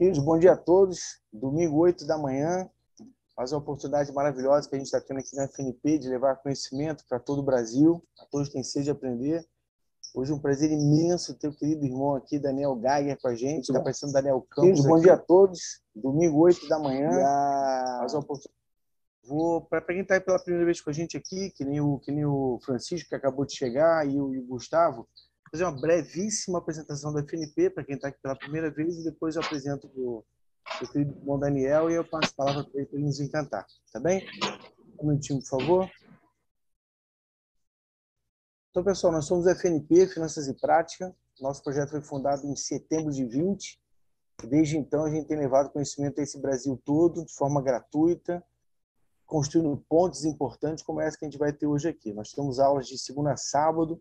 Queridos, bom dia a todos. Domingo, 8 da manhã, mais uma oportunidade maravilhosa que a gente está tendo aqui na FNP de levar conhecimento para todo o Brasil, a todos que têm sede de aprender. Hoje é um prazer imenso ter o querido irmão aqui, Daniel Geiger, com a gente. Está aparecendo Daniel Campos. Queridos, bom dia a todos. Domingo, 8 da manhã, mais uma oportunidade. Vou, para quem está pela primeira vez com a gente aqui, que nem o, que nem o Francisco, que acabou de chegar, e o, e o Gustavo, fazer uma brevíssima apresentação da FNP para quem está aqui pela primeira vez e depois eu apresento o querido bom Daniel e eu passo a palavra para ele para ele nos encantar. Tá bem? Um minutinho, por favor. Então, pessoal, nós somos a FNP, Finanças e Prática. Nosso projeto foi fundado em setembro de 20. Desde então, a gente tem levado conhecimento a esse Brasil todo, de forma gratuita, construindo pontes importantes como essa que a gente vai ter hoje aqui. Nós temos aulas de segunda a sábado,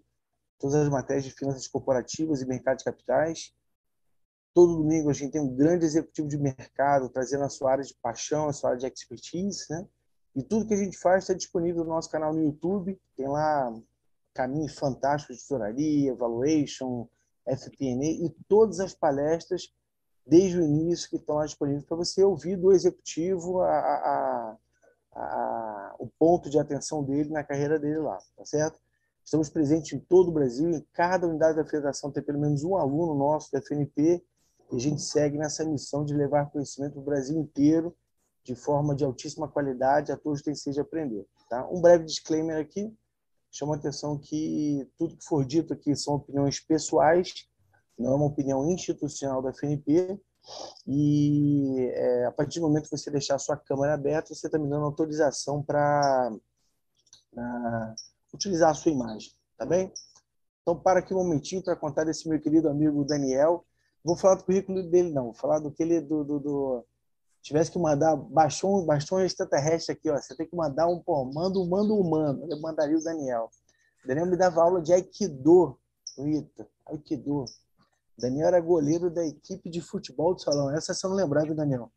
todas as matérias de finanças corporativas e mercado de capitais. Todo domingo a gente tem um grande executivo de mercado trazendo a sua área de paixão, a sua área de expertise, né? E tudo que a gente faz está disponível no nosso canal no YouTube. Tem lá caminhos fantásticos de tesouraria, valuation, FP&A e todas as palestras desde o início que estão lá disponíveis para você ouvir do executivo a, a, a, o ponto de atenção dele na carreira dele lá, tá certo? Estamos presentes em todo o Brasil, em cada unidade da federação tem pelo menos um aluno nosso da FNP, e a gente segue nessa missão de levar conhecimento para o Brasil inteiro, de forma de altíssima qualidade, a todos que de aprender. Tá? Um breve disclaimer aqui, chama a atenção que tudo que for dito aqui são opiniões pessoais, não é uma opinião institucional da FNP, e é, a partir do momento que você deixar a sua câmera aberta, você está me dando autorização para utilizar a sua imagem, tá bem? Então, para aqui um momentinho para contar desse meu querido amigo Daniel. Vou falar do currículo dele, não. Vou falar do que ele. Do, do, do... Tivesse que mandar, baixou, baixou um extraterrestre aqui, ó. Você tem que mandar um, pô, manda um mando humano. Eu mandaria o Daniel. O Daniel me dava aula de Aikido, Rita. Aikido. O Daniel era goleiro da equipe de futebol do salão. Essa você não lembrava, Daniel?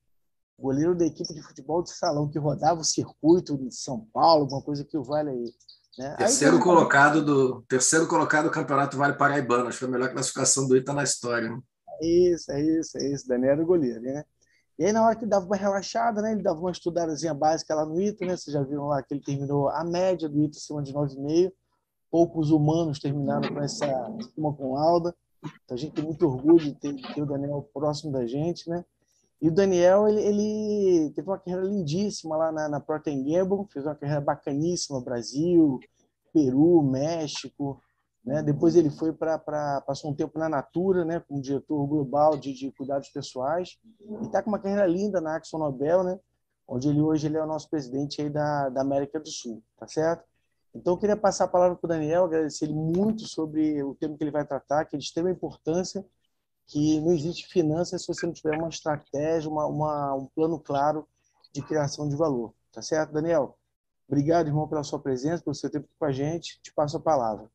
Goleiro da equipe de futebol do salão, que rodava o circuito de São Paulo, alguma coisa que o vale aí. Né? Terceiro, Aí, colocado do, terceiro colocado do Campeonato Vale Paraibano. Acho que foi a melhor classificação do Ita na história. Né? É isso, é isso, é isso. Daniel era o goleiro, né? E aí, na hora que dava uma relaxada, né? Ele dava uma estudadazinha básica lá no ITA, né? Vocês já viram lá que ele terminou a média do ITA acima de 9,5. Poucos humanos terminaram com essa cima com lauda. Então, a gente tem muito orgulho de ter, de ter o Daniel próximo da gente, né? E o Daniel, ele, ele teve uma carreira lindíssima lá na, na Procter Gamble, fez uma carreira bacaníssima no Brasil, Peru, México, né? Depois ele foi para passou um tempo na Natura, né, como diretor global de, de cuidados pessoais, e está com uma carreira linda na Axon Nobel, né, onde ele hoje ele é o nosso presidente aí da, da América do Sul, tá certo? Então eu queria passar a palavra para o Daniel, agradecer ele muito sobre o tema que ele vai tratar, que é de extrema importância que não existe finanças se você não tiver uma estratégia, uma, uma, um plano claro de criação de valor. Tá certo, Daniel? Obrigado, irmão, pela sua presença, pelo seu tempo com a gente. Te passo a palavra.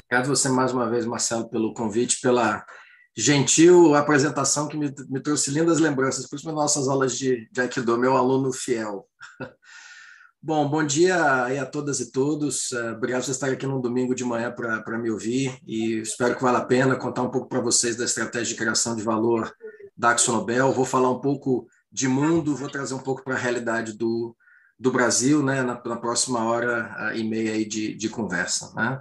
Obrigado você mais uma vez, Marcelo, pelo convite, pela gentil apresentação que me, me trouxe lindas lembranças, principalmente nossas aulas de, de Aikido, meu aluno fiel. Bom, bom dia aí a todas e todos. Uh, obrigado por estarem aqui no domingo de manhã para me ouvir e espero que vale a pena contar um pouco para vocês da estratégia de criação de valor da AxoNobel. Vou falar um pouco de mundo, vou trazer um pouco para a realidade do, do Brasil né, na, na próxima hora e meia aí de, de conversa. Né?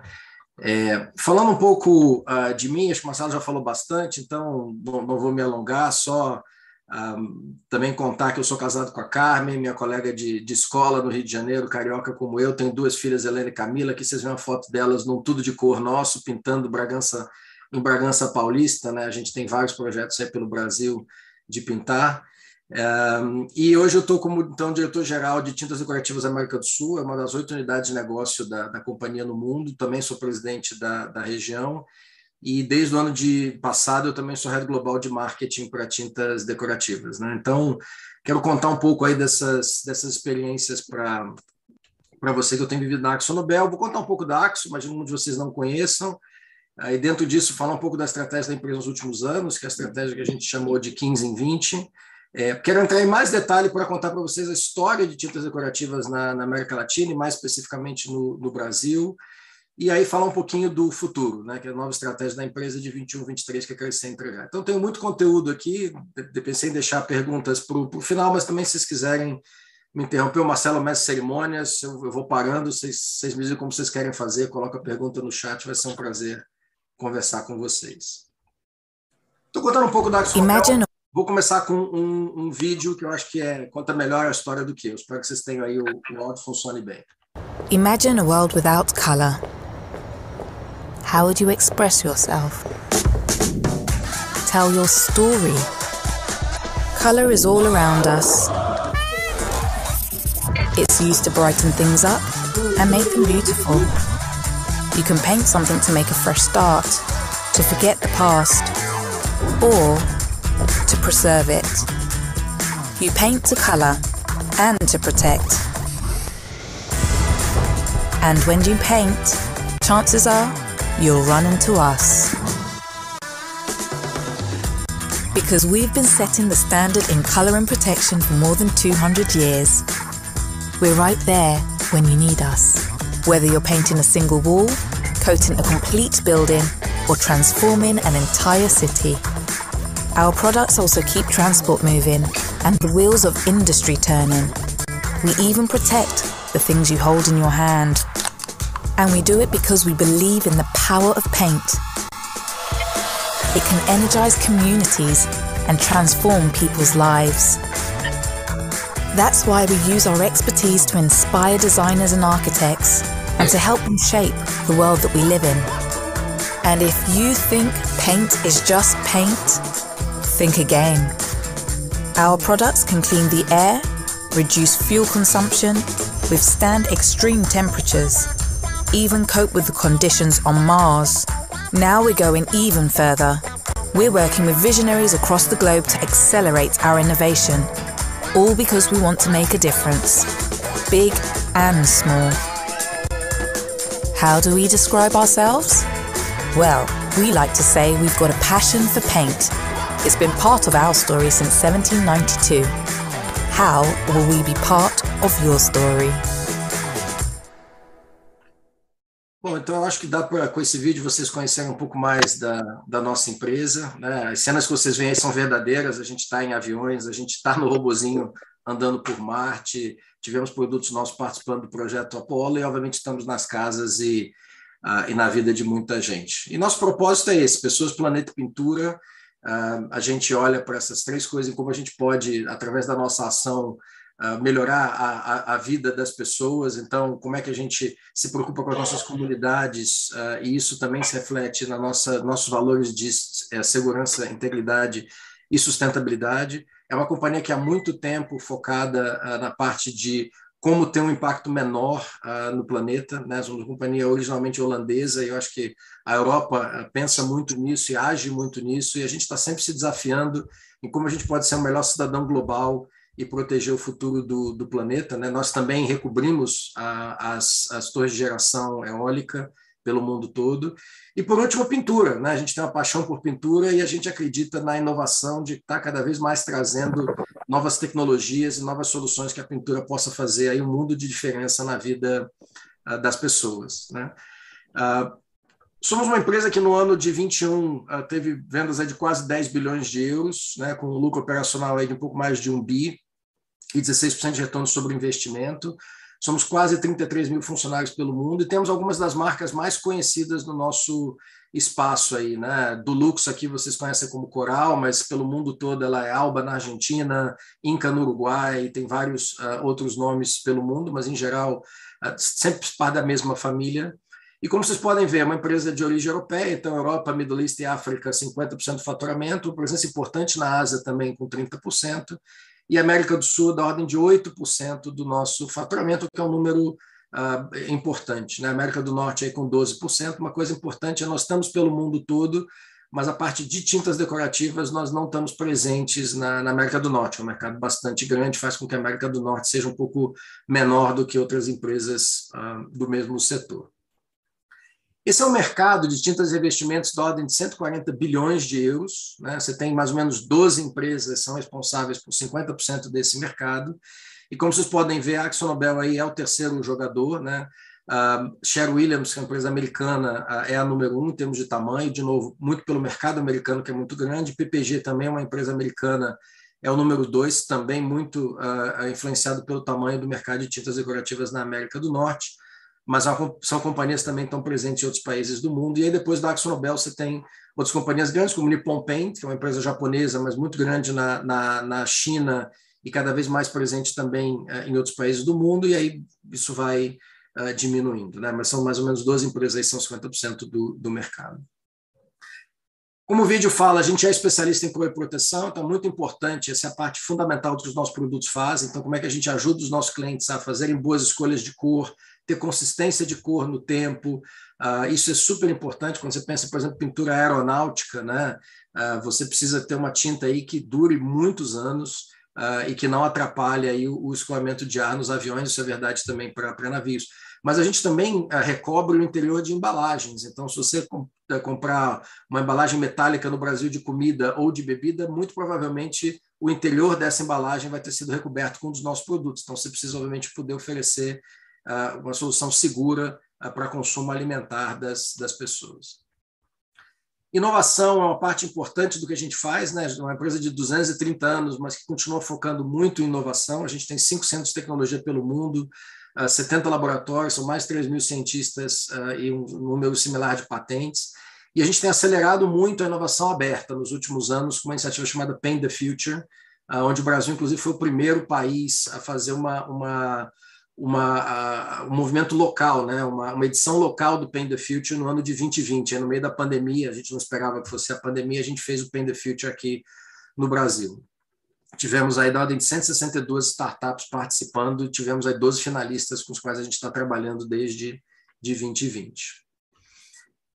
É, falando um pouco uh, de mim, acho que o Marcelo já falou bastante, então não, não vou me alongar, só um, também contar que eu sou casado com a Carmen, minha colega de, de escola no Rio de Janeiro, carioca como eu. Tenho duas filhas, Helena e Camila, que vocês veem uma foto delas num tudo de cor nosso, pintando Bragança em Bragança Paulista. Né? A gente tem vários projetos aí pelo Brasil de pintar. Um, e hoje eu estou como então diretor-geral de Tintas Decorativas América do Sul, é uma das oito unidades de negócio da, da companhia no mundo. Também sou presidente da, da região e desde o ano de passado eu também sou head global de marketing para tintas decorativas. Né? Então, quero contar um pouco aí dessas, dessas experiências para para você que eu tenho vivido na Axo Nobel. Vou contar um pouco da Axo, imagino muitos de vocês não conheçam. Aí dentro disso, falar um pouco da estratégia da empresa nos últimos anos, que é a estratégia que a gente chamou de 15 em 20. É, quero entrar em mais detalhe para contar para vocês a história de tintas decorativas na, na, América Latina e mais especificamente no, no Brasil e aí falar um pouquinho do futuro, né, que é a nova estratégia da empresa de 21, 23, que é crescer e entregar. Então, tenho muito conteúdo aqui, pensei em deixar perguntas para o final, mas também se vocês quiserem me interromper, o Marcelo Mestre Cerimônias, eu, eu, vou parando, vocês, vocês me dizem como vocês querem fazer, coloca a pergunta no chat, vai ser um prazer conversar com vocês. Estou contando um pouco da Imagine... Vou começar com um, um, vídeo que eu acho que é, conta melhor a história do que eu. Espero que vocês tenham aí o, o áudio funcione bem. Imagine a world without color. How would you express yourself? Tell your story. Color is all around us. It's used to brighten things up and make them beautiful. You can paint something to make a fresh start, to forget the past, or to preserve it. You paint to colour and to protect. And when you paint, chances are you'll run into us. Because we've been setting the standard in colour and protection for more than 200 years. We're right there when you need us. Whether you're painting a single wall, coating a complete building, or transforming an entire city. Our products also keep transport moving and the wheels of industry turning. We even protect the things you hold in your hand. And we do it because we believe in the power of paint. It can energize communities and transform people's lives. That's why we use our expertise to inspire designers and architects and to help them shape the world that we live in. And if you think paint is just paint, think again. Our products can clean the air, reduce fuel consumption, withstand extreme temperatures, even cope with the conditions on Mars. Now we're going even further. We're working with visionaries across the globe to accelerate our innovation all because we want to make a difference, big and small. How do we describe ourselves? Well, we like to say we've got a passion for paint. It's been part of our story since 1792. How will we be part of your story? Bom, então eu acho que dá para, com esse vídeo, vocês conhecerem um pouco mais da, da nossa empresa. Né? As cenas que vocês veem aí são verdadeiras, a gente está em aviões, a gente está no robozinho andando por Marte, tivemos produtos nossos participando do projeto Apollo e, obviamente, estamos nas casas e, uh, e na vida de muita gente. E nosso propósito é esse, Pessoas, Planeta Pintura. Uh, a gente olha para essas três coisas e como a gente pode, através da nossa ação, melhorar a, a, vida das pessoas. Então, como é que a gente se preocupa com as nossas comunidades uh, e isso também se reflete na nossa nossos valores de uh, segurança, integridade e sustentabilidade. É uma companhia que há muito tempo focada uh, na parte de como ter um impacto menor uh, no planeta. Né? Somos uma companhia originalmente holandesa e eu acho que a Europa pensa muito nisso e age muito nisso e a gente está sempre se desafiando em como a gente pode ser o melhor cidadão global e proteger o futuro do, do planeta. Né? Nós também recobrimos a, as, as torres de geração eólica pelo mundo todo. E, por último, pintura. Né? A gente tem uma paixão por pintura e a gente acredita na inovação de estar cada vez mais trazendo novas tecnologias e novas soluções que a pintura possa fazer aí um mundo de diferença na vida uh, das pessoas. Né? Uh, somos uma empresa que no ano de 21 uh, ah, teve vendas de quase 10 bilhões de euros, né, com um lucro operacional de um pouco mais de um bi e 16% de retorno sobre investimento. Somos quase 33 mil funcionários pelo mundo e temos algumas das marcas mais conhecidas no nosso espaço aí, né? Do luxo aqui vocês conhecem como Coral, mas pelo mundo todo ela é Alba na Argentina, Inca no Uruguai, tem vários uh, outros nomes pelo mundo, mas em geral uh, sempre parte da mesma família. E como vocês podem ver, é uma empresa de origem europeia, então Europa, Middle East e África, 50% do faturamento, presença importante na Ásia também com 30%, e América do Sul da ordem de 8% do nosso faturamento, que é um número uh, importante. Na né? América do Norte aí com 12%. Uma coisa importante é nós estamos pelo mundo todo, mas a parte de tintas decorativas nós não estamos presentes na, na, América do Norte. É um mercado bastante grande, faz com que a América do Norte seja um pouco menor do que outras empresas uh, do mesmo setor. Esse é um mercado de tintas e revestimentos da ordem de 140 bilhões de euros. Né? Você tem mais ou menos 12 empresas que são responsáveis por 50% desse mercado. E como vocês podem ver, a AkzoNobel aí é o terceiro jogador. Né? Uh, Sher Williams, que é uma empresa americana, é a número um em termos de tamanho, de novo, muito pelo mercado americano, que é muito grande. PPG também é uma empresa americana, é o número dois, também muito uh, influenciado pelo tamanho do mercado de tintas decorativas na América do Norte. Mas são companhias também estão presentes em outros países do mundo. E aí, depois da AkzoNobel, você tem outras companhias grandes, como Nippon Paint, que é uma empresa japonesa, mas muito grande na, na, na China e cada vez mais presente também em outros países do mundo. E aí, isso vai uh, diminuindo, né? mas são mais ou menos duas empresas aí, são 50% do, do mercado. Como o vídeo fala, a gente é especialista em cor e proteção, então é muito importante, essa é a parte fundamental do que os nossos produtos fazem, então como é que a gente ajuda os nossos clientes a fazerem boas escolhas de cor, ter consistência de cor no tempo, uh, isso é super importante quando você pensa, por exemplo, pintura aeronáutica, né? Uh, você precisa ter uma tinta aí que dure muitos anos, Uh, e que não atrapalhe aí o, o, escoamento de ar nos aviões, isso é verdade também para navios mas a gente também recobre o interior de embalagens. Então, se você eh, comprar uma embalagem metálica no Brasil de comida ou de bebida, muito provavelmente o interior dessa embalagem vai ter sido recoberto com um dos nossos produtos. Então, você precisa, obviamente, poder oferecer uma solução segura para consumo alimentar das, das pessoas. Inovação é uma parte importante do que a gente faz, né? Uma empresa de 230 anos, mas que continua focando muito em inovação. A gente tem cinco centros de tecnologia pelo mundo, 70 laboratórios, são mais de 3 mil cientistas uh, e um número similar de patentes. E a gente tem acelerado muito a inovação aberta nos últimos anos com uma iniciativa chamada Paint the Future, uh, onde o Brasil, inclusive, foi o primeiro país a fazer uma, uma, uma, um movimento local, né? uma, uma edição local do Paint the Future no ano de 2020. É no meio da pandemia, a gente não esperava que fosse a pandemia, a gente fez o Paint the Future aqui no Brasil. Tivemos aí da ordem de 162 startups participando, tivemos aí 12 finalistas com os quais a gente está trabalhando desde de 2020.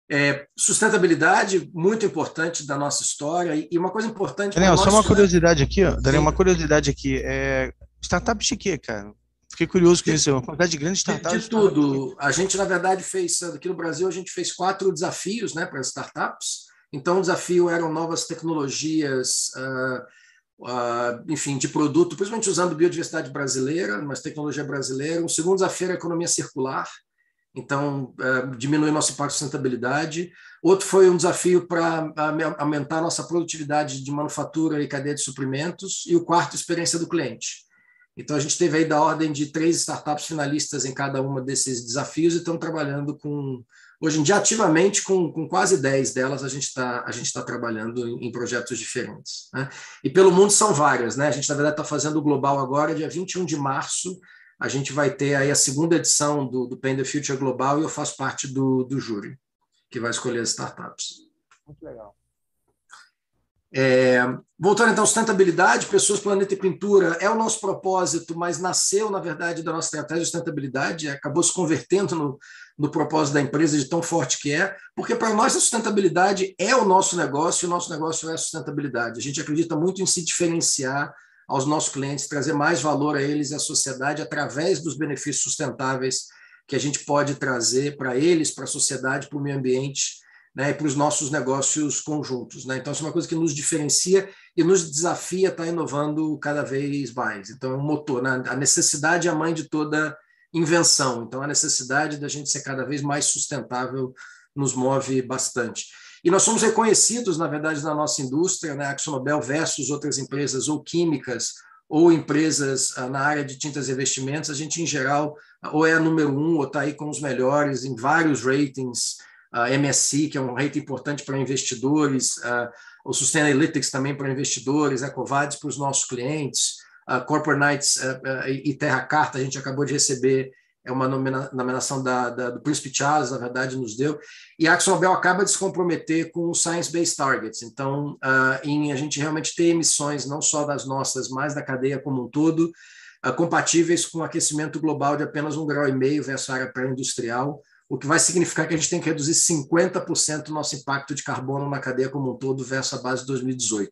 É, sustentabilidade, muito importante da nossa história, e uma coisa importante... Daniel, só uma curiosidade aqui, ó. Daniel, uma curiosidade aqui. É, startup de quê, cara? Fiquei curioso com isso, uma quantidade de grandes startups. De, de tudo. A gente, na verdade, fez, aqui no Brasil, a gente fez quatro desafios né, para startups. Então, o desafio eram novas tecnologias, uh, uh, enfim, de produto, principalmente usando biodiversidade brasileira, mas tecnologia brasileira. Um segundo desafio era a economia circular, então uh, diminuir nosso impacto de sustentabilidade. Outro foi um desafio para aumentar nossa produtividade de manufatura e cadeia de suprimentos. E o quarto, experiência do cliente. Então, a gente teve aí da ordem de três startups finalistas em cada uma desses desafios e estamos trabalhando com Hoje em dia, ativamente, com, com quase 10 delas, a gente está tá trabalhando em, em, projetos diferentes. Né? E pelo mundo são várias. Né? A gente, na verdade, está fazendo o Global agora, dia 21 de março. A gente vai ter aí a segunda edição do, do Pain the Future Global e eu faço parte do, do júri, que vai escolher as startups. Muito legal. É, voltando então à sustentabilidade, pessoas, planeta e pintura é o nosso propósito, mas nasceu, na verdade, da nossa estratégia de sustentabilidade, acabou se convertendo no, no propósito da empresa de tão forte que é, porque para nós a sustentabilidade é o nosso negócio e o nosso negócio é a sustentabilidade. A gente acredita muito em se diferenciar aos nossos clientes, trazer mais valor a eles e à sociedade através dos benefícios sustentáveis que a gente pode trazer para eles, para a sociedade, para o meio ambiente né, e para os nossos negócios conjuntos. Né? Então, isso é uma coisa que nos diferencia e nos desafia a estar inovando cada vez mais. Então, é um motor. Né? A necessidade é a mãe de toda invenção. Então, a necessidade da gente ser cada vez mais sustentável nos move bastante. E nós somos reconhecidos, na verdade, na nossa indústria, né, AxoNobel versus outras empresas ou químicas ou empresas ah, na área de tintas e revestimentos, a gente, em geral, ou é a número um, ou está aí com os melhores em vários ratings, a MSI, que é um rate importante para investidores, o Sustainalytics também para investidores, a Covadis para os nossos clientes, a Corporate Knights e Terra Carta, a gente acabou de receber é uma nomeação da, da, do Príncipe Charles, na verdade, nos deu. E a AxoNobel acaba de se comprometer com o Science Based Targets. Então, uh, em a gente realmente ter emissões, não só das nossas, mas da cadeia como um todo, uh, compatíveis com o aquecimento global de apenas um grau e meio versus a área pré-industrial, o que vai significar que a gente tem que reduzir 50% do nosso impacto de carbono na cadeia como um todo versus a base de 2018.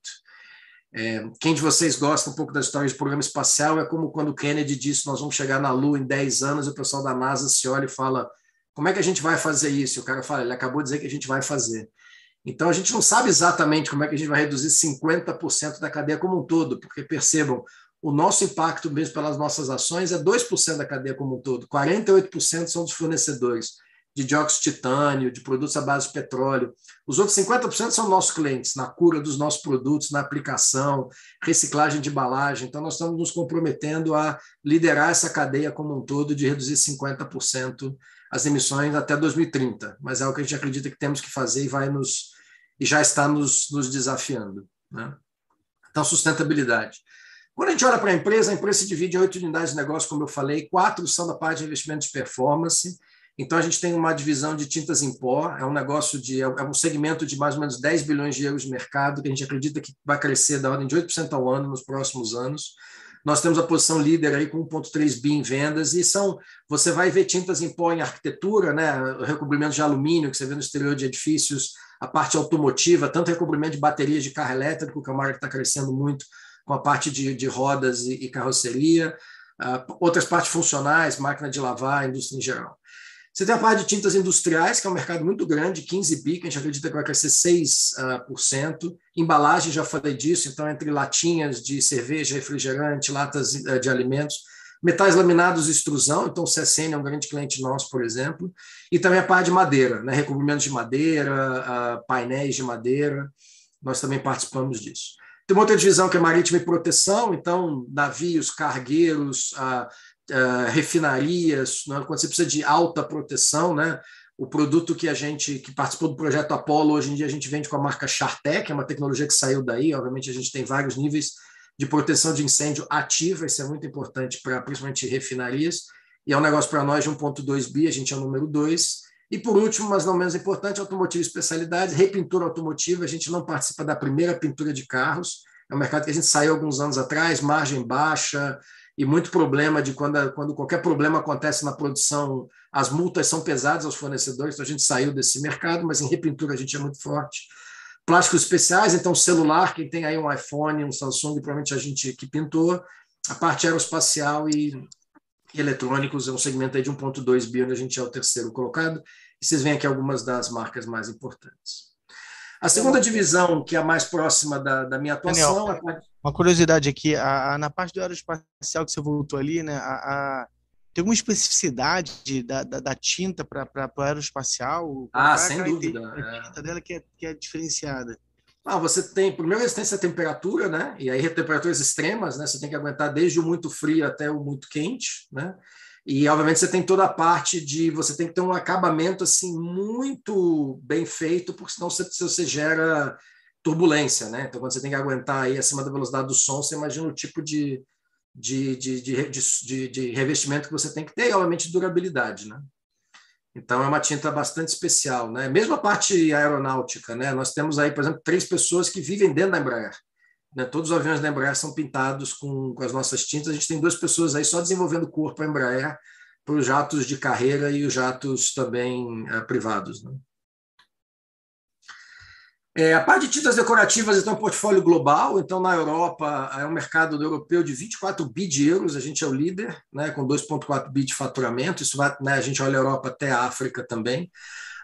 É, quem de vocês gosta um pouco da história de programa espacial é como quando Kennedy disse nós vamos chegar na Lua em 10 anos e o pessoal da NASA se olha e fala como é que a gente vai fazer isso? E o cara fala, ele acabou de dizer que a gente vai fazer. Então a gente não sabe exatamente como é que a gente vai reduzir 50% da cadeia como um todo, porque percebam, o nosso impacto mesmo pelas nossas ações é 2% da cadeia como um todo, 48% são dos fornecedores de dióxido de titânio, de produtos à base de petróleo. Os outros 50% são nossos clientes, na cura dos nossos produtos, na aplicação, reciclagem de embalagem. Então, nós estamos nos comprometendo a liderar essa cadeia como um todo de reduzir 50% as emissões até 2030. Mas é o que a gente acredita que temos que fazer e vai nos e já está nos, nos desafiando. Né? Então, sustentabilidade. Quando a gente olha para a empresa, a empresa se divide em oito unidades de negócio, como eu falei, quatro são da parte de investimento de performance. Então, a gente tem uma divisão de tintas em pó, é um negócio de. é um segmento de mais ou menos 10 bilhões de euros de mercado, que a gente acredita que vai crescer da ordem de 8% ao ano nos próximos anos. Nós temos a posição líder aí com 1,3 bi em vendas, e são. Você vai ver tintas em pó em arquitetura, né? recobrimento de alumínio, que você vê no exterior de edifícios, a parte automotiva, tanto recobrimento de baterias de carro elétrico, que é uma área que está crescendo muito, com a parte de, de rodas e, e carroceria, uh, outras partes funcionais, máquina de lavar, indústria em geral. Você tem a parte de tintas industriais, que é um mercado muito grande, 15 bi, que a gente acredita que vai crescer 6%. Uh, Embalagem, já falei disso, então entre latinhas de cerveja, refrigerante, latas uh, de alimentos, metais laminados e extrusão, então o CSN é um grande cliente nosso, por exemplo, e também a parte de madeira, né, recobrimentos de madeira, uh, painéis de madeira, nós também participamos disso. Tem uma outra divisão que é marítima e proteção, então navios, cargueiros, uh, refinarias, né? quando você precisa de alta proteção, né? O produto que a gente que participou do projeto Apollo, hoje em dia a gente vende com a marca Chartec, é uma tecnologia que saiu daí. Obviamente a gente tem vários níveis de proteção de incêndio ativa, isso é muito importante para principalmente refinarias. E é um negócio para nós de 1,2 bi, a gente é o número 2. E por último, mas não menos importante, automotivo e especialidades, repintura automotiva. A gente não participa da primeira pintura de carros, é um mercado que a gente saiu alguns anos atrás, margem baixa e muito problema de quando, quando qualquer problema acontece na produção, as multas são pesadas aos fornecedores, então a gente saiu desse mercado, mas em repintura a gente é muito forte. Plásticos especiais, então celular, quem tem aí um iPhone, um Samsung, provavelmente a gente que pintou. A parte aeroespacial e eletrônicos é um segmento aí de 1,2 bi, onde a gente é o terceiro colocado. E vocês veem aqui algumas das marcas mais importantes. A segunda divisão, que é a mais próxima da, da minha atuação. Daniel. Uma curiosidade aqui, a, a, na parte do aeroespacial que você voltou ali, né, a, tem alguma especificidade da, da, da tinta para o aeroespacial? Ah, sem dúvida. A tinta é. dela que é, que é diferenciada. Ah, você tem, primeiro, resistência à temperatura, né? E aí, temperaturas extremas, né? Você tem que aguentar desde o muito frio até o muito quente, né? E, obviamente, você tem toda a parte de. Você tem que ter um acabamento, assim, muito bem feito, porque senão você, você gera turbulência, né? Então, quando você tem que aguentar aí acima da velocidade do som, você imagina o tipo de, de, de, de, de, revestimento que você tem que ter e, obviamente, durabilidade, né? Então, é uma tinta bastante especial, né? Mesmo a parte aeronáutica, né? Nós temos aí, por exemplo, três pessoas que vivem dentro da Embraer. Né? Todos os aviões da Embraer são pintados com, com as nossas tintas. A gente tem duas pessoas aí só desenvolvendo corpo Embraer para os jatos de carreira e os jatos também é, privados, né? É, a parte de tintas decorativas então, é um portfólio global. Então, na Europa, é um mercado europeu de 24 bi de euros, a gente é o líder, né, com 2,4 bi de faturamento. Isso vai, né, a gente olha a Europa até a África também.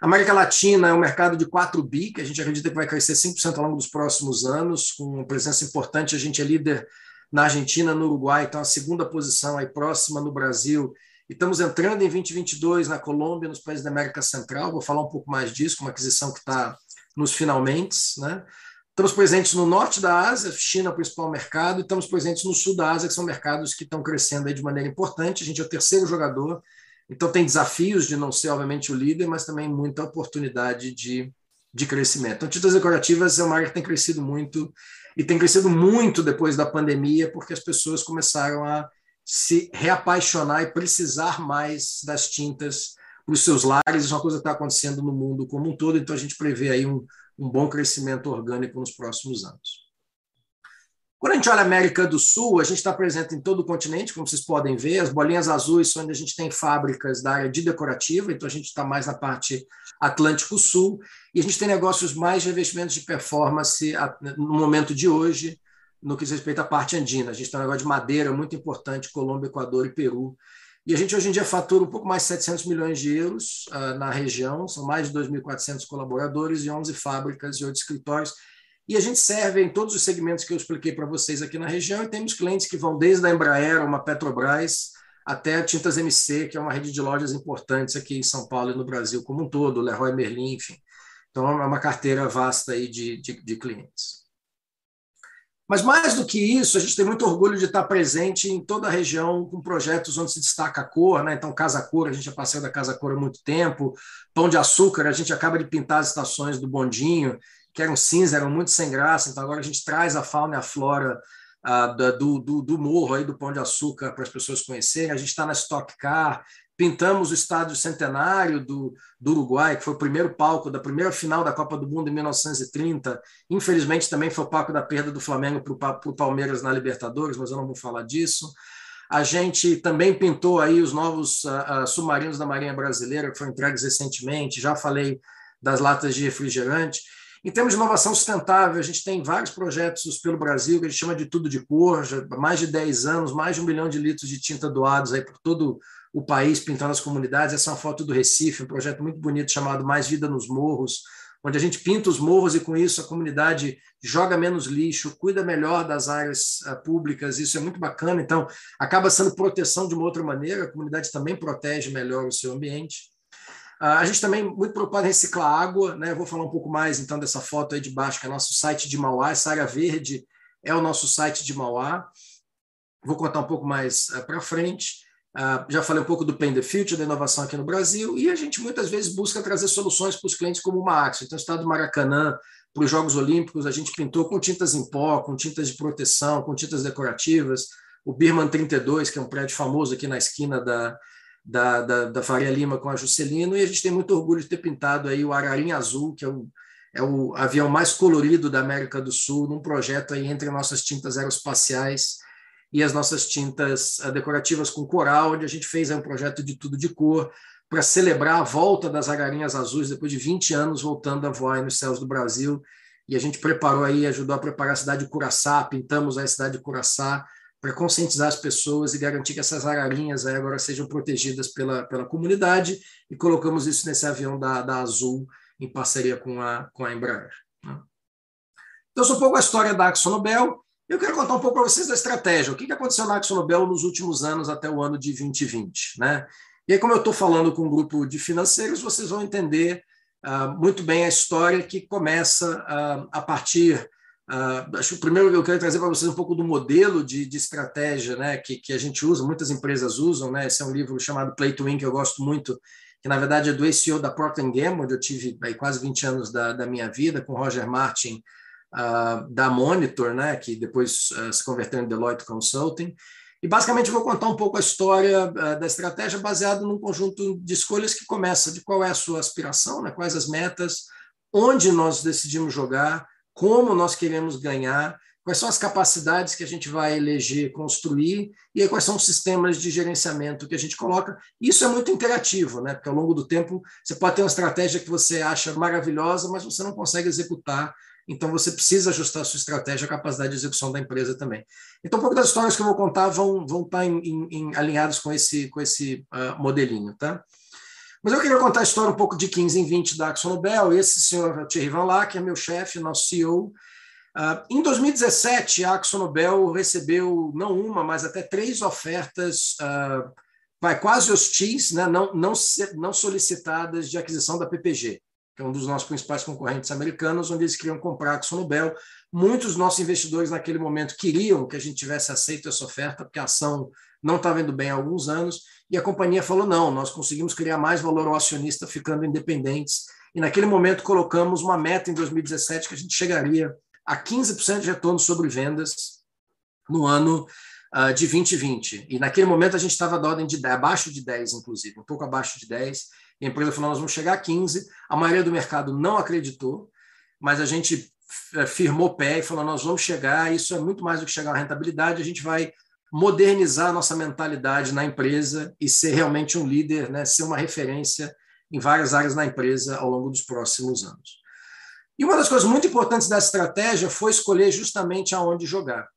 A América Latina é um mercado de 4 bi, que a gente acredita que vai crescer 5% ao longo dos próximos anos, com uma presença importante. A gente é líder na Argentina, no Uruguai, então a segunda posição aí próxima no Brasil. E estamos entrando em 2022 na Colômbia, nos países da América Central. Vou falar um pouco mais disso, uma aquisição que está nos finalmente, né? Estamos presentes no norte da Ásia, China é o principal mercado, e estamos presentes no sul da Ásia, que são mercados que estão crescendo de maneira importante. A gente é o terceiro jogador, então tem desafios de não ser, obviamente, o líder, mas também muita oportunidade de, de crescimento. Então, tintas decorativas é uma área que tem crescido muito, e tem crescido muito depois da pandemia, porque as pessoas começaram a se reapaixonar e precisar mais das tintas para os seus lares. Isso é uma coisa que está acontecendo no mundo como um todo, então a gente prevê aí um, um bom crescimento orgânico nos próximos anos. Quando a gente olha a América do Sul, a gente está presente em todo o continente, como vocês podem ver. As bolinhas azuis são onde a gente tem fábricas da área de decorativa, então a gente está mais na parte Atlântico Sul. E a gente tem negócios mais de investimentos de performance no momento de hoje, no que diz respeito à parte andina. A gente tem um negócio de madeira muito importante, Colômbia, Equador e Peru, e a gente hoje em dia fatura um pouco mais de 700 milhões de euros uh, na região, são mais de 2.400 colaboradores e 11 fábricas e 8 escritórios. e a gente serve em todos os segmentos que eu expliquei para vocês aqui na região, e temos clientes que vão desde a Embraer, uma Petrobras, até a Tintas MC, que é uma rede de lojas importantes aqui em São Paulo e no Brasil como um todo, Leroy Merlin, enfim. Então, é uma carteira vasta aí de, de, de clientes. Mas mais do que isso, a gente tem muito orgulho de estar presente em toda a região com projetos onde se destaca a cor, né? Então, Casa Cor, a gente já passou da Casa Cor há muito tempo. Pão de Açúcar, a gente acaba de pintar as estações do Bondinho, que eram cinza, eram muito sem graça. Então, agora a gente traz a fauna e a flora uh, do, do, do, morro aí do Pão de Açúcar para as pessoas conhecerem. A gente está na Stock Car, pintamos o estádio centenário do, do Uruguai, que foi o primeiro palco da primeira final da Copa do Mundo em 1930. Infelizmente, também foi o palco da perda do Flamengo para o Palmeiras na Libertadores, mas eu não vou falar disso. A gente também pintou aí os novos uh, submarinos da Marinha Brasileira, que foram entregues recentemente. Já falei das latas de refrigerante. Em termos de inovação sustentável, a gente tem vários projetos pelo Brasil que a gente chama de tudo de cor, já mais de 10 anos, mais de um milhão de litros de tinta doados aí por todo o país, pintando as comunidades. Essa é uma foto do Recife, um projeto muito bonito chamado Mais Vida nos Morros, onde a gente pinta os morros e com isso a comunidade joga menos lixo, cuida melhor das áreas uh, públicas, isso é muito bacana, então acaba sendo proteção de uma outra maneira, a comunidade também protege melhor o seu ambiente. Uh, a gente também muito preocupado em reciclar água, né? Eu vou falar um pouco mais então dessa foto aí de baixo, que é nosso site de Mauá, essa área verde é o nosso site de Mauá. Vou contar um pouco mais uh, para frente. Uh, já falei um pouco do Pain the Future, da inovação aqui no Brasil, e a gente muitas vezes busca trazer soluções para os clientes como uma Axo. Então, o estado do Maracanã, para os Jogos Olímpicos, a gente pintou com tintas em pó, com tintas de proteção, com tintas decorativas. O Birman 32, que é um prédio famoso aqui na esquina da, da, da, da Faria Lima com a Juscelino, e a gente tem muito orgulho de ter pintado aí o Ararim Azul, que é o, é o avião mais colorido da América do Sul, num projeto aí entre nossas tintas aeroespaciais e as nossas tintas uh, decorativas com coral, onde a gente fez um projeto de tudo de cor para celebrar a volta das agarinhas azuis depois de 20 anos voltando a voar nos céus do Brasil. E a gente preparou aí, ajudou a preparar a cidade de Curaçá, pintamos a cidade de Curaçá para conscientizar as pessoas e garantir que essas ararinhas agora sejam protegidas pela, pela comunidade e colocamos isso nesse avião da, da Azul em parceria com a, com a Embraer. Né? Então, sou um pouco a história da AxoNobel. Eu quero contar um pouco para vocês da estratégia. O que aconteceu na AxoNobel nos últimos anos até o ano de 2020. Né? E aí, como eu estou falando com um grupo de financeiros, vocês vão entender uh, muito bem a história que começa uh, a partir. Uh, acho que primeiro eu quero trazer para vocês um pouco do modelo de, de estratégia né, que, que a gente usa, muitas empresas usam. Né? Esse é um livro chamado Play to Win, que eu gosto muito, que na verdade é do CEO da Procter Gamble, onde eu tive aí, quase 20 anos da, da minha vida, com Roger Martin, uh, da Monitor, né, que depois uh, se converteu em Deloitte Consulting. E basicamente vou contar um pouco a história uh, da estratégia baseado num conjunto de escolhas que começa de qual é a sua aspiração, né, quais as metas, onde nós decidimos jogar, como nós queremos ganhar, quais são as capacidades que a gente vai eleger, construir, e quais são os sistemas de gerenciamento que a gente coloca. Isso é muito interativo, né? porque ao longo do tempo você pode ter uma estratégia que você acha maravilhosa, mas você não consegue executar então você precisa ajustar a sua estratégia, a capacidade de execução da empresa também. Então, um pouco das histórias que eu vou contar vão, vão estar em, em, em alinhadas com esse, com esse uh, modelinho. Tá? Mas eu queria contar a história um pouco de 15 em 20 da AxoNobel. Esse senhor Thierry Van Laak é meu chefe, nosso CEO. Uh, ah, em 2017, a AxoNobel recebeu não uma, mas até três ofertas uh, vai, quase hostis, né, não, não, não solicitadas de aquisição da PPG que é um dos nossos principais concorrentes americanos, onde eles queriam comprar a Axo Nobel. Muitos dos nossos investidores naquele momento queriam que a gente tivesse aceito essa oferta, porque a ação não estava indo bem há alguns anos, e a companhia falou: não, nós conseguimos criar mais valor ao acionista ficando independentes. E naquele momento colocamos uma meta em 2017 que a gente chegaria a 15% de retorno sobre vendas no ano uh, de 2020. E naquele momento a gente estava da ordem de 10, abaixo de 10, inclusive, um pouco abaixo de 10 a empresa falou: nós vamos chegar a 15. A maioria do mercado não acreditou, mas a gente é, firmou pé e falou: nós vamos chegar. Isso é muito mais do que chegar à rentabilidade. A gente vai modernizar a nossa mentalidade na empresa e ser realmente um líder, né, ser uma referência em várias áreas na empresa ao longo dos próximos anos. E uma das coisas muito importantes dessa estratégia foi escolher justamente aonde jogar.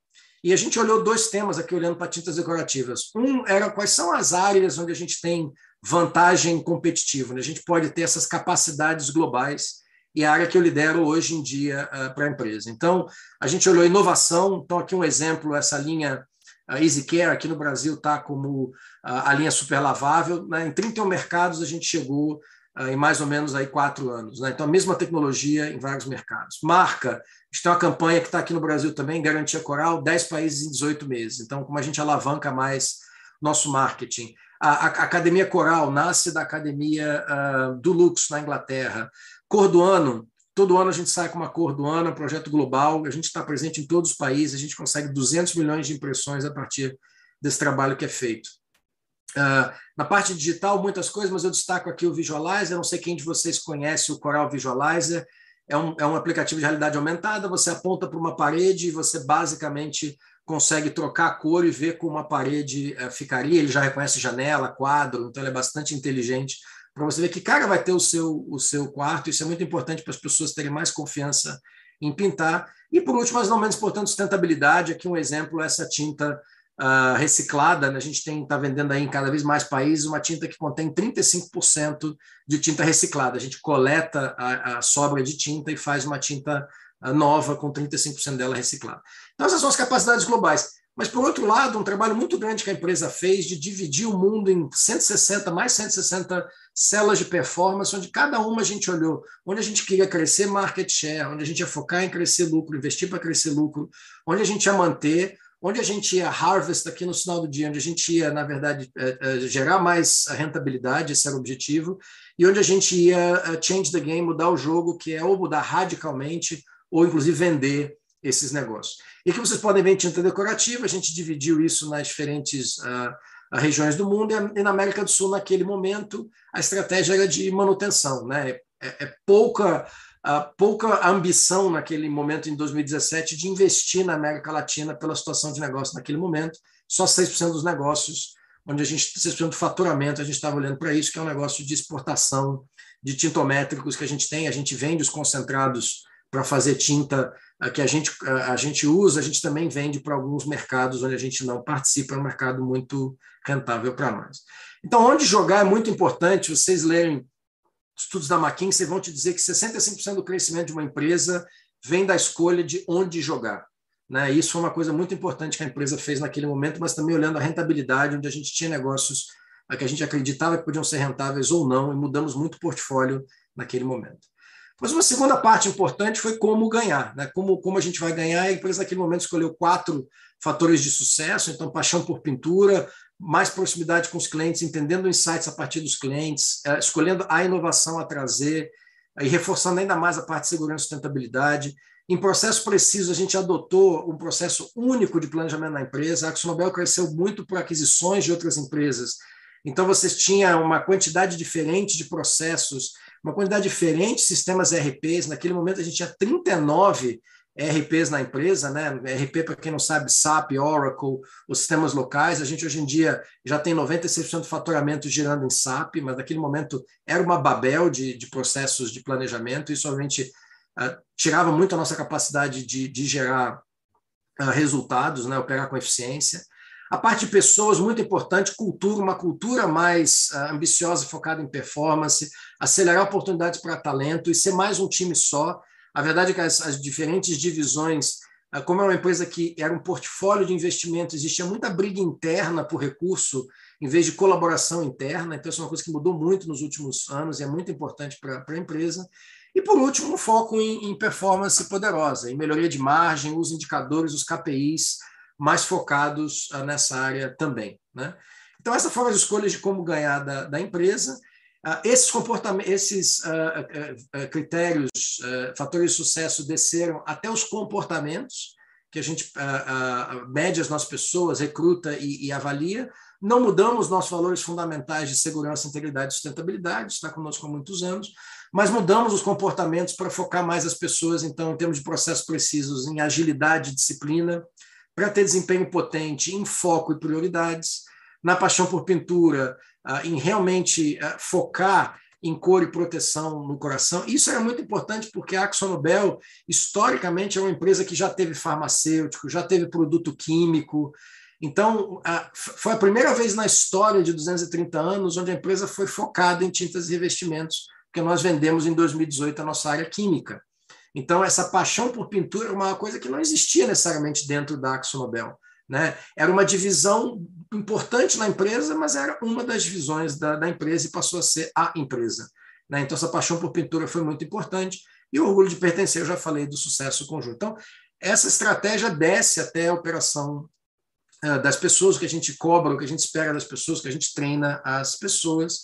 E a gente olhou dois temas aqui olhando para tintas decorativas. Um era quais são as áreas onde a gente tem vantagem competitiva. Né? A gente pode ter essas capacidades globais e a área que eu lidero hoje em dia uh, para a empresa. Então, a gente olhou inovação, então aqui um exemplo, essa linha a EasyCare aqui no Brasil está como a linha super lavável. Né? Em 31 mercados a gente chegou em mais ou menos aí quatro anos. Né? Então, a mesma tecnologia em vários mercados. Marca, a gente tem uma campanha que está aqui no Brasil também, Garantia Coral, 10 países em 18 meses. Então, como a gente alavanca mais nosso marketing. A, Academia Coral nasce da Academia uh, do Lux, na Inglaterra. Cor do Ano, todo ano a gente sai com uma cor do ano, um projeto global, a gente está presente em todos os países, a gente consegue 200 milhões de impressões a partir desse trabalho que é feito. Uh, na parte digital, muitas coisas, mas eu destaco aqui o Visualizer. Não sei quem de vocês conhece o Coral Visualizer. É um, é um aplicativo de realidade aumentada. Você aponta para uma parede e você basicamente consegue trocar a cor e ver como uma parede uh, ficaria. Ele já reconhece janela, quadro, então ele é bastante inteligente para você ver que cara vai ter o seu, o seu quarto. Isso é muito importante para as pessoas terem mais confiança em pintar. E por último, mas não menos importante, sustentabilidade. Aqui um exemplo, essa tinta uh, reciclada. Né? A gente está vendendo aí em cada vez mais países uma tinta que contém 35% de tinta reciclada. A gente coleta a, a, sobra de tinta e faz uma tinta nova com 35% dela reciclada. Então, essas são as capacidades globais. Mas, por outro lado, um trabalho muito grande que a empresa fez de dividir o mundo em 160, mais 160 células de performance, onde cada uma a gente olhou, onde a gente queria crescer market share, onde a gente ia focar em crescer lucro, investir para crescer lucro, onde a gente ia manter, onde a gente ia harvest aqui no final do dia, onde a gente ia, na verdade, é, é, gerar mais rentabilidade, esse era o objetivo, e onde a gente ia é, change the game, mudar o jogo, que é ou mudar radicalmente, ou inclusive vender esses negócios. E aqui vocês podem ver em tinta decorativa, a gente dividiu isso nas diferentes uh, regiões do mundo, e na América do Sul, naquele momento, a estratégia era de manutenção. Né? É, é pouca uh, pouca ambição naquele momento, em 2017, de investir na América Latina pela situação de negócio naquele momento. Só 6% dos negócios, onde a gente, 6% do faturamento, a gente estava olhando para isso, que é um negócio de exportação de tintométricos que a gente tem. A gente vende os concentrados para fazer tinta uh, que a gente, uh, a gente usa, a gente também vende para alguns mercados onde a gente não participa, é um mercado muito rentável para nós. Então, onde jogar é muito importante, vocês lerem estudos da McKinsey vão te dizer que 65% do crescimento de uma empresa vem da escolha de onde jogar. Né? Isso foi uma coisa muito importante que a empresa fez naquele momento, mas também olhando a rentabilidade, onde a gente tinha negócios que a gente acreditava que podiam ser rentáveis ou não, e mudamos muito o portfólio naquele momento. Mas uma segunda parte importante foi como ganhar, né? como, como a gente vai ganhar. A empresa naquele momento escolheu quatro fatores de sucesso, então paixão por pintura, mais proximidade com os clientes, entendendo insights a partir dos clientes, é, escolhendo a inovação a trazer e reforçando ainda mais a parte de segurança e sustentabilidade. Em processo preciso, a gente adotou um processo único de planejamento na empresa. A AxoNobel cresceu muito por aquisições de outras empresas. Então, vocês tinham uma quantidade diferente de processos, uma quantidade diferente de sistemas ERPs. Naquele momento, a gente tinha 39 ERPs na empresa, né? ERP, para quem não sabe, SAP, Oracle, os sistemas locais. A gente hoje em dia já tem 96% do faturamento girando em SAP, mas naquele momento era uma babel de, de processos de planejamento. Isso obviamente uh, tirava muito a nossa capacidade de, de gerar uh, resultados, né? operar com eficiência. A parte de pessoas, muito importante, cultura, uma cultura mais uh, ambiciosa, focada em performance, acelerar oportunidades para talento e ser mais um time só. A verdade é que as, as diferentes divisões, ah, como é uma empresa que era um portfólio de investimento, existia muita briga interna por recurso, em vez de colaboração interna. Então, isso é uma coisa que mudou muito nos últimos anos e é muito importante para a empresa. E, por último, um foco em, em, performance poderosa, em melhoria de margem, os indicadores, os KPIs mais focados uh, nessa área também. Né? Então, essas foram as escolhas de como ganhar da, da empresa. Ah, esses comportamentos, esses uh, critérios, fatores de sucesso desceram até os comportamentos que a gente mede as nossas pessoas, recruta e, e, avalia. Não mudamos nossos valores fundamentais de segurança, integridade e sustentabilidade, está conosco há muitos anos, mas mudamos os comportamentos para focar mais as pessoas, então, em termos de processos precisos, em agilidade, disciplina, para ter desempenho potente, em foco e prioridades, na paixão por pintura, ah, em realmente ah, focar em cor e proteção no coração. Isso era muito importante porque a AxoNobel, historicamente, é uma empresa que já teve farmacêutico, já teve produto químico. Então, foi a primeira vez na história de 230 anos onde a empresa foi focada em tintas e revestimentos porque nós vendemos em 2018 a nossa área química. Então, essa paixão por pintura é uma coisa que não existia necessariamente dentro da AxoNobel. Né? Era uma divisão importante na empresa, mas era uma das divisões da, da empresa e passou a ser a empresa. Né? Então, essa paixão por pintura foi muito importante. E o orgulho de pertencer, eu já falei do sucesso conjunto. Então, essa estratégia desce até a operação uh, das pessoas, o que a gente cobra, o que a gente espera das pessoas, o que a gente treina as pessoas.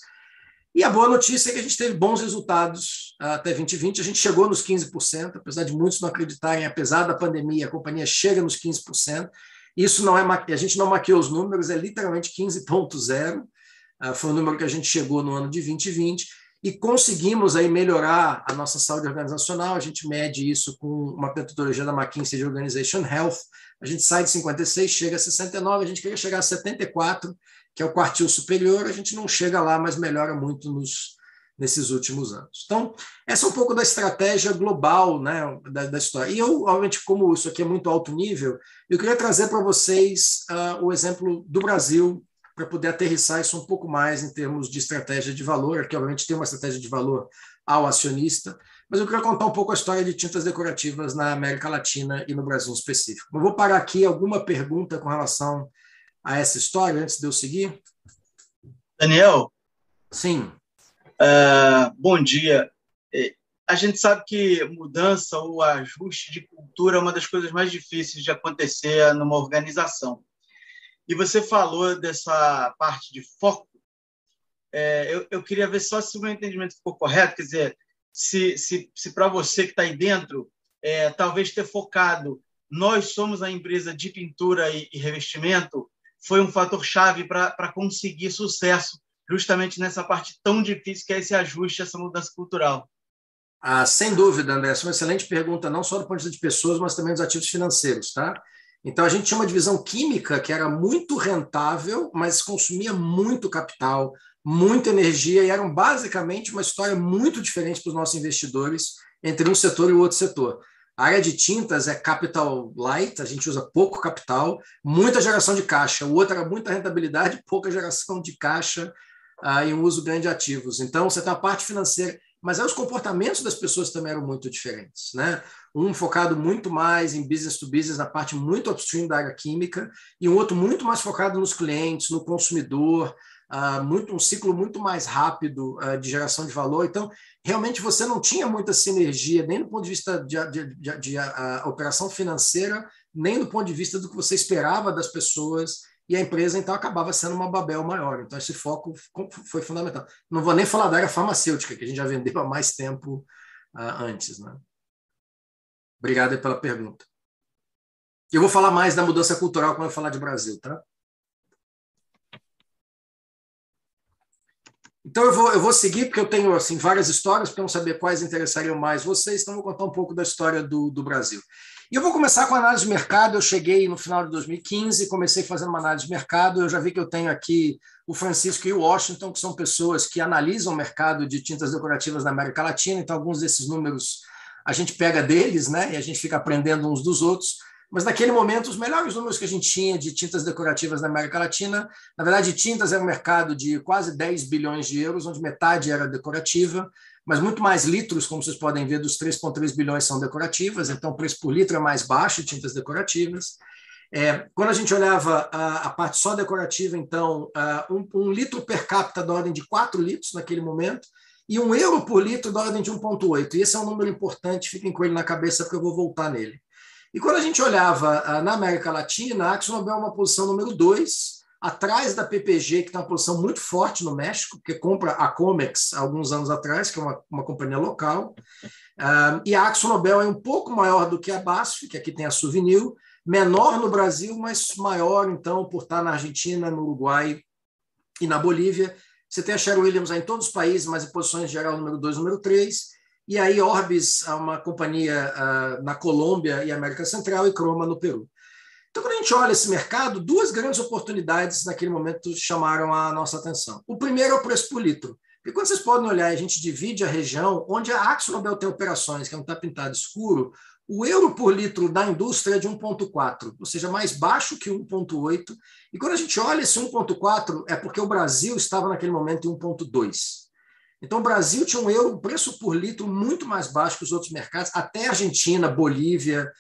E a boa notícia é que a gente teve bons resultados até 2020. A gente chegou nos 15%, apesar de muitos não acreditarem, apesar da pandemia, a companhia chega nos 15%. Isso não é a gente não maquiou os números, é literalmente 15.0. Ah, foi o número que a gente chegou no ano de 2020 e conseguimos aí melhorar a nossa saúde organizacional. A gente mede isso com uma metodologia da McKinsey de Organization Health. A gente sai de 56, chega a 69, a gente queria chegar a 74, que é o quartil superior. A gente não chega lá, mas melhora muito nos, nesses últimos anos. Então, essa é um pouco da estratégia global né, da, da história. E eu, obviamente, como isso aqui é muito alto nível, eu queria trazer para vocês uh, o exemplo do Brasil para poder aterrissar isso um pouco mais em termos de estratégia de valor, que obviamente tem uma estratégia de valor ao acionista, mas eu queria contar um pouco a história de tintas decorativas na América Latina e no Brasil em específico. Eu vou parar aqui alguma pergunta com relação a essa história antes de eu seguir. Daniel? Sim. Uh, bom dia. É, a gente sabe que mudança ou ajuste de cultura é uma das coisas mais difíceis de acontecer numa organização. E você falou dessa parte de foco. É, eu, eu, queria ver só se o meu entendimento ficou correto, quer dizer, se, se, se para você que está aí dentro, é, talvez ter focado, nós somos a empresa de pintura e, e revestimento, foi um fator chave para conseguir sucesso justamente nessa parte tão difícil que é esse ajuste, essa mudança cultural. Ah, sem dúvida, André, essa é uma excelente pergunta, não só do ponto de vista de pessoas, mas também dos ativos financeiros, tá? Então, a gente tinha uma divisão química que era muito rentável, mas consumia muito capital, muita energia, e eram basicamente uma história muito diferente para os nossos investidores entre um setor e o outro setor. A área de tintas é capital light, a gente usa pouco capital, muita geração de caixa. O outro era muita rentabilidade, pouca geração de caixa uh, e um uso grande de ativos. Então, você tem a parte financeira mas aí os comportamentos das pessoas também eram muito diferentes. Né? Um focado muito mais em business to business, na parte muito upstream da área química, e um outro muito mais focado nos clientes, no consumidor, uh, muito, um ciclo muito mais rápido uh, de geração de valor. Então, realmente você não tinha muita sinergia, nem do ponto de vista de, de, de, de uh, operação financeira, nem do ponto de vista do que você esperava das pessoas e a empresa então acabava sendo uma Babel maior. Então esse foco foi fundamental. Não vou nem falar da área farmacêutica, que a gente já vendeu há mais tempo antes. Né? Obrigado pela pergunta. Eu vou falar mais da mudança cultural quando eu falar de Brasil, tá? Então eu vou, eu vou seguir, porque eu tenho assim, várias histórias, para não saber quais interessariam mais vocês, então eu vou contar um pouco da história do, do Brasil. E eu vou começar com a análise de mercado. Eu cheguei no final de 2015, comecei fazendo uma análise de mercado. Eu já vi que eu tenho aqui o Francisco e o Washington, que são pessoas que analisam o mercado de tintas decorativas na América Latina. Então, alguns desses números a gente pega deles, né? E a gente fica aprendendo uns dos outros. Mas naquele momento, os melhores números que a gente tinha de tintas decorativas na América Latina, na verdade, tintas era um mercado de quase 10 bilhões de euros, onde metade era decorativa mas muito mais litros, como vocês podem ver, dos 3,3 bilhões são decorativas, então o preço por litro é mais baixo de tintas decorativas. É, quando a gente olhava a, a, parte só decorativa, então, uh, um, um, litro per capita da ordem de 4 litros naquele momento, e um euro por litro da ordem de 1,8. E esse é um número importante, fiquem com ele na cabeça, porque eu vou voltar nele. E quando a gente olhava uh, na América Latina, a AxoNobel é uma posição número 2, atrás da PPG, que tem uma posição muito forte no México, que compra a Comex há alguns anos atrás, que é uma, uma companhia local. Uh, e a Axo Nobel é um pouco maior do que a BASF, que aqui tem a Souvenir, menor no Brasil, mas maior, então, por estar na Argentina, no Uruguai e na Bolívia. Você tem a Sherwin Williams em todos os países, mas em posições geral número 2 número 3. E aí Orbis, uma companhia na Colômbia e América Central, e Croma no Peru. Então, quando a gente olha esse mercado, duas grandes oportunidades naquele momento chamaram a nossa atenção. O primeiro é o preço por litro. Porque quando vocês podem olhar, a gente divide a região onde a AxoNobel tem operações, que é um está pintado escuro, o euro por litro da indústria é de 1,4, ou seja, mais baixo que 1,8. E quando a gente olha esse 1,4, é porque o Brasil estava naquele momento em 1,2. Então, o Brasil tinha um euro, preço por litro muito mais baixo que os outros mercados, até Argentina, Bolívia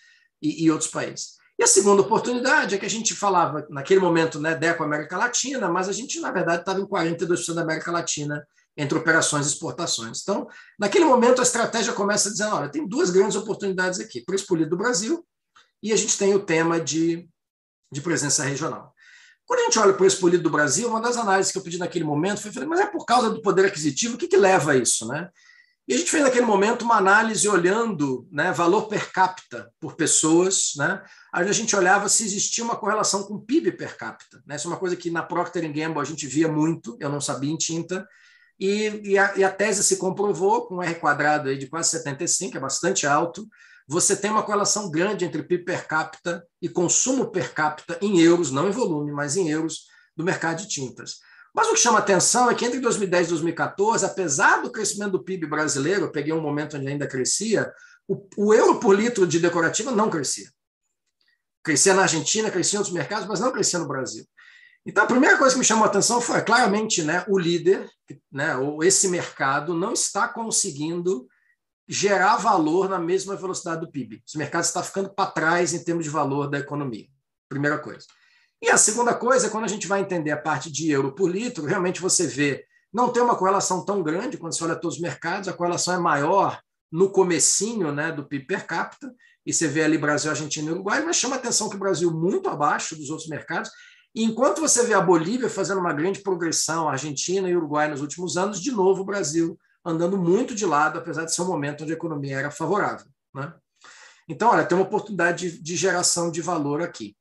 e, e outros países. E a segunda oportunidade é que a gente falava, naquele momento, né, DECO América Latina, mas a gente, na verdade, estava em 42% da América Latina entre operações e exportações. Então, naquele momento, a estratégia começa dizendo: olha, tem duas grandes oportunidades aqui: preço polido do Brasil e a gente tem o tema de, de presença regional. Quando a gente olha para o polido do Brasil, uma das análises que eu pedi naquele momento foi: mas é por causa do poder aquisitivo, o que, que leva a isso? Né? E a gente fez naquele momento uma análise olhando né, valor per capita por pessoas. Né? Aí a gente olhava se existia uma correlação com PIB per capita. Né? Isso é uma coisa que na Procter Gamble a gente via muito, eu não sabia em tinta, e, e, a, e a tese se comprovou com um R quadrado aí de quase 75, é bastante alto. Você tem uma correlação grande entre PIB per capita e consumo per capita em euros, não em volume, mas em euros, do mercado de tintas. Mas o que chama atenção é que entre 2010 e 2014, apesar do crescimento do PIB brasileiro, eu peguei um momento onde ainda crescia, o, o euro por litro de decorativa não crescia. Crescia na Argentina, crescia em outros mercados, mas não crescia no Brasil. Então, a primeira coisa que me chamou a atenção foi claramente né, o líder, né, ou esse mercado, não está conseguindo gerar valor na mesma velocidade do PIB. Esse mercado está ficando para trás em termos de valor da economia. Primeira coisa. E a segunda coisa, quando a gente vai entender a parte de euro por litro, realmente você vê, não tem uma correlação tão grande quando você olha todos os mercados, a correlação é maior no comecinho né, do PIB per capita, e você vê ali Brasil, Argentina e Uruguai, mas chama atenção que o Brasil muito abaixo dos outros mercados, e enquanto você vê a Bolívia fazendo uma grande progressão, a Argentina e Uruguai nos últimos anos, de novo o Brasil andando muito de lado, apesar de ser um momento onde a economia era favorável. Né? Então, olha, tem uma oportunidade de, de geração de valor aqui.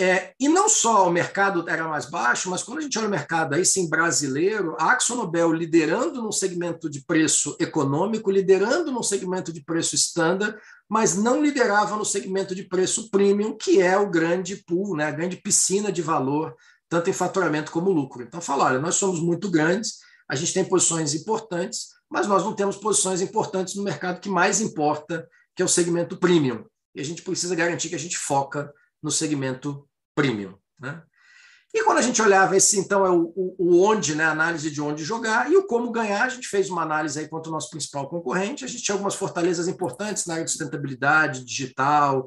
É, e não só o mercado era mais baixo, mas quando a gente olha o mercado aí sim brasileiro, a AxoNobel liderando no segmento de preço econômico, liderando no segmento de preço standard, mas não liderava no segmento de preço premium, que é o grande pool, né, a grande piscina de valor, tanto em faturamento como lucro. Então, falar, olha, nós somos muito grandes, a gente tem posições importantes, mas nós não temos posições importantes no mercado que mais importa, que é o segmento premium. E a gente precisa garantir que a gente foca no segmento premium. Né? E quando a gente olhava esse, então, é o, o, o, onde, né, a análise de onde jogar, e o como ganhar, a gente fez uma análise aí quanto ao nosso principal concorrente. A gente tinha algumas fortalezas importantes na área de sustentabilidade, digital,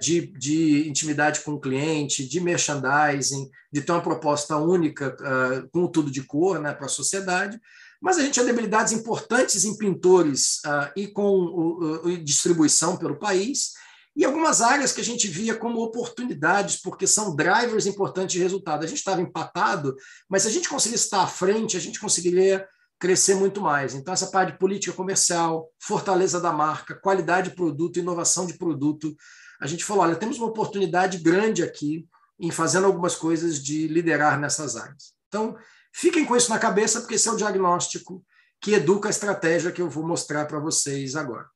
de, de intimidade com o cliente, de merchandising, de ter uma proposta única, uh, com tudo de cor né, para a sociedade. Mas a gente tinha debilidades importantes em pintores uh, e com distribuição pelo país e algumas áreas que a gente via como oportunidades, porque são drivers importantes de resultado. A gente estava empatado, mas se a gente conseguisse estar à frente, a gente conseguiria crescer muito mais. Então, essa parte de política comercial, fortaleza da marca, qualidade de produto, inovação de produto, a gente falou: olha, temos uma oportunidade grande aqui em fazendo algumas coisas de liderar nessas áreas. Então, fiquem com isso na cabeça, porque esse é o diagnóstico que educa a estratégia que eu vou mostrar para vocês agora.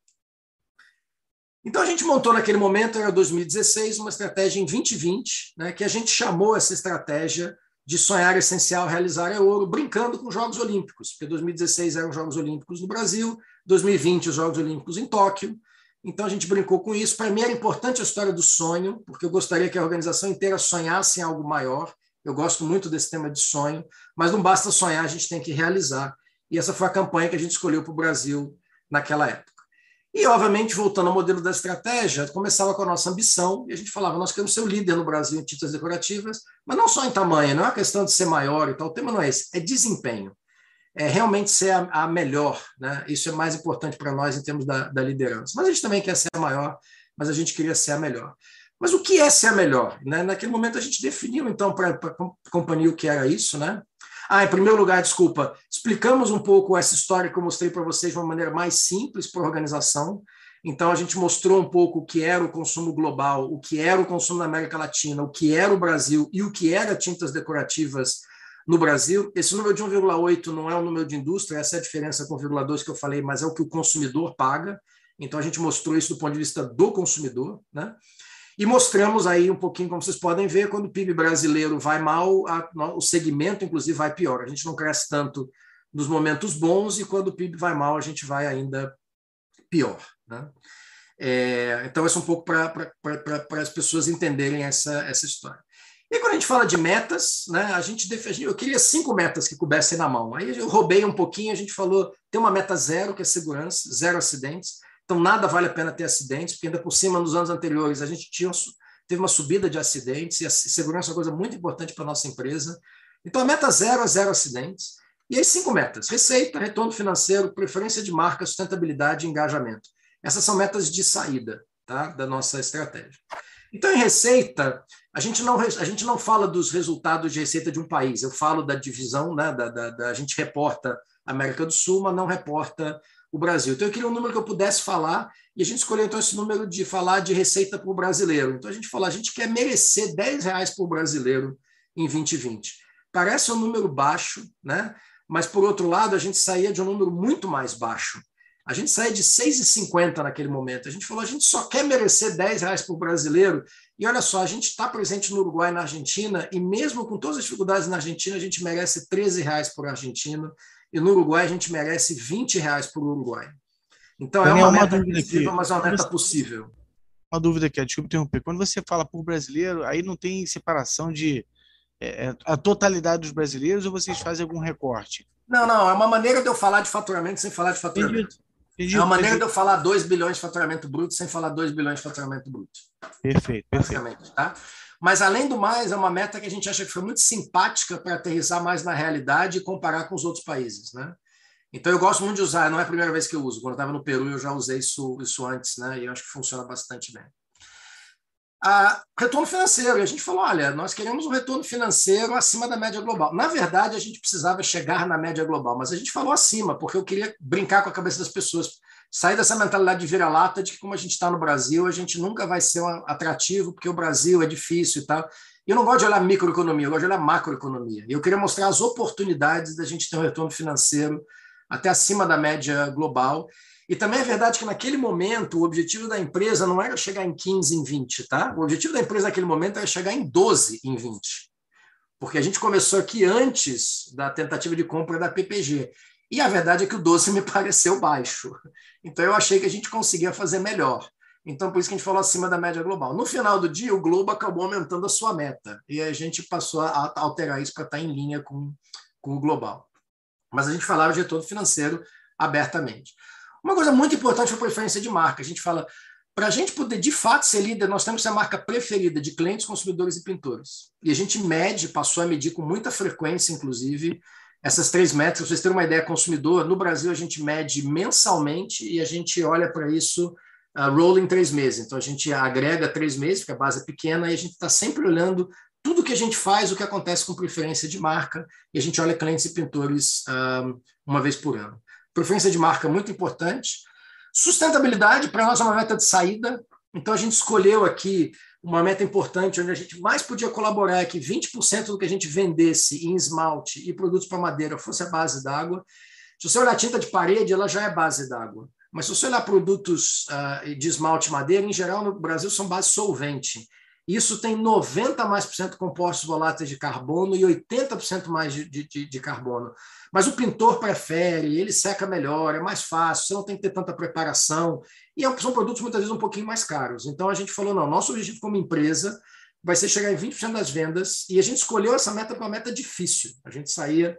Então a gente montou naquele momento, era 2016, uma estratégia em 2020, né, que a gente chamou essa estratégia de sonhar essencial, realizar é ouro, brincando com os Jogos Olímpicos, porque 2016 eram os Jogos Olímpicos no Brasil, 2020 os Jogos Olímpicos em Tóquio. Então a gente brincou com isso. Para mim era importante a história do sonho, porque eu gostaria que a organização inteira sonhasse em algo maior. Eu gosto muito desse tema de sonho, mas não basta sonhar, a gente tem que realizar. E essa foi a campanha que a gente escolheu para o Brasil naquela época. E, obviamente, voltando ao modelo da estratégia, começava com a nossa ambição, e a gente falava, nós queremos ser o líder no Brasil em tintas decorativas, mas não só em tamanho, não é uma questão de ser maior e tal, o tema não é esse, é desempenho. É realmente ser a, a melhor, né? isso é mais importante para nós em termos da, da, liderança. Mas a gente também quer ser a maior, mas a gente queria ser a melhor. Mas o que é ser a melhor? Né? Naquele momento a gente definiu, então, para a companhia o que era isso, né? Ah, em primeiro lugar, desculpa, explicamos um pouco essa história que eu mostrei para vocês de uma maneira mais simples para a organização. Então, a gente mostrou um pouco o que era o consumo global, o que era o consumo na América Latina, o que era o Brasil e o que era tintas decorativas no Brasil. Esse número de 1,8 não é o número de indústria, essa é a diferença com o 1,2 que eu falei, mas é o que o consumidor paga. Então, a gente mostrou isso do ponto de vista do consumidor. Né? E mostramos aí um pouquinho, como vocês podem ver, quando o PIB brasileiro vai mal, a, o segmento, inclusive, vai pior. A gente não cresce tanto nos momentos bons e quando o PIB vai mal, a gente vai ainda pior. Né? É, então, isso é um pouco para as pessoas entenderem essa, essa história. E quando a gente fala de metas, né, a gente definiu, eu queria cinco metas que coubessem na mão. Aí eu roubei um pouquinho, a gente falou, tem uma meta zero, que é segurança, zero acidentes. Então nada vale a pena ter acidentes, porque ainda por cima, nos anos anteriores, a gente tinha, teve uma subida de acidentes, e a segurança é uma coisa muito importante para nossa empresa. Então a meta zero é zero acidentes. E as cinco metas: receita, retorno financeiro, preferência de marca, sustentabilidade e engajamento. Essas são metas de saída tá, da nossa estratégia. Então, em receita, a gente não, a gente não fala dos resultados de receita de um país, eu falo da divisão, né, da, da, da, a gente reporta América do Sul, mas não reporta o Brasil. Então, eu queria um número que eu pudesse falar, e a gente escolheu então esse número de falar de receita para o brasileiro. Então, a gente falou, a gente quer merecer 10 reais por brasileiro em 2020. Parece um número baixo, né? mas, por outro lado, a gente saía de um número muito mais baixo. A gente saía de 6,50 naquele momento. A gente falou, a gente só quer merecer 10 reais por brasileiro. E olha só, a gente está presente no Uruguai e na Argentina, e mesmo com todas as dificuldades na Argentina, a gente merece 13 reais por argentino, e no Uruguai a gente merece 20 reais por Uruguai. Então é uma, uma meta possível, mas é uma meta possível. Uma dúvida aqui, desculpa interromper. Quando você fala por brasileiro, aí não tem separação de é, é a totalidade dos brasileiros ou vocês fazem algum recorte? Não, não, é uma maneira de eu falar de faturamento sem falar de faturamento. Entendi. Entendi, é uma maneira entendi. de eu falar 2 bilhões de faturamento bruto sem falar 2 bilhões de faturamento bruto. Perfeito, perfeito. Tá? Mas, além do mais, é uma meta que a gente acha que foi muito simpática para aterrissar mais na realidade e comparar com os outros países. Né? Então, eu gosto muito de usar, não é a primeira vez que eu uso. Quando eu estava no Peru, eu já usei isso, isso antes, né? e eu acho que funciona bastante bem. A retorno financeiro. E a gente falou: olha, nós queremos um retorno financeiro acima da média global. Na verdade, a gente precisava chegar na média global, mas a gente falou acima, porque eu queria brincar com a cabeça das pessoas, sair dessa mentalidade de vira-lata de que, como a gente está no Brasil, a gente nunca vai ser um atrativo, porque o Brasil é difícil e tal. Eu não gosto de olhar microeconomia, eu gosto de olhar macroeconomia. E eu queria mostrar as oportunidades da gente ter um retorno financeiro até acima da média global. E também é verdade que naquele momento o objetivo da empresa não era chegar em 15 em 20, tá? O objetivo da empresa naquele momento era chegar em 12 em 20. Porque a gente começou aqui antes da tentativa de compra da PPG. E a verdade é que o 12 me pareceu baixo. Então eu achei que a gente conseguia fazer melhor. Então, por isso que a gente falou acima da média global. No final do dia, o Globo acabou aumentando a sua meta. E a gente passou a alterar isso para estar em linha com, com o global. Mas a gente falava de retorno financeiro abertamente. Uma coisa muito importante foi preferência de marca. A gente fala, para a gente poder de fato ser líder, nós temos que ser a marca preferida de clientes, consumidores e pintores. E a gente mede, passou a medir com muita frequência, inclusive, essas três. Para vocês terem uma ideia, consumidor, no Brasil a gente mede mensalmente e a gente olha para isso uh, rolling três meses. Então a gente agrega três meses, porque a base é pequena, e a gente está sempre olhando tudo que a gente faz, o que acontece com preferência de marca, e a gente olha clientes e pintores uh, uma vez por ano preferência de marca muito importante. Sustentabilidade, para nós, é uma meta de saída. Então, a gente escolheu aqui uma meta importante, onde a gente mais podia colaborar é que 20% do que a gente vendesse em esmalte e produtos para madeira fosse a base d'água. Se você olhar tinta de parede, ela já é base d'água. Mas se você olhar produtos uh, de esmalte madeira, em geral, no Brasil, são base solvente. Isso tem 90 mais por cento compostos voláteis de carbono e 80% mais de, de, de, carbono. Mas o pintor prefere, ele seca melhor, é mais fácil, você não tem que ter tanta preparação. E é são produtos muitas vezes um pouquinho mais caros. Então a gente falou: não, nosso objetivo como empresa vai ser chegar em 20% das vendas, e a gente escolheu essa meta para uma meta difícil. A gente saía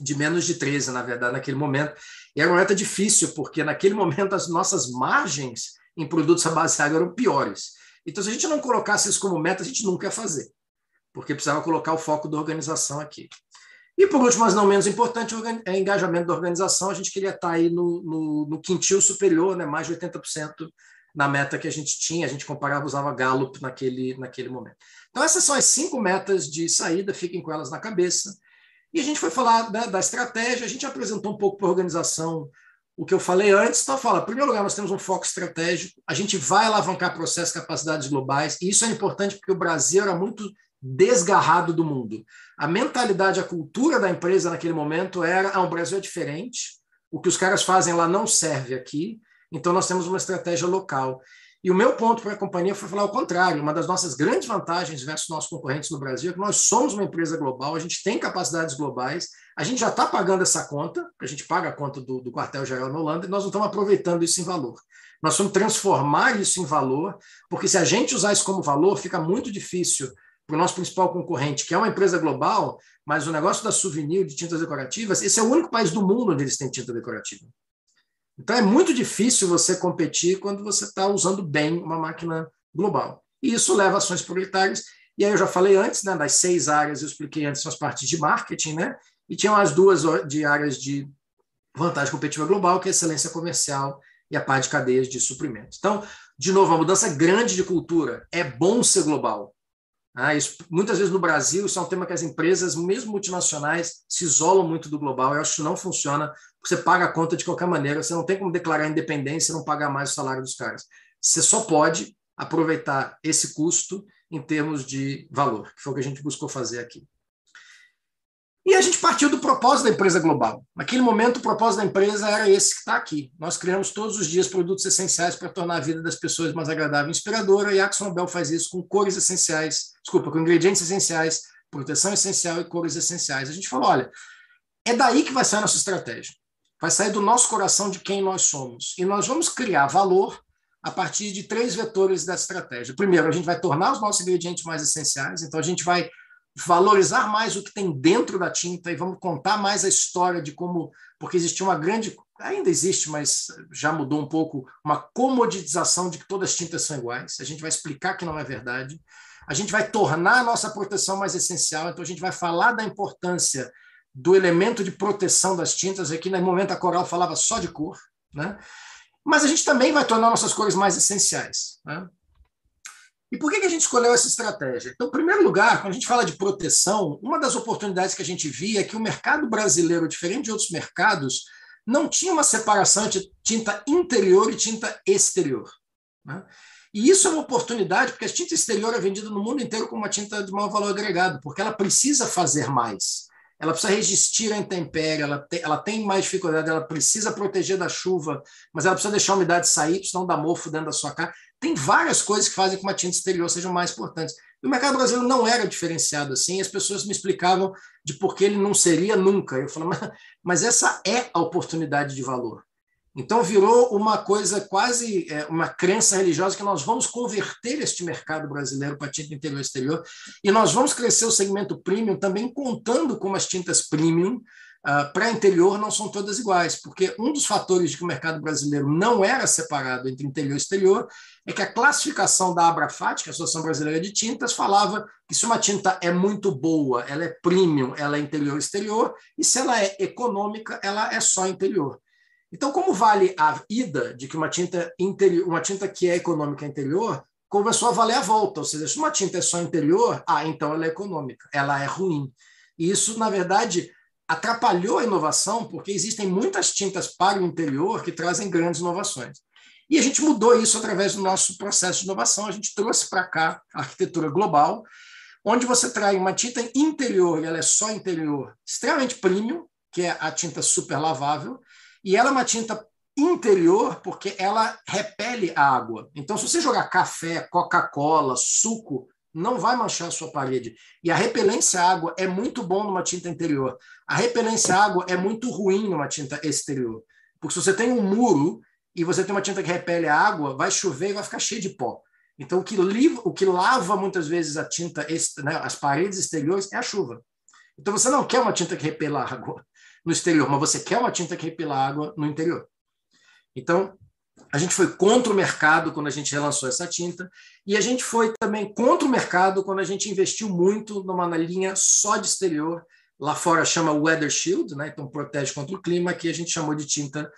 de menos de 13, na verdade, naquele momento. E era uma meta difícil, porque naquele momento as nossas margens em produtos à base de água eram piores. Então, se a gente não colocasse isso como meta, a gente nunca ia fazer, porque precisava colocar o foco da organização aqui. E, por último, mas não menos importante, é engajamento da organização. A gente queria estar aí no, no, no quintil superior, né, mais de 80% na meta que a gente tinha. A gente comparava, usava Gallup naquele, naquele momento. Então, essas são as cinco metas de saída, fiquem com elas na cabeça. E a gente foi falar né, da estratégia, a gente apresentou um pouco para a organização o que eu falei antes, então fala, em primeiro lugar, nós temos um foco estratégico, a gente vai alavancar processos, capacidades globais, e isso é importante porque o Brasil era muito desgarrado do mundo. A mentalidade, a cultura da empresa naquele momento era, ah, o Brasil é diferente, o que os caras fazem lá não serve aqui, então nós temos uma estratégia local. E o meu ponto para a companhia foi falar o contrário. Uma das nossas grandes vantagens versus nossos concorrentes no Brasil é que nós somos uma empresa global, a gente tem capacidades globais, a gente já está pagando essa conta, a gente paga a conta do, do quartel-geral na Holanda, e nós não estamos aproveitando isso em valor. Nós vamos transformar isso em valor, porque se a gente usar isso como valor, fica muito difícil para o nosso principal concorrente, que é uma empresa global, mas o negócio da souvenir de tintas decorativas, esse é o único país do mundo onde eles têm tinta decorativa. Então é muito difícil você competir quando você está usando bem uma máquina global. E isso leva a ações prioritárias. E aí eu já falei antes, né, das seis áreas, eu expliquei antes, são as partes de marketing, né? E tinham as duas de áreas de vantagem competitiva global, que é a excelência comercial e a parte de cadeias de suprimentos. Então, de novo, uma mudança grande de cultura. É bom ser global. Ah, isso, muitas vezes no Brasil, isso é um tema que as empresas, mesmo multinacionais, se isolam muito do global. Eu acho que não funciona. Você paga a conta de qualquer maneira. Você não tem como declarar independência e não pagar mais o salário dos caras. Você só pode aproveitar esse custo em termos de valor, que foi o que a gente buscou fazer aqui. E a gente partiu do propósito da empresa global. Naquele momento, o propósito da empresa era esse que está aqui. Nós criamos todos os dias produtos essenciais para tornar a vida das pessoas mais agradável e inspiradora, e a Axon Nobel faz isso com cores essenciais, desculpa, com ingredientes essenciais, proteção essencial e cores essenciais. A gente falou, olha, é daí que vai sair a nossa estratégia. Vai sair do nosso coração de quem nós somos. E nós vamos criar valor a partir de três vetores da estratégia. Primeiro, a gente vai tornar os nossos ingredientes mais essenciais, então a gente vai valorizar mais o que tem dentro da tinta e vamos contar mais a história de como, porque existia uma grande, ainda existe, mas já mudou um pouco, uma comoditização de que todas as tintas são iguais. A gente vai explicar que não é verdade. A gente vai tornar a nossa proteção mais essencial, então a gente vai falar da importância do elemento de proteção das tintas. Aqui no momento a Coral falava só de cor, né? Mas a gente também vai tornar nossas cores mais essenciais. Né? E por que, a gente escolheu essa estratégia? Então, em primeiro lugar, quando a gente fala de proteção, uma das oportunidades que a gente via é que o mercado brasileiro, diferente de outros mercados, não tinha uma separação entre tinta interior e tinta exterior. Né? E isso é uma oportunidade, porque a tinta exterior é vendida no mundo inteiro como uma tinta de maior valor agregado, porque ela precisa fazer mais ela precisa resistir à intempérie, ela, ela tem mais dificuldade, ela precisa proteger da chuva, mas ela precisa deixar a umidade sair, senão dá mofo dentro da sua cara. Tem várias coisas que fazem com que uma tinta exterior seja mais importante. E o mercado brasileiro não era diferenciado assim, as pessoas me explicavam de por que ele não seria nunca. Eu falava, mas, mas essa é a oportunidade de valor. Então virou uma coisa quase é, uma crença religiosa que nós vamos converter este mercado brasileiro para tinta interior e exterior e nós vamos crescer o segmento premium também contando com as tintas premium uh, para interior não são todas iguais, porque um dos fatores de que o mercado brasileiro não era separado entre interior e exterior é que a classificação da Abrafat, que é a Associação Brasileira de Tintas, falava que se uma tinta é muito boa, ela é premium, ela é interior e exterior, e se ela é econômica, ela é só interior. Então, como vale a ida de que uma tinta interior, uma tinta que é econômica interior, começou a valer a volta. Ou seja, se uma tinta é só interior, ah, então ela é econômica, ela é ruim. E isso, na verdade, atrapalhou a inovação, porque existem muitas tintas para o interior que trazem grandes inovações. E a gente mudou isso através do nosso processo de inovação. A gente trouxe para cá a arquitetura global, onde você traz uma tinta interior, e ela é só interior, extremamente premium, que é a tinta super lavável, e ela é uma tinta interior porque ela repele a água. Então, se você jogar café, Coca-Cola, suco, não vai manchar a sua parede. E a repelência à água é muito bom numa tinta interior. A repelência à água é muito ruim numa tinta exterior. Porque se você tem um muro e você tem uma tinta que repele a água, vai chover e vai ficar cheio de pó. Então, o que, liva, o que lava muitas vezes a tinta, né, as paredes exteriores, é a chuva. Então, você não quer uma tinta que repela água no exterior, mas você quer uma tinta que repela água no interior. Então, a gente foi contra o mercado quando a gente relançou essa tinta, e a gente foi também contra o mercado quando a gente investiu muito numa linha só de exterior. Lá fora chama Weather Shield, né? então protege contra o clima, que a gente chamou de tinta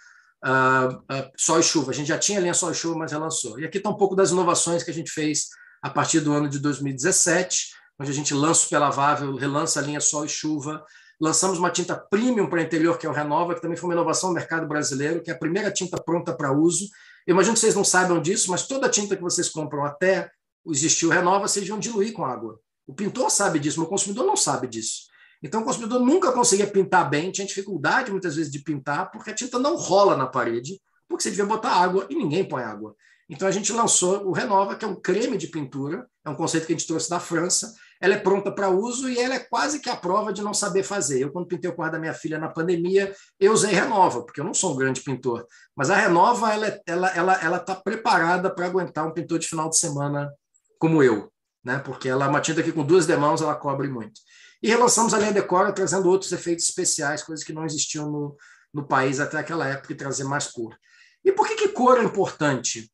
uh, uh, sol e chuva. A gente já tinha linha sol e chuva, mas relançou. E aqui está um pouco das inovações que a gente fez a partir do ano de 2017, onde a gente lança o Pelavável, relança a linha sol e chuva, Lançamos uma tinta premium para interior, que é o Renova, que também foi uma inovação no mercado brasileiro, que é a primeira tinta pronta para uso. Eu imagino que vocês não saibam disso, mas toda tinta que vocês compram até existir o Renova, vocês vão diluir com água. O pintor sabe disso, mas o consumidor não sabe disso. Então, o consumidor nunca conseguia pintar bem, tinha dificuldade muitas vezes de pintar, porque a tinta não rola na parede, porque você devia botar água e ninguém põe água. Então, a gente lançou o Renova, que é um creme de pintura, é um conceito que a gente trouxe da França, ela é pronta para uso e ela é quase que a prova de não saber fazer. Eu, quando pintei o quarto da minha filha na pandemia, eu usei Renova, porque eu não sou um grande pintor. Mas a Renova, ela é, ela ela ela está preparada para aguentar um pintor de final de semana como eu. né? porque ela é uma tinta que com duas demãos ela cobre muito. E relançamos a linha Decora trazendo outros efeitos especiais, coisas que não existiam no, no país até aquela época, e trazer mais cor. E por que, que cor é importante?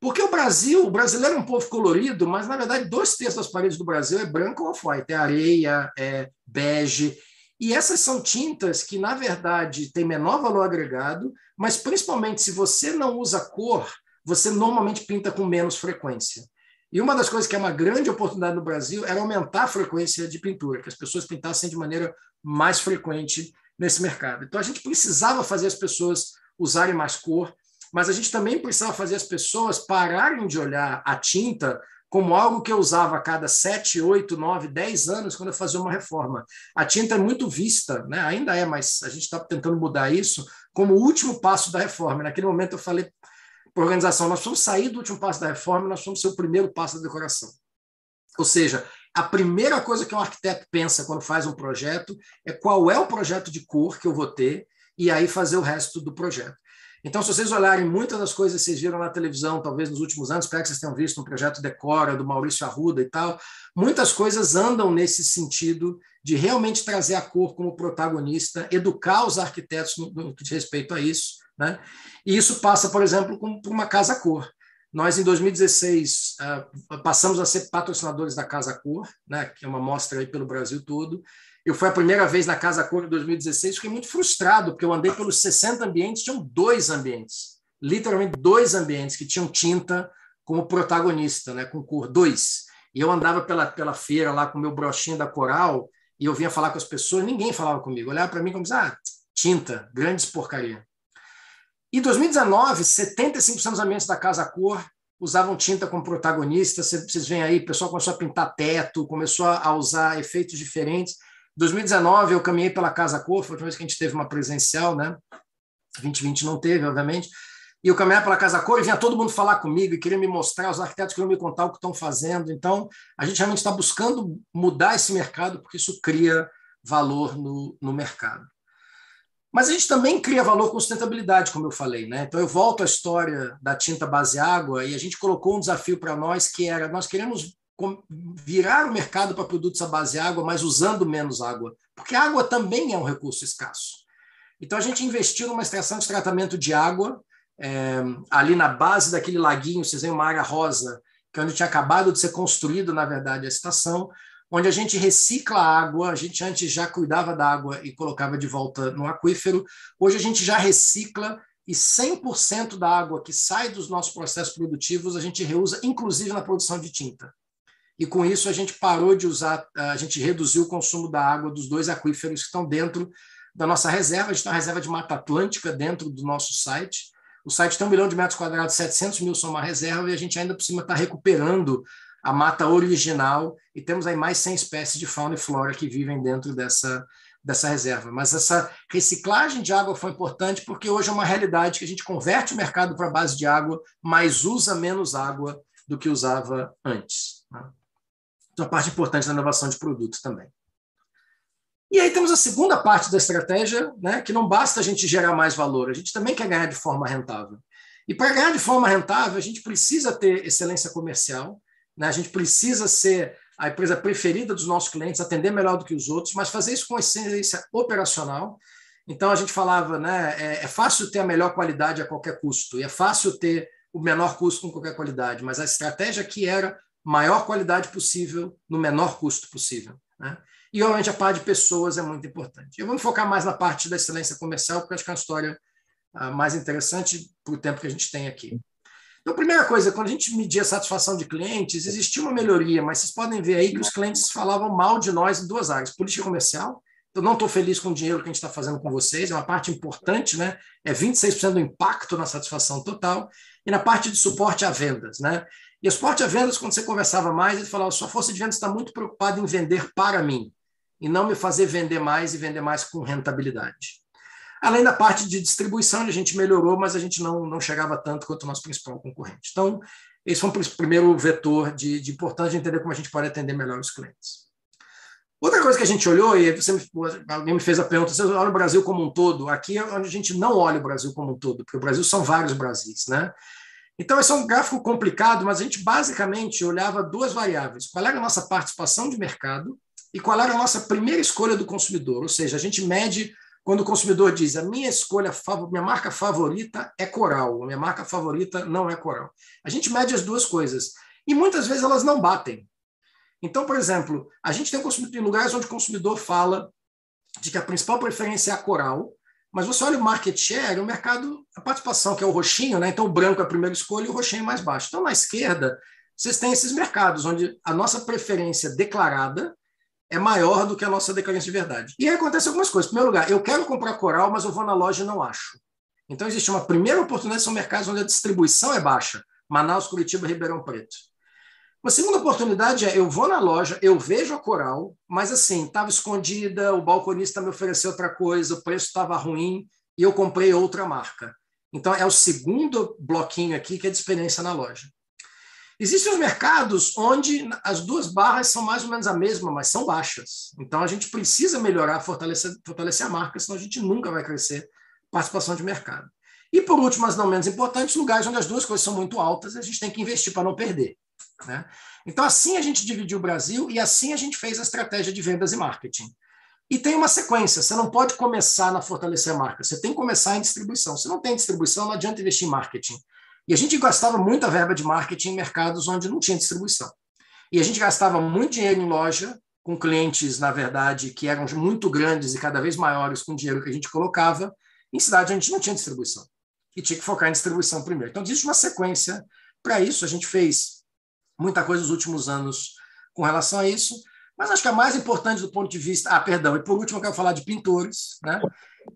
Porque o Brasil, o brasileiro é um povo colorido, mas na verdade dois terços das paredes do Brasil é branco ou white, é areia, é bege. E essas são tintas que, na verdade, têm menor valor agregado, mas principalmente se você não usa cor, você normalmente pinta com menos frequência. E uma das coisas que é uma grande oportunidade no Brasil era aumentar a frequência de pintura, que as pessoas pintassem de maneira mais frequente nesse mercado. Então a gente precisava fazer as pessoas usarem mais cor, mas a gente também precisava fazer as pessoas pararem de olhar a tinta como algo que eu usava a cada sete, oito, nove, dez anos quando eu fazia uma reforma. A tinta é muito vista, né? ainda é, mas a gente está tentando mudar isso como o último passo da reforma. Naquele momento eu falei para a organização, nós vamos sair do último passo da reforma, nós vamos ser o primeiro passo da decoração. Ou seja, a primeira coisa que um arquiteto pensa quando faz um projeto é qual é o projeto de cor que eu vou ter e aí fazer o resto do projeto. Então, se vocês olharem muitas das coisas que vocês viram na televisão, talvez nos últimos anos, espero que vocês tenham visto um projeto Decora, do Maurício Arruda e tal, muitas coisas andam nesse sentido de realmente trazer a cor como protagonista, educar os arquitetos no, no que diz respeito a isso. Né? E isso passa, por exemplo, por uma casa cor. Nós, em 2016, uh, passamos a ser patrocinadores da Casa Cor, né, que é uma mostra aí pelo Brasil todo, eu fui a primeira vez na Casa Cor em 2016, fiquei muito frustrado, porque eu andei pelos 60 ambientes, tinham dois ambientes, literalmente dois ambientes que tinham tinta como protagonista, né, com cor, dois. E eu andava pela, pela feira lá com meu brochinho da Coral, e eu vinha falar com as pessoas, ninguém falava comigo, olhava para mim como ah, tinta, grandes porcaria. Em 2019, 75% dos ambientes da Casa Cor usavam tinta como protagonista. Vocês veem aí, o pessoal começou a pintar teto, começou a usar efeitos diferentes. 2019 eu caminhei pela Casa Cor, foi a última vez que a gente teve uma presencial, né? 2020 não teve, obviamente. E eu caminhava pela Casa Cor e vinha todo mundo falar comigo e queria me mostrar, os arquitetos queriam me contar o que estão fazendo. Então, a gente realmente está buscando mudar esse mercado, porque isso cria valor no, no mercado. Mas a gente também cria valor com sustentabilidade, como eu falei. Né? Então, eu volto à história da tinta base água e a gente colocou um desafio para nós que era: nós queremos virar o mercado para produtos à base de água, mas usando menos água, porque a água também é um recurso escasso. Então a gente investiu numa estação de tratamento de água é, ali na base daquele laguinho, vocês veem uma área rosa, que é onde tinha acabado de ser construído, na verdade, a estação, onde a gente recicla a água, a gente antes já cuidava da água e colocava de volta no aquífero, hoje a gente já recicla e 100% da água que sai dos nossos processos produtivos a gente reusa, inclusive na produção de tinta e com isso a gente parou de usar, a gente reduziu o consumo da água dos dois aquíferos que estão dentro da nossa reserva. A gente tem uma reserva de Mata Atlântica dentro do nosso site. O site tem um milhão de metros quadrados, 700 mil são uma reserva, e a gente ainda por cima está recuperando a mata original, e temos aí mais 100 espécies de fauna e flora que vivem dentro dessa, dessa reserva. Mas essa reciclagem de água foi importante porque hoje é uma realidade que a gente converte o mercado para base de água, mas usa menos água do que usava antes. Né? Uma parte importante da inovação de produto também. E aí temos a segunda parte da estratégia, né, que não basta a gente gerar mais valor, a gente também quer ganhar de forma rentável. E para ganhar de forma rentável, a gente precisa ter excelência comercial, né, a gente precisa ser a empresa preferida dos nossos clientes, atender melhor do que os outros, mas fazer isso com excelência operacional. Então a gente falava, né, é, é fácil ter a melhor qualidade a qualquer custo, e é fácil ter o menor custo com qualquer qualidade, mas a estratégia aqui era maior qualidade possível no menor custo possível. Né? E, obviamente, a parte de pessoas é muito importante. Eu vou me focar mais na parte da excelência comercial, porque acho que é uma história uh, mais interessante para o tempo que a gente tem aqui. Então, primeira coisa, quando a gente media a satisfação de clientes, existia uma melhoria, mas vocês podem ver aí que os clientes falavam mal de nós em duas áreas: política comercial. Eu não estou feliz com o dinheiro que a gente está fazendo com vocês, é uma parte importante, né? É 26% do impacto na satisfação total. E na parte de suporte a vendas, né? E o suporte a vendas, quando você conversava mais, ele falava: sua força de vendas está muito preocupada em vender para mim e não me fazer vender mais e vender mais com rentabilidade. Além da parte de distribuição, a gente melhorou, mas a gente não, não chegava tanto quanto o nosso principal concorrente. Então, esse foi o primeiro vetor de, de importante entender como a gente pode atender melhor os clientes. Outra coisa que a gente olhou, e você me, alguém me fez a pergunta, você olha o Brasil como um todo? Aqui é onde a gente não olha o Brasil como um todo, porque o Brasil são vários Brasis, né? Então, esse é um gráfico complicado, mas a gente basicamente olhava duas variáveis: qual era a nossa participação de mercado e qual era a nossa primeira escolha do consumidor. Ou seja, a gente mede quando o consumidor diz a minha escolha, minha marca favorita é coral, a minha marca favorita não é coral. A gente mede as duas coisas. E muitas vezes elas não batem. Então, por exemplo, a gente tem, tem lugares onde o consumidor fala de que a principal preferência é a coral, mas você olha o market share, o mercado, a participação, que é o roxinho, né? então o branco é a primeira escolha e o roxinho é mais baixo. Então, na esquerda, vocês têm esses mercados onde a nossa preferência declarada é maior do que a nossa declarência de verdade. E aí acontece algumas coisas. Em primeiro lugar, eu quero comprar coral, mas eu vou na loja e não acho. Então, existe uma primeira oportunidade, são mercados onde a distribuição é baixa. Manaus, Curitiba, Ribeirão Preto. Uma segunda oportunidade é, eu vou na loja, eu vejo a coral, mas assim, estava escondida, o balconista me ofereceu outra coisa, o preço estava ruim e eu comprei outra marca. Então, é o segundo bloquinho aqui que é de experiência na loja. Existem os mercados onde as duas barras são mais ou menos a mesma, mas são baixas. Então, a gente precisa melhorar, fortalecer, fortalecer a marca, senão a gente nunca vai crescer participação de mercado. E, por último, mas não menos importante, lugares onde as duas coisas são muito altas, a gente tem que investir para não perder. Né? Então, assim a gente dividiu o Brasil e assim a gente fez a estratégia de vendas e marketing. E tem uma sequência, você não pode começar na fortalecer a marca, você tem que começar em distribuição. Se não tem distribuição, não adianta investir em marketing. E a gente gastava muita verba de marketing em mercados onde não tinha distribuição. E a gente gastava muito dinheiro em loja, com clientes, na verdade, que eram muito grandes e cada vez maiores com o dinheiro que a gente colocava, em cidade onde a gente não tinha distribuição. E tinha que focar em distribuição primeiro. Então, existe uma sequência para isso. A gente fez muita coisa nos últimos anos com relação a isso. Mas acho que a mais importante do ponto de vista. Ah, perdão, e por último eu quero falar de pintores, né?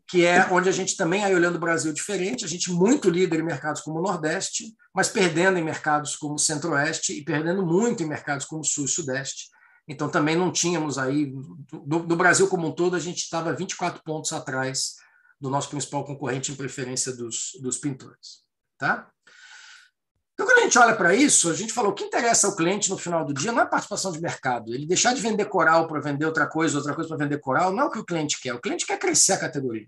que é onde a gente também, aí olhando o Brasil diferente, a gente muito líder em mercados como o Nordeste, mas perdendo em mercados como o Centro-Oeste e perdendo muito em mercados como o Sul e Sudeste. Então também não tínhamos aí, no, Brasil como um todo, a gente estava 24 pontos atrás do nosso principal concorrente em preferência dos, dos pintores. Tá? Então, quando a gente olha para isso, a gente falou: o que interessa ao cliente no final do dia não é participação de mercado. Ele deixar de vender coral para vender outra coisa, outra coisa para vender coral, não é o que o cliente quer. O cliente quer crescer a categoria.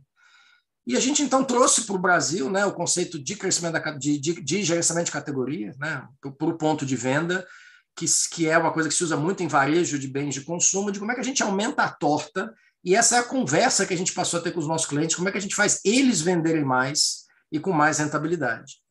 E a gente então trouxe para o Brasil né, o conceito de crescimento da, de, de, de gerenciamento de categoria, né, para o ponto de venda, que, que é uma coisa que se usa muito em varejo de bens de consumo, de como é que a gente aumenta a torta. E essa é a conversa que a gente passou a ter com os nossos clientes, como é que a gente faz eles venderem mais e com mais rentabilidade.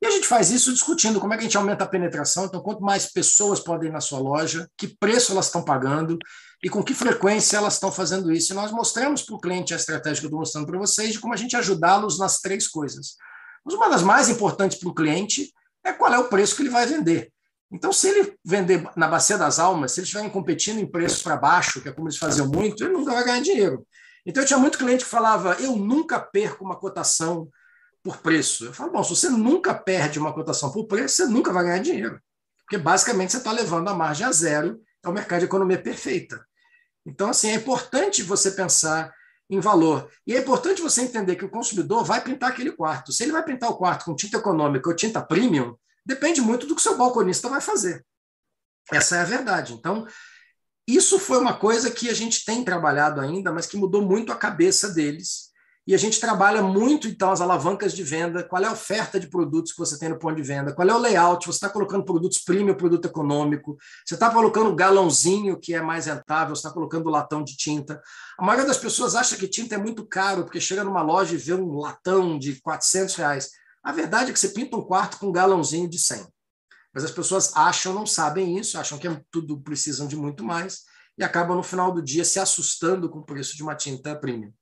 E a gente faz isso discutindo como é que a gente aumenta a penetração. Então, quanto mais pessoas podem ir na sua loja, que preço elas estão pagando e com que frequência elas estão fazendo isso. E nós mostramos para o cliente a estratégia que eu estou mostrando para vocês de como a gente ajudá-los nas três coisas. Mas uma das mais importantes para o cliente é qual é o preço que ele vai vender. Então, se ele vender na bacia das almas, se eles estiverem competindo em preços para baixo, que é como eles faziam muito, ele nunca vai ganhar dinheiro. Então, eu tinha muito cliente que falava: eu nunca perco uma cotação por preço. Eu falo, bom, se você nunca perde uma cotação por preço, você nunca vai ganhar dinheiro. Porque basicamente você está levando a margem a zero, é o mercado de economia perfeita. Então, assim, é importante você pensar em valor. E é importante você entender que o consumidor vai pintar aquele quarto. Se ele vai pintar o quarto com tinta econômica ou tinta premium, depende muito do que o seu balconista vai fazer. Essa é a verdade. Então, isso foi uma coisa que a gente tem trabalhado ainda, mas que mudou muito a cabeça deles e a gente trabalha muito, então, as alavancas de venda, qual é a oferta de produtos que você tem no ponto de venda, qual é o layout, você está colocando produtos premium, produto econômico, você está colocando galãozinho, que é mais rentável, você está colocando latão de tinta. A maioria das pessoas acha que tinta é muito caro, porque chega numa loja e vê um latão de 400 reais. A verdade é que você pinta um quarto com um galãozinho de 100. Mas as pessoas acham, não sabem isso, acham que é tudo precisam de muito mais, e acabam, no final do dia, se assustando com o preço de uma tinta premium.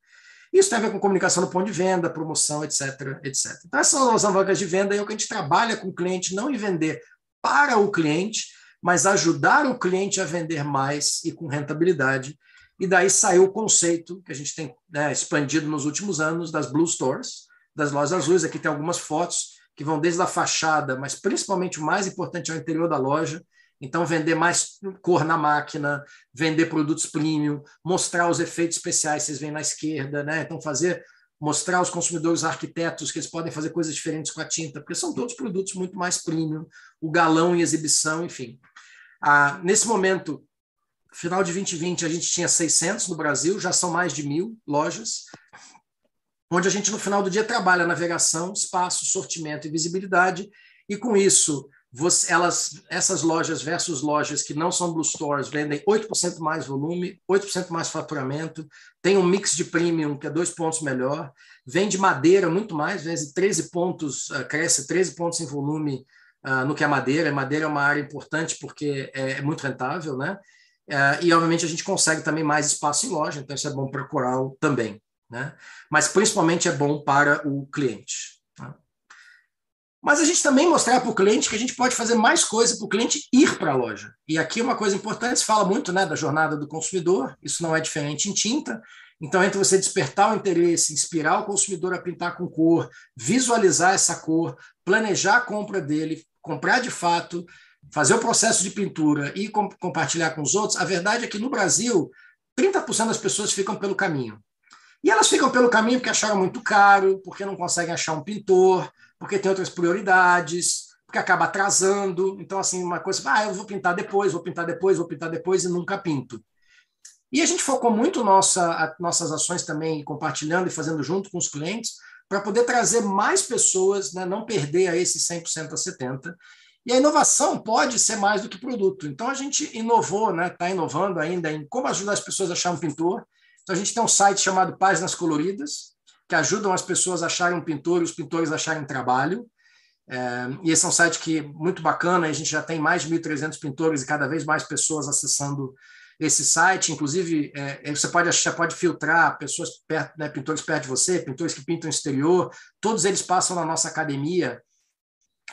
Isso tem a ver com comunicação no ponto de venda, promoção, etc, etc. Então, essas são as alavancas de venda e é o que a gente trabalha com o cliente, não em vender para o cliente, mas ajudar o cliente a vender mais e com rentabilidade. E daí saiu o conceito que a gente tem né, expandido nos últimos anos das Blue Stores, das lojas azuis. Aqui tem algumas fotos que vão desde a fachada, mas principalmente o mais importante é o interior da loja, então, vender mais cor na máquina, vender produtos premium, mostrar os efeitos especiais, vocês veem na esquerda, né? Então, fazer, mostrar aos consumidores arquitetos que eles podem fazer coisas diferentes com a tinta, porque são todos produtos muito mais premium, o galão em exibição, enfim. Ah, nesse momento, final de 2020, a gente tinha 600 no Brasil, já são mais de mil lojas, onde a gente, no final do dia, trabalha navegação, espaço, sortimento e visibilidade, e com isso, você, elas, essas lojas versus lojas que não são Blue Stores vendem 8% mais volume, 8% mais faturamento, tem um mix de premium que é dois pontos melhor, vende madeira muito mais, vende 13 pontos, uh, cresce 13 pontos em volume uh, no que é madeira. Madeira é uma área importante porque é, é muito rentável, né? Uh, e, obviamente, a gente consegue também mais espaço em loja, então isso é bom para a Coral também. Né? Mas, principalmente, é bom para o cliente. Mas a gente também mostrar para o cliente que a gente pode fazer mais coisa para o cliente ir para a loja. E aqui uma coisa importante, se fala muito né, da jornada do consumidor, isso não é diferente em tinta. Então, entre você despertar o interesse, inspirar o consumidor a pintar com cor, visualizar essa cor, planejar a compra dele, comprar de fato, fazer o processo de pintura e com, compartilhar com os outros, a verdade é que no Brasil, 30% das pessoas ficam pelo caminho. E elas ficam pelo caminho porque acharam muito caro, porque não conseguem achar um pintor, porque tem outras prioridades, porque acaba atrasando. Então, assim, uma coisa, ah, eu vou pintar depois, vou pintar depois, vou pintar depois e nunca pinto. E a gente focou muito nossa, nossas ações também, compartilhando e fazendo junto com os clientes, para poder trazer mais pessoas, né, não perder a esse 100% a 70%. E a inovação pode ser mais do que produto. Então, a gente inovou, está né, tá inovando ainda em como ajudar as pessoas a achar um pintor. Então, a gente tem um site chamado Páginas Coloridas, que ajudam as pessoas a acharem um pintor e os pintores a acharem trabalho. É, e esse é um site que muito bacana, a gente já tem mais de 1.300 pintores e cada vez mais pessoas acessando esse site. Inclusive, é, é você pode você pode filtrar pessoas perto, né, pintores perto de você, pintores que pintam exterior. Todos eles passam na nossa academia.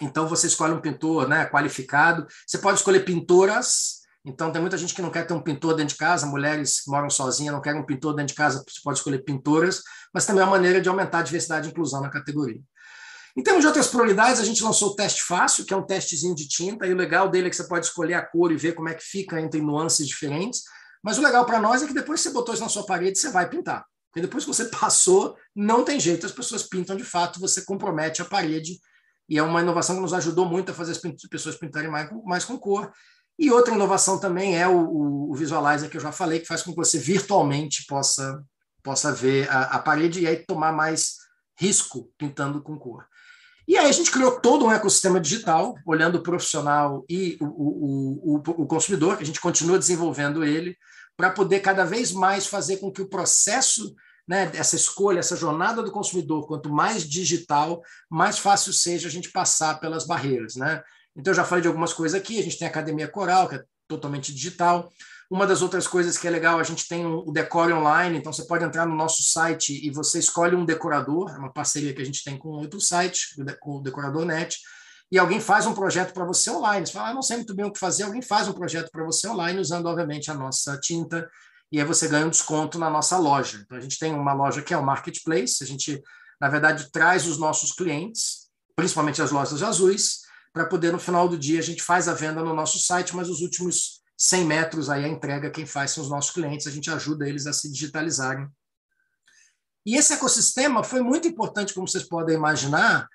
Então, você escolhe um pintor né, qualificado. Você pode escolher pintoras. Então, tem muita gente que não quer ter um pintor dentro de casa, mulheres que moram sozinhas não querem um pintor dentro de casa, você pode escolher pintoras, mas também é uma maneira de aumentar a diversidade e inclusão na categoria. Em termos de outras prioridades, a gente lançou o teste fácil, que é um testezinho de tinta, e o legal dele é que você pode escolher a cor e ver como é que fica entre nuances diferentes. Mas o legal para nós é que depois que você botou isso na sua parede, você vai pintar. Porque depois que você passou, não tem jeito, as pessoas pintam de fato, você compromete a parede. E é uma inovação que nos ajudou muito a fazer as pessoas pintarem mais, mais com cor. E outra inovação também é o, o, Visualizer, que eu já falei, que faz com que você virtualmente possa, possa ver a, a parede e aí tomar mais risco pintando com cor. E aí a gente criou todo um ecossistema digital, olhando o profissional e o, o, o, o consumidor, a gente continua desenvolvendo ele, para poder cada vez mais fazer com que o processo né, essa escolha, essa jornada do consumidor, quanto mais digital, mais fácil seja a gente passar pelas barreiras. Né? Então, eu já falei de algumas coisas aqui, a gente tem a Academia Coral, que é totalmente digital, uma das outras coisas que é legal, a gente tem o Decore Online, então você pode entrar no nosso site e você escolhe um decorador, é uma parceria que a gente tem com outro site, com o Decorador Net, e alguém faz um projeto para você online. Você fala, ah, não sei muito bem o que fazer, alguém faz um projeto para você online, usando, obviamente, a nossa tinta, e aí você ganha um desconto na nossa loja. Então, a gente tem uma loja que é o Marketplace, a gente, na verdade, traz os nossos clientes, principalmente as lojas azuis, para poder, no final do dia, a gente faz a venda no nosso site, mas os últimos 100 metros aí a entrega, quem faz são os nossos clientes, a gente ajuda eles a se digitalizarem. E esse ecossistema foi muito importante, como vocês podem imaginar.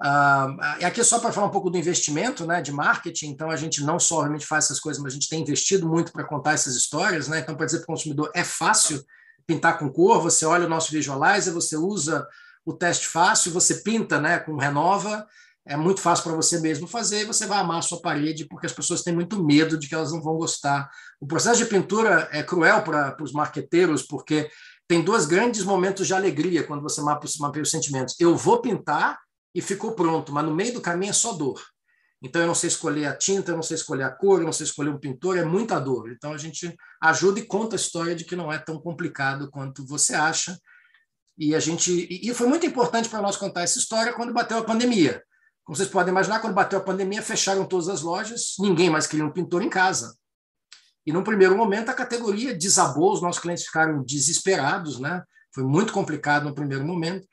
Uh, aqui é só para falar um pouco do investimento, né, de marketing. Então, a gente não só realmente faz essas coisas, mas a gente tem investido muito para contar essas histórias. Né? Então, para dizer para o consumidor, é fácil pintar com cor. Você olha o nosso visualizer, você usa o teste fácil, você pinta né, com renova é muito fácil para você mesmo fazer, você vai amar a sua parede, porque as pessoas têm muito medo de que elas não vão gostar. O processo de pintura é cruel para os marqueteiros, porque tem dois grandes momentos de alegria quando você mapeia os sentimentos. Eu vou pintar e ficou pronto, mas no meio do caminho é só dor. Então eu não sei escolher a tinta, eu não sei escolher a cor, eu não sei escolher um pintor, é muita dor. Então a gente ajuda e conta a história de que não é tão complicado quanto você acha. E a gente e foi muito importante para nós contar essa história quando bateu a pandemia como vocês podem imaginar, quando bateu a pandemia, fecharam todas as lojas, ninguém mais queria um pintor em casa. E no primeiro momento a categoria desabou, os nossos clientes ficaram desesperados, né? Foi muito complicado no primeiro momento.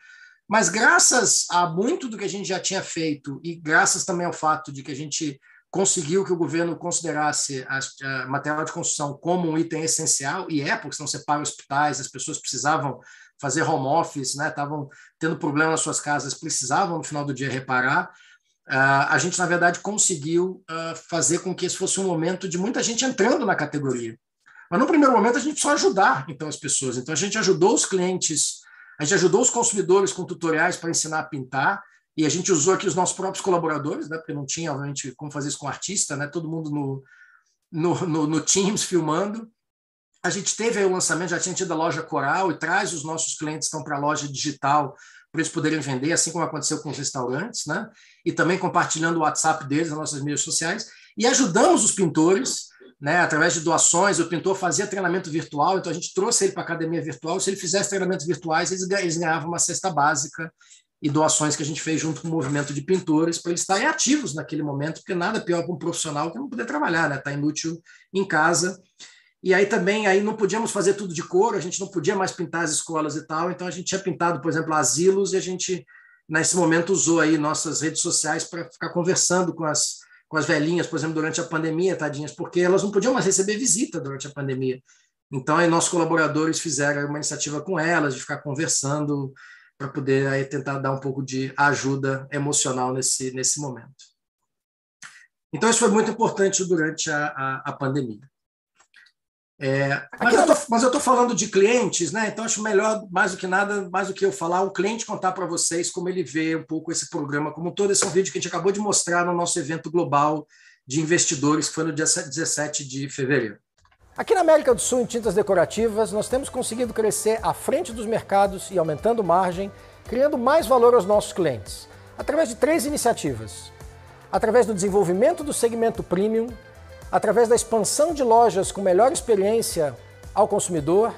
Mas graças a muito do que a gente já tinha feito e graças também ao fato de que a gente conseguiu que o governo considerasse a, a material de construção como um item essencial, e é, porque senão você para hospitais, as pessoas precisavam fazer home office, né? Estavam tendo problema nas suas casas, precisavam no final do dia reparar. Uh, a gente, na verdade, conseguiu uh, fazer com que esse fosse um momento de muita gente entrando na categoria. Mas no primeiro momento a gente só ajudar então as pessoas. Então a gente ajudou os clientes, a gente ajudou os consumidores com tutoriais para ensinar a pintar e a gente usou aqui os nossos próprios colaboradores, né, porque não tinha, obviamente, como fazer isso com artista, né, todo mundo no, no, no, no Teams filmando. A gente teve o lançamento, já tinha tido a loja Coral, e traz os nossos clientes estão para a loja digital para eles poderem vender, assim como aconteceu com os restaurantes, né? E também compartilhando o WhatsApp deles nas nossas mídias sociais. E ajudamos os pintores, né? Através de doações, o pintor fazia treinamento virtual, então a gente trouxe ele para a academia virtual. Se ele fizesse treinamentos virtuais, eles ganhavam uma cesta básica e doações que a gente fez junto com o movimento de pintores para eles estarem ativos naquele momento, porque nada pior para um profissional que não poder trabalhar, né? Está inútil em casa. E aí também aí não podíamos fazer tudo de cor, a gente não podia mais pintar as escolas e tal, então a gente tinha pintado, por exemplo, asilos e a gente nesse momento usou aí nossas redes sociais para ficar conversando com as com as velhinhas, por exemplo, durante a pandemia, tadinhas, porque elas não podiam mais receber visita durante a pandemia. Então aí nossos colaboradores fizeram uma iniciativa com elas de ficar conversando para poder aí tentar dar um pouco de ajuda emocional nesse, nesse momento. Então, isso foi muito importante durante a, a, a pandemia. É, mas eu estou falando de clientes, né? Então acho melhor, mais do que nada, mais do que eu falar, o cliente contar para vocês como ele vê um pouco esse programa como todo. Esse é um vídeo que a gente acabou de mostrar no nosso evento global de investidores, que foi no dia 17 de fevereiro. Aqui na América do Sul, em tintas decorativas, nós temos conseguido crescer à frente dos mercados e aumentando margem, criando mais valor aos nossos clientes, através de três iniciativas. Através do desenvolvimento do segmento premium, através da expansão de lojas com melhor experiência ao consumidor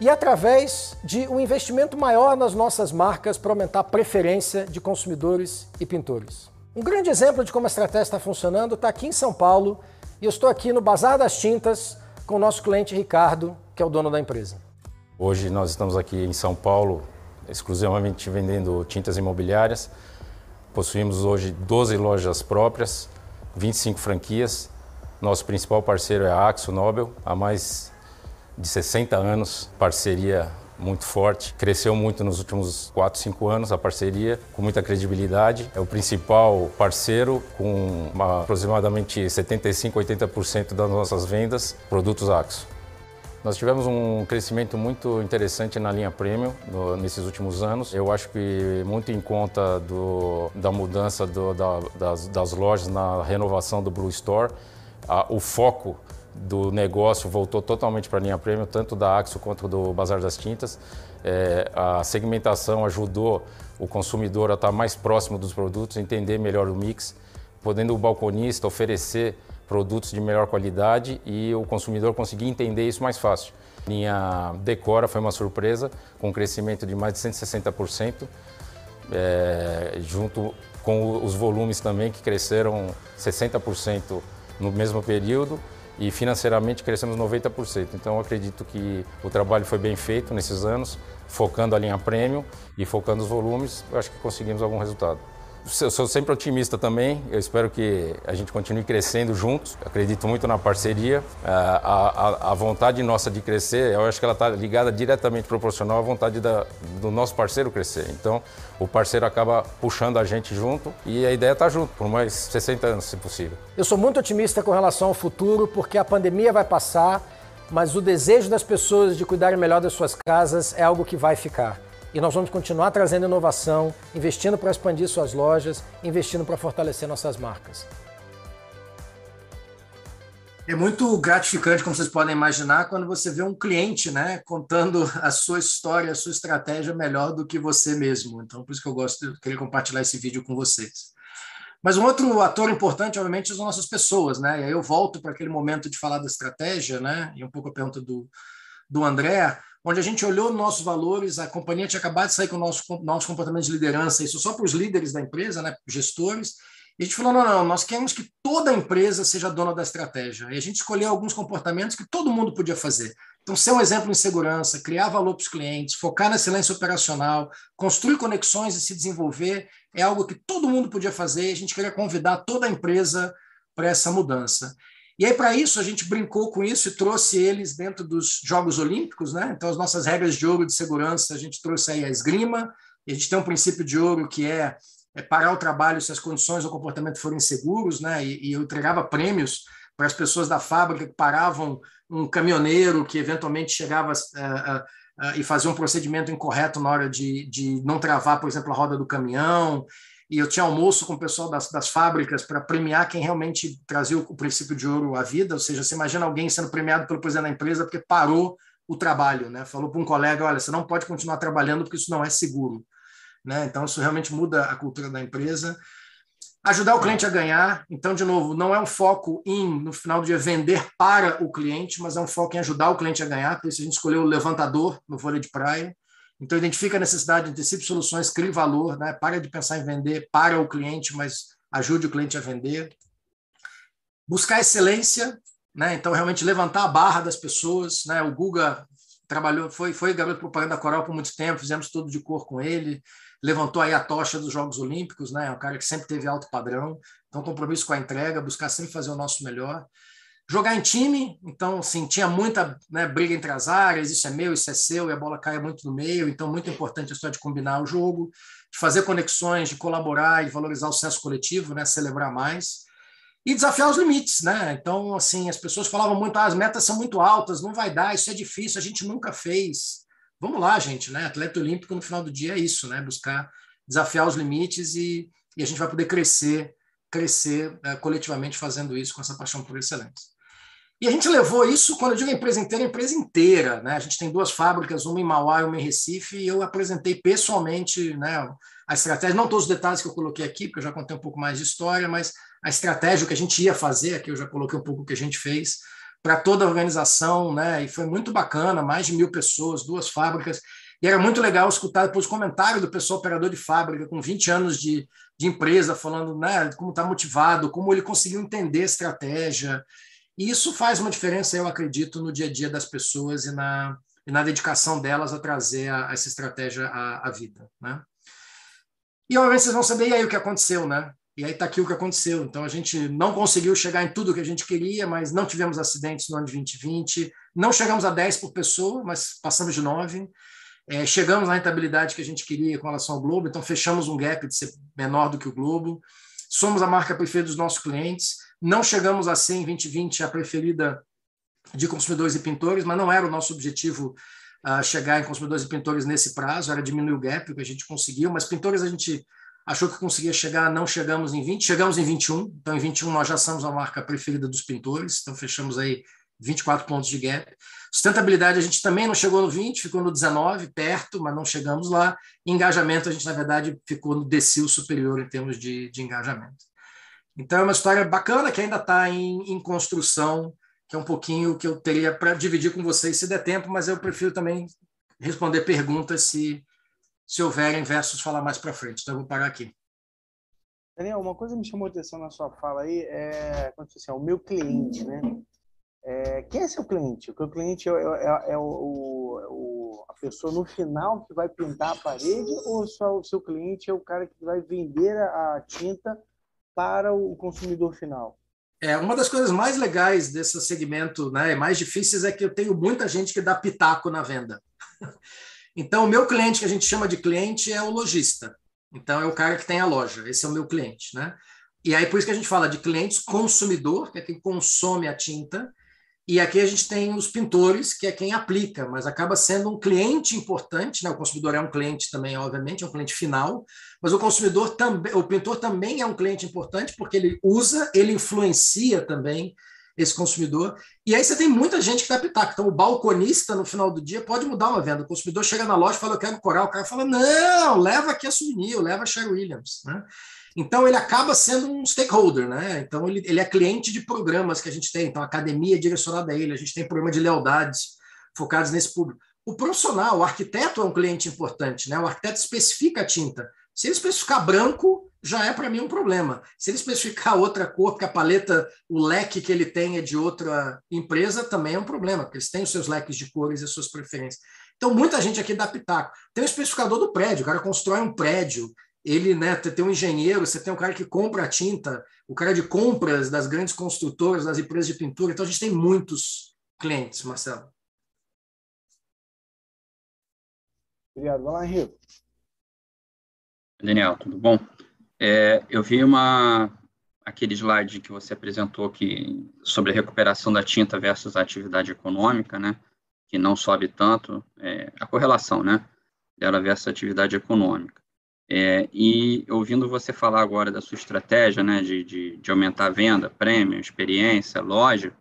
e através de um investimento maior nas nossas marcas para aumentar a preferência de consumidores e pintores. Um grande exemplo de como a estratégia está funcionando está aqui em São Paulo e eu estou aqui no Bazar das Tintas, com o nosso cliente Ricardo, que é o dono da empresa. Hoje nós estamos aqui em São Paulo, exclusivamente vendendo tintas imobiliárias. Possuímos hoje 12 lojas próprias, 25 franquias. Nosso principal parceiro é a Axo Nobel, há mais de 60 anos, parceria muito forte. Cresceu muito nos últimos 4, 5 anos a parceria, com muita credibilidade. É o principal parceiro, com aproximadamente 75, 80% das nossas vendas, produtos Axo. Nós tivemos um crescimento muito interessante na linha Premium no, nesses últimos anos. Eu acho que muito em conta do, da mudança do, da, das, das, lojas na renovação do Blue Store, a, o foco do negócio voltou totalmente para a linha premium, tanto da Axo quanto do Bazar das Tintas. É, a segmentação ajudou o consumidor a estar mais próximo dos produtos, entender melhor o mix, podendo o balconista oferecer produtos de melhor qualidade e o consumidor conseguir entender isso mais fácil. A linha Decora foi uma surpresa, com um crescimento de mais de 160%, é, junto com os volumes também que cresceram 60% no mesmo período e financeiramente crescemos 90%. Então acredito que o trabalho foi bem feito nesses anos, focando a linha premium e focando os volumes, acho que conseguimos algum resultado. Eu sou sempre otimista também, eu espero que a gente continue crescendo juntos, acredito muito na parceria. A, a, a vontade nossa de crescer, eu acho que ela está ligada diretamente proporcional à vontade da, do nosso parceiro crescer. Então, o parceiro acaba puxando a gente junto e a ideia está junto, por mais 60 anos, se possível. Eu sou muito otimista com relação ao futuro, porque a pandemia vai passar, mas o desejo das pessoas de cuidarem melhor das suas casas é algo que vai ficar. E nós vamos continuar trazendo inovação, investindo para expandir suas lojas, investindo para fortalecer nossas marcas. É muito gratificante, como vocês podem imaginar, quando você vê um cliente né, contando a sua história, a sua estratégia melhor do que você mesmo. Então, por isso que eu gosto de querer compartilhar esse vídeo com vocês. Mas um outro ator importante, obviamente, são nossas pessoas. Né? E aí eu volto para aquele momento de falar da estratégia, né? e um pouco a pergunta do, do André onde a gente olhou nossos valores, a companhia tinha acabado de sair com o nosso, comportamento de liderança, isso só para os líderes da empresa, né, gestores, e a gente falou, não, não, nós queremos que toda empresa seja dona da estratégia. E a gente escolheu alguns comportamentos que todo mundo podia fazer. Então, ser um exemplo em segurança, criar valor para os clientes, focar na excelência operacional, construir conexões e se desenvolver, é algo que todo mundo podia fazer. A gente queria convidar toda a empresa para essa mudança. E aí, para isso, a gente brincou com isso e trouxe eles dentro dos Jogos Olímpicos, né? Então, as nossas regras de ouro de segurança, a gente trouxe aí a esgrima, e a gente tem um princípio de ouro que é, é parar o trabalho se as condições ou comportamento forem seguros, né? E, e eu entregava prêmios para as pessoas da fábrica que paravam um caminhoneiro que eventualmente chegava a, uh, e fazer um procedimento incorreto na hora de, de não travar, por exemplo, a roda do caminhão. E eu tinha almoço com o pessoal das, das fábricas para premiar quem realmente trazia o, o princípio de ouro à vida. Ou seja, você imagina alguém sendo premiado pelo presidente da empresa porque parou o trabalho, né? Falou para um colega, olha, você não pode continuar trabalhando porque isso não é seguro, né? Então isso realmente muda a cultura da empresa. Ajudar o cliente a ganhar. Então, de novo, não é um foco em, no final do dia, vender para o cliente, mas é um foco em ajudar o cliente a ganhar. Por isso, a gente escolheu o levantador no vôlei de praia. Então, identifica a necessidade, antecipe soluções, crie valor. Né? Para de pensar em vender para o cliente, mas ajude o cliente a vender. Buscar excelência. Né? Então, realmente levantar a barra das pessoas. Né? O Guga trabalhou, foi, foi garoto propaganda da Coral por muito tempo, fizemos tudo de cor com ele levantou aí a tocha dos Jogos Olímpicos, né? É um cara que sempre teve alto padrão, então compromisso com a entrega, buscar sempre fazer o nosso melhor. Jogar em time, então, assim, tinha muita né, briga entre as áreas, isso é meu, isso é seu, e a bola cai muito no meio, então, muito importante a história de combinar o jogo, de fazer conexões, de colaborar e valorizar o senso coletivo, né, celebrar mais, e desafiar os limites, né? Então, assim, as pessoas falavam muito, ah, as metas são muito altas, não vai dar, isso é difícil, a gente nunca fez vamos lá, gente, né? Atleta olímpico no final do dia é isso, né? Buscar desafiar os limites e, e a gente vai poder crescer, crescer é, coletivamente fazendo isso com essa paixão por excelência. E a gente levou isso, quando eu digo empresa inteira, empresa inteira, né? A gente tem duas fábricas, uma em Mauá e uma em Recife, e eu apresentei pessoalmente, né, a estratégia, não todos os detalhes que eu coloquei aqui, porque eu já contei um pouco mais de história, mas a estratégia que a gente ia fazer, aqui eu já coloquei um pouco o que a gente fez, para toda a organização, né? E foi muito bacana, mais de mil pessoas, duas fábricas. E era muito legal escutar depois os comentários do pessoal operador de fábrica, com 20 anos de, de empresa, falando né, como está motivado, como ele conseguiu entender a estratégia. E isso faz uma diferença, eu acredito, no dia a dia das pessoas e na, e na dedicação delas a trazer a, essa estratégia à, à vida. Né? E, obviamente, vocês vão saber e aí o que aconteceu, né? E aí está aqui o que aconteceu. Então, a gente não conseguiu chegar em tudo que a gente queria, mas não tivemos acidentes no ano de 2020. Não chegamos a 10 por pessoa, mas passamos de 9. É, chegamos na rentabilidade que a gente queria com relação ao Globo, então fechamos um gap de ser menor do que o Globo. Somos a marca preferida dos nossos clientes. Não chegamos a ser em 2020 a preferida de consumidores e pintores, mas não era o nosso objetivo uh, chegar em consumidores e pintores nesse prazo, era diminuir o gap, que a gente conseguiu, mas pintores a gente achou que conseguia chegar, não chegamos em 20, chegamos em 21, então em 21 nós já somos a marca preferida dos pintores, então fechamos aí 24 pontos de gap. Sustentabilidade a gente também não chegou no 20, ficou no 19, perto, mas não chegamos lá. Engajamento a gente, na verdade, ficou no decil superior em termos de, de engajamento. Então é uma história bacana que ainda está em, em construção, que é um pouquinho que eu teria para dividir com vocês se der tempo, mas eu prefiro também responder perguntas se se houverem versos falar mais para frente. Então eu vou parar aqui. Daniel, uma coisa me chamou a atenção na sua fala aí é, quando você assim, o meu cliente, né? É, quem é seu cliente? O cliente é, é, é o, o, a pessoa no final que vai pintar a parede ou só o seu cliente é o cara que vai vender a tinta para o consumidor final? É, uma das coisas mais legais desse segmento, né, mais difíceis, é que eu tenho muita gente que dá pitaco na venda. Então, o meu cliente, que a gente chama de cliente, é o lojista. Então, é o cara que tem a loja. Esse é o meu cliente, né? E aí, por isso que a gente fala de clientes consumidor, que é quem consome a tinta, e aqui a gente tem os pintores, que é quem aplica, mas acaba sendo um cliente importante, né? O consumidor é um cliente também, obviamente, é um cliente final, mas o consumidor também, o pintor também é um cliente importante porque ele usa, ele influencia também esse consumidor. E aí você tem muita gente que dá pitaco. Então, o balconista, no final do dia, pode mudar uma venda. O consumidor chega na loja e fala, eu quero coral. O cara fala, não, leva aqui a souvenir, leva a Sherry Williams. Né? Então, ele acaba sendo um stakeholder. Né? Então, ele, ele é cliente de programas que a gente tem. Então, a academia é direcionada a ele. A gente tem programa de lealdades focados nesse público. O profissional, o arquiteto é um cliente importante. Né? O arquiteto especifica a tinta. Se ele especificar branco, já é para mim um problema. Se ele especificar outra cor, porque a paleta, o leque que ele tem é de outra empresa, também é um problema, porque eles têm os seus leques de cores e as suas preferências. Então, muita gente aqui dá pitaco. Tem o especificador do prédio, o cara constrói um prédio, ele né, tem um engenheiro, você tem um cara que compra a tinta, o cara de compras das grandes construtoras, das empresas de pintura. Então, a gente tem muitos clientes, Marcelo. Obrigado. Vai lá, Henrique. Daniel, tudo bom? É, eu vi uma aquele slide que você apresentou que sobre a recuperação da tinta versus a atividade econômica, né? que não sobe tanto, é, a correlação, né, dela versus atividade econômica. É, e ouvindo você falar agora da sua estratégia, né, de, de, de aumentar a venda, prêmio, experiência, loja,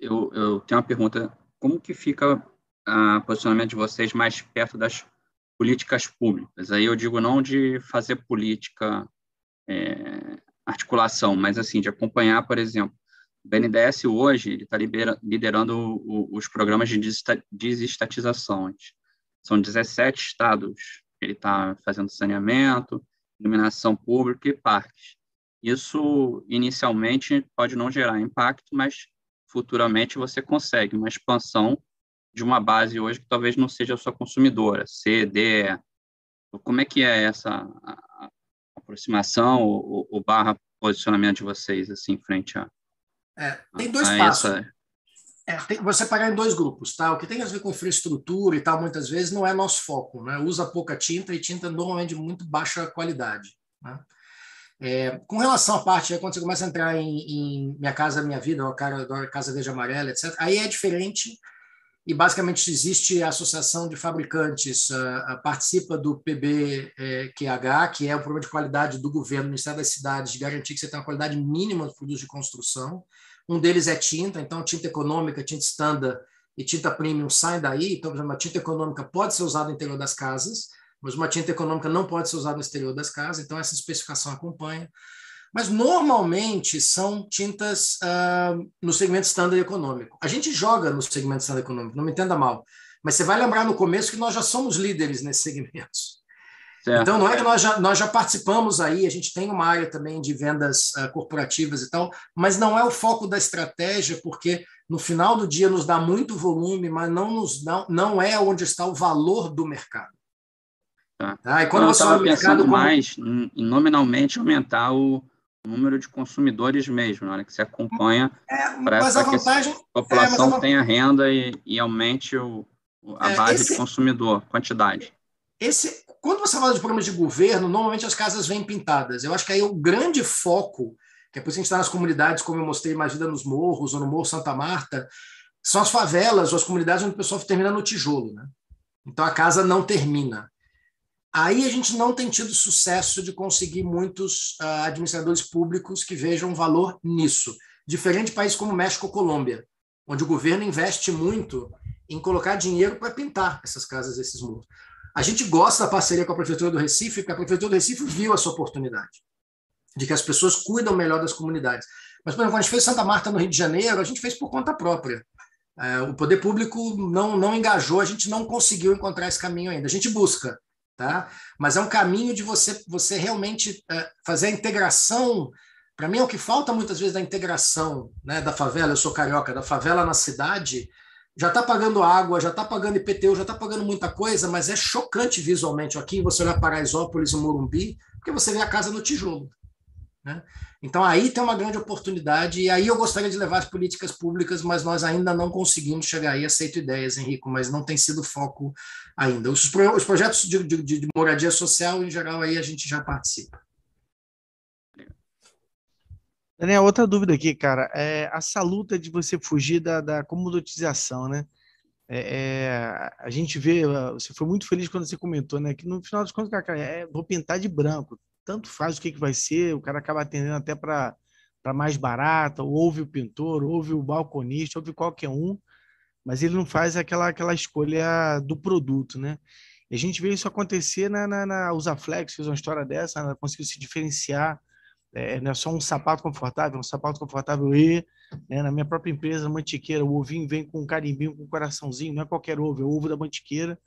eu, eu tenho uma pergunta, como que fica o posicionamento de vocês mais perto das políticas públicas? Aí eu digo não de fazer política, é, articulação, mas assim, de acompanhar, por exemplo, o BNDES hoje está liderando o, os programas de desestatização. São 17 estados. Ele está fazendo saneamento, iluminação pública e parques. Isso, inicialmente, pode não gerar impacto, mas futuramente você consegue uma expansão de uma base hoje que talvez não seja a sua consumidora, C, D, E. Como é que é essa aproximação ou, ou barra posicionamento de vocês assim frente a é, tem dois passos. Essa... É, tem, vou separar em dois grupos, tá? O que tem a ver com infraestrutura e tal, muitas vezes, não é nosso foco, né? Usa pouca tinta e tinta normalmente de muito baixa qualidade, né? É, com relação à parte, quando você começa a entrar em, em Minha Casa Minha Vida, ou Cara, Casa Verde Amarela, etc., aí é diferente e basicamente existe a Associação de Fabricantes, uh, participa do PBQH, que é o programa de qualidade do governo, do Ministério das Cidades, de garantir que você tem uma qualidade mínima de produtos de construção. Um deles é tinta, então tinta econômica, tinta standard e tinta premium saem daí. Então, por exemplo, tinta econômica pode ser usada no interior das casas, mas uma tinta econômica não pode ser usada no exterior das casas, então essa especificação acompanha mas normalmente são tintas uh, no segmento standard econômico. A gente joga no segmento standard econômico, não me entenda mal, mas você vai lembrar no começo que nós já somos líderes nesses segmentos. Certo. Então, não é que nós já, nós já participamos aí, a gente tem uma área também de vendas uh, corporativas e tal, mas não é o foco da estratégia, porque no final do dia nos dá muito volume, mas não, nos dá, não é onde está o valor do mercado. Tá. Tá? E quando então, você olha o mercado. Como... mais, nominalmente, aumentar o, número de consumidores mesmo, na hora que você acompanha é, para que vantagem, a população é, a... tenha renda e, e aumente o, a é, base esse, de consumidor, quantidade. Esse, quando você fala de programas de governo, normalmente as casas vêm pintadas. Eu acho que aí o grande foco, que é por isso que a gente está nas comunidades, como eu mostrei vida nos morros ou no Morro Santa Marta, são as favelas ou as comunidades onde o pessoal termina no tijolo. Né? Então a casa não termina. Aí a gente não tem tido sucesso de conseguir muitos uh, administradores públicos que vejam valor nisso. Diferente de países como México ou Colômbia, onde o governo investe muito em colocar dinheiro para pintar essas casas, esses muros. A gente gosta da parceria com a Prefeitura do Recife, porque a Prefeitura do Recife viu essa oportunidade de que as pessoas cuidam melhor das comunidades. Mas, por exemplo, a gente fez Santa Marta no Rio de Janeiro, a gente fez por conta própria. É, o poder público não, não engajou, a gente não conseguiu encontrar esse caminho ainda. A gente busca, tá? Mas é um caminho de você você realmente é, fazer a integração. Para mim é o que falta muitas vezes da integração, né, da favela. Eu sou carioca, da favela na cidade. Já está pagando água, já está pagando IPTU, já está pagando muita coisa, mas é chocante visualmente aqui você olhar Paraisópolis e Morumbi, porque você vê a casa no tijolo. Né? Então aí tem uma grande oportunidade e aí eu gostaria de levar as políticas públicas, mas nós ainda não conseguimos chegar aí. Aceito ideias, Henrico, mas não tem sido foco ainda. Os, os projetos de, de, de, moradia social, em geral, aí a gente já participa. Daniel, outra dúvida aqui, cara, é essa luta de você fugir da, da né? É, é, a gente vê, você foi muito feliz quando você comentou, né? Que no final das contas, cara, é, vou pintar de branco tanto faz o que, que vai ser, o cara acaba atendendo até para mais barata, ou ouve o pintor, ouve o balconista, ouve qualquer um, mas ele não faz aquela, aquela escolha do produto, né? E a gente vê isso acontecer na, na, na Usaflex, fez uma história dessa, ela conseguiu se diferenciar, é, não é só um sapato confortável, um sapato confortável e, né, na minha própria empresa, Mantiqueira, o ovinho vem com um carimbinho, com um coraçãozinho, não é qualquer ovo, é o ovo da Mantiqueira,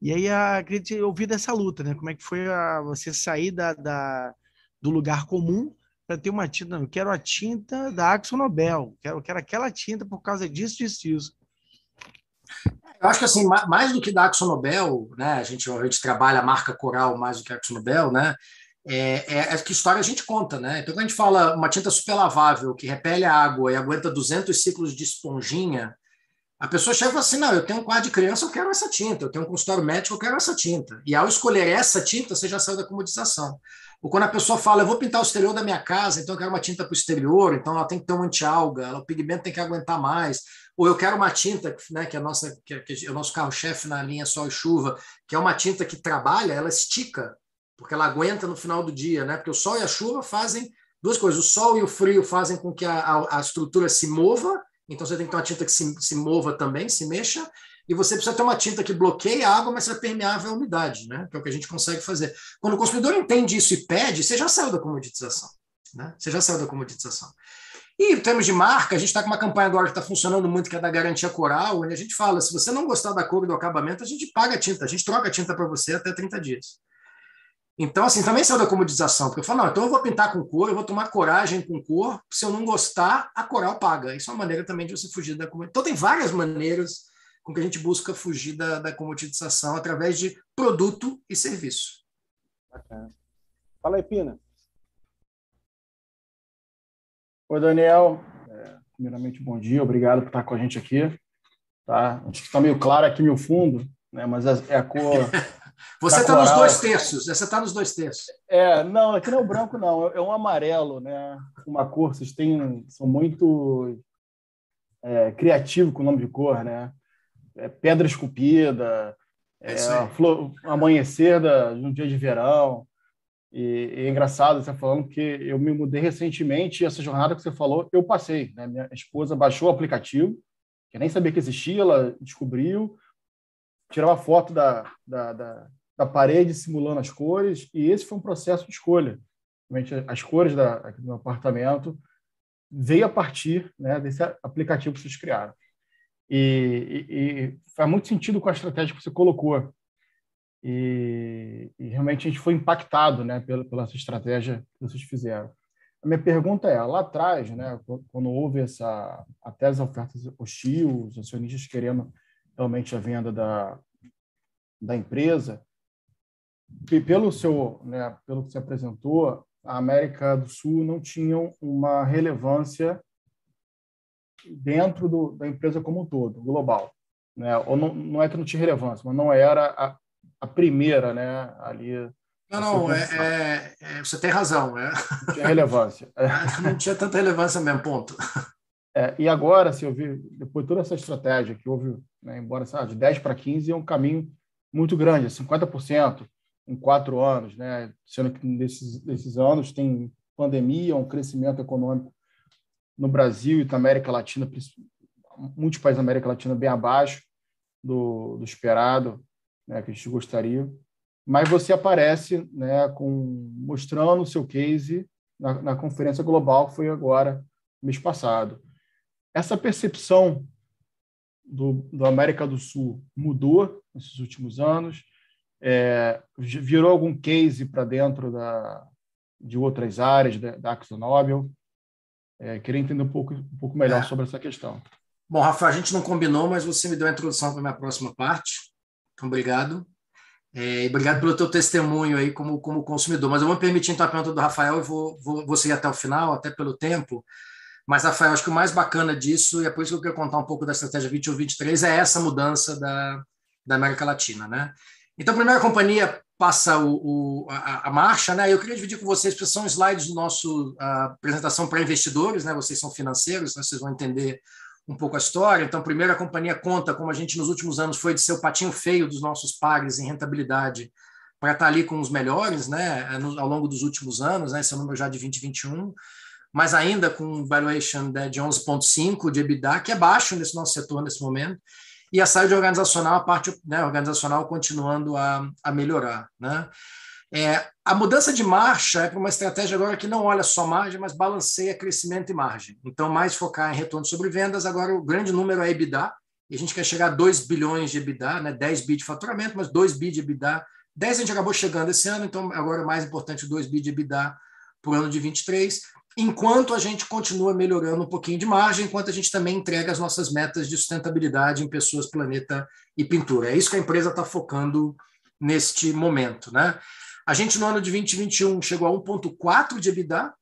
e aí a, queria ouvir dessa luta, né? Como é que foi a, você sair da, da do lugar comum para ter uma tinta? Não, eu quero a tinta da Axo Nobel, quero, quero aquela tinta por causa disso, disso, disso. Eu acho que assim, mais do que da Axo Nobel, né? A gente, a gente trabalha a marca coral mais do que a Axo Nobel, né? É, é, é, que história a gente conta, né? Então, quando a gente fala uma tinta super lavável que repele a água e aguenta 200 ciclos de esponjinha, a pessoa chega e fala assim: não, eu tenho um quadro de criança, eu quero essa tinta, eu tenho um consultório médico, eu quero essa tinta. E ao escolher essa tinta, você já saiu da comodização. Ou quando a pessoa fala, eu vou pintar o exterior da minha casa, então eu quero uma tinta para o exterior, então ela tem que ter um anti-alga, o pigmento tem que aguentar mais. Ou eu quero uma tinta, né, que é, nossa, que é, que é o nosso carro-chefe na linha Sol e Chuva, que é uma tinta que trabalha, ela estica, porque ela aguenta no final do dia, né? Porque o sol e a chuva fazem duas coisas. O sol e o frio fazem com que a, a, a estrutura se mova, então você tem que ter uma tinta que se, se mova também, se mexa, e você precisa ter uma tinta que bloqueia a água, mas é permeável à umidade, né? que é o que a gente consegue fazer. Quando o consumidor entende isso e pede, você já saiu da comoditização. Né? Você já saiu da comoditização. E em termos de marca, a gente está com uma campanha agora que está funcionando muito, que é da garantia coral, onde a gente fala: se você não gostar da cor e do acabamento, a gente paga a tinta, a gente troca a tinta para você até 30 dias. Então, assim, também saiu da comodização, porque eu falo, não, então eu vou pintar com cor, eu vou tomar coragem com cor, se eu não gostar, a coral paga. Isso é uma maneira também de você fugir da comodização. Então, tem várias maneiras com que a gente busca fugir da, da comoditização através de produto e serviço. Bacana. Fala aí, Pina. Oi, Daniel. É, primeiramente, bom dia. Obrigado por estar com a gente aqui. Tá? Acho que está meio claro aqui meu fundo, né? mas é, é a cor. Você está nos dois terços. Você está nos dois terços. É, não, aqui não é o branco, não. É um amarelo, né? Uma cor. Vocês têm, são muito é, criativos com o nome de cor, né? é, pedra esculpida, é, é flor, amanhecer da, de um dia de verão. E, e, é engraçado você falando que eu me mudei recentemente e essa jornada que você falou, eu passei. Né? Minha esposa baixou o aplicativo, que nem sabia que existia, ela descobriu, tirava foto da, da, da, da parede simulando as cores, e esse foi um processo de escolha. As cores da, do meu apartamento veio a partir né, desse aplicativo que vocês criaram. E, e, e, faz muito sentido com a estratégia que você colocou. E, e realmente a gente foi impactado né, pela, pela essa estratégia que vocês fizeram. A minha pergunta é, lá atrás, né, quando houve essa até as ofertas hostil, os acionistas querendo realmente a venda da, da empresa, e pelo seu, né, pelo que você apresentou, a América do Sul não tinha uma relevância dentro do, da empresa como um todo, global. Né? Ou não, não é que não tinha relevância, mas não era a, a primeira né, ali. Não, não, é, é, é, você tem razão. É. Não tinha relevância. Não tinha tanta relevância mesmo, ponto. É, e agora, se eu vi, depois de toda essa estratégia que houve, né, embora sabe, de 10 para 15 é um caminho muito grande, 50% em quatro anos, né, sendo que nesses, nesses anos tem pandemia, um crescimento econômico no Brasil e na América Latina, muitos países da América Latina bem abaixo do, do esperado, né, que a gente gostaria. Mas você aparece né, com, mostrando o seu case na, na conferência global que foi agora, mês passado. Essa percepção do, do América do Sul mudou nesses últimos anos? É, virou algum case para dentro da, de outras áreas da, da AxoNobel? É, queria entender um pouco, um pouco melhor é. sobre essa questão. Bom, Rafa, a gente não combinou, mas você me deu a introdução para a minha próxima parte. Então, obrigado. É, e obrigado pelo teu testemunho aí como, como consumidor. Mas eu vou permitir então a pergunta do Rafael e vou, vou, vou seguir até o final, até pelo tempo. Mas, Rafael, acho que o mais bacana disso, e é por isso que eu quero contar um pouco da estratégia 21-23, é essa mudança da, da América Latina. Né? Então, a primeira companhia passa o, o, a, a, marcha, né? Eu queria dividir com vocês, porque são slides do nosso apresentação para investidores, né? Vocês são financeiros, né? vocês vão entender um pouco a história. Então, primeiro, a companhia conta como a gente nos últimos anos foi de ser o patinho feio dos nossos pares em rentabilidade para estar ali com os melhores, né? Ao longo dos últimos anos, né? Esse é o número já de 2021 mas ainda com valuation né, de 11,5 de EBITDA, que é baixo nesse nosso setor nesse momento e a saúde organizacional, a parte né, organizacional continuando a, a melhorar. Né? É, a mudança de marcha é para uma estratégia agora que não olha só margem, mas balanceia crescimento e margem. Então, mais focar em retorno sobre vendas. Agora, o grande número é EBITDA, e a gente quer chegar a 2 bilhões de EBITDA, né? 10 bi de faturamento, mas 2 bi de EBITDA. 10 a gente acabou chegando esse ano, então agora é mais importante 2 bi de EBITDA o ano de 23 enquanto a gente continua melhorando um pouquinho de margem, enquanto a gente também entrega as nossas metas de sustentabilidade em pessoas, planeta e pintura. É isso que a empresa está focando neste momento. Né? A gente, no ano de 2021, chegou a 1,4 de EBITDA,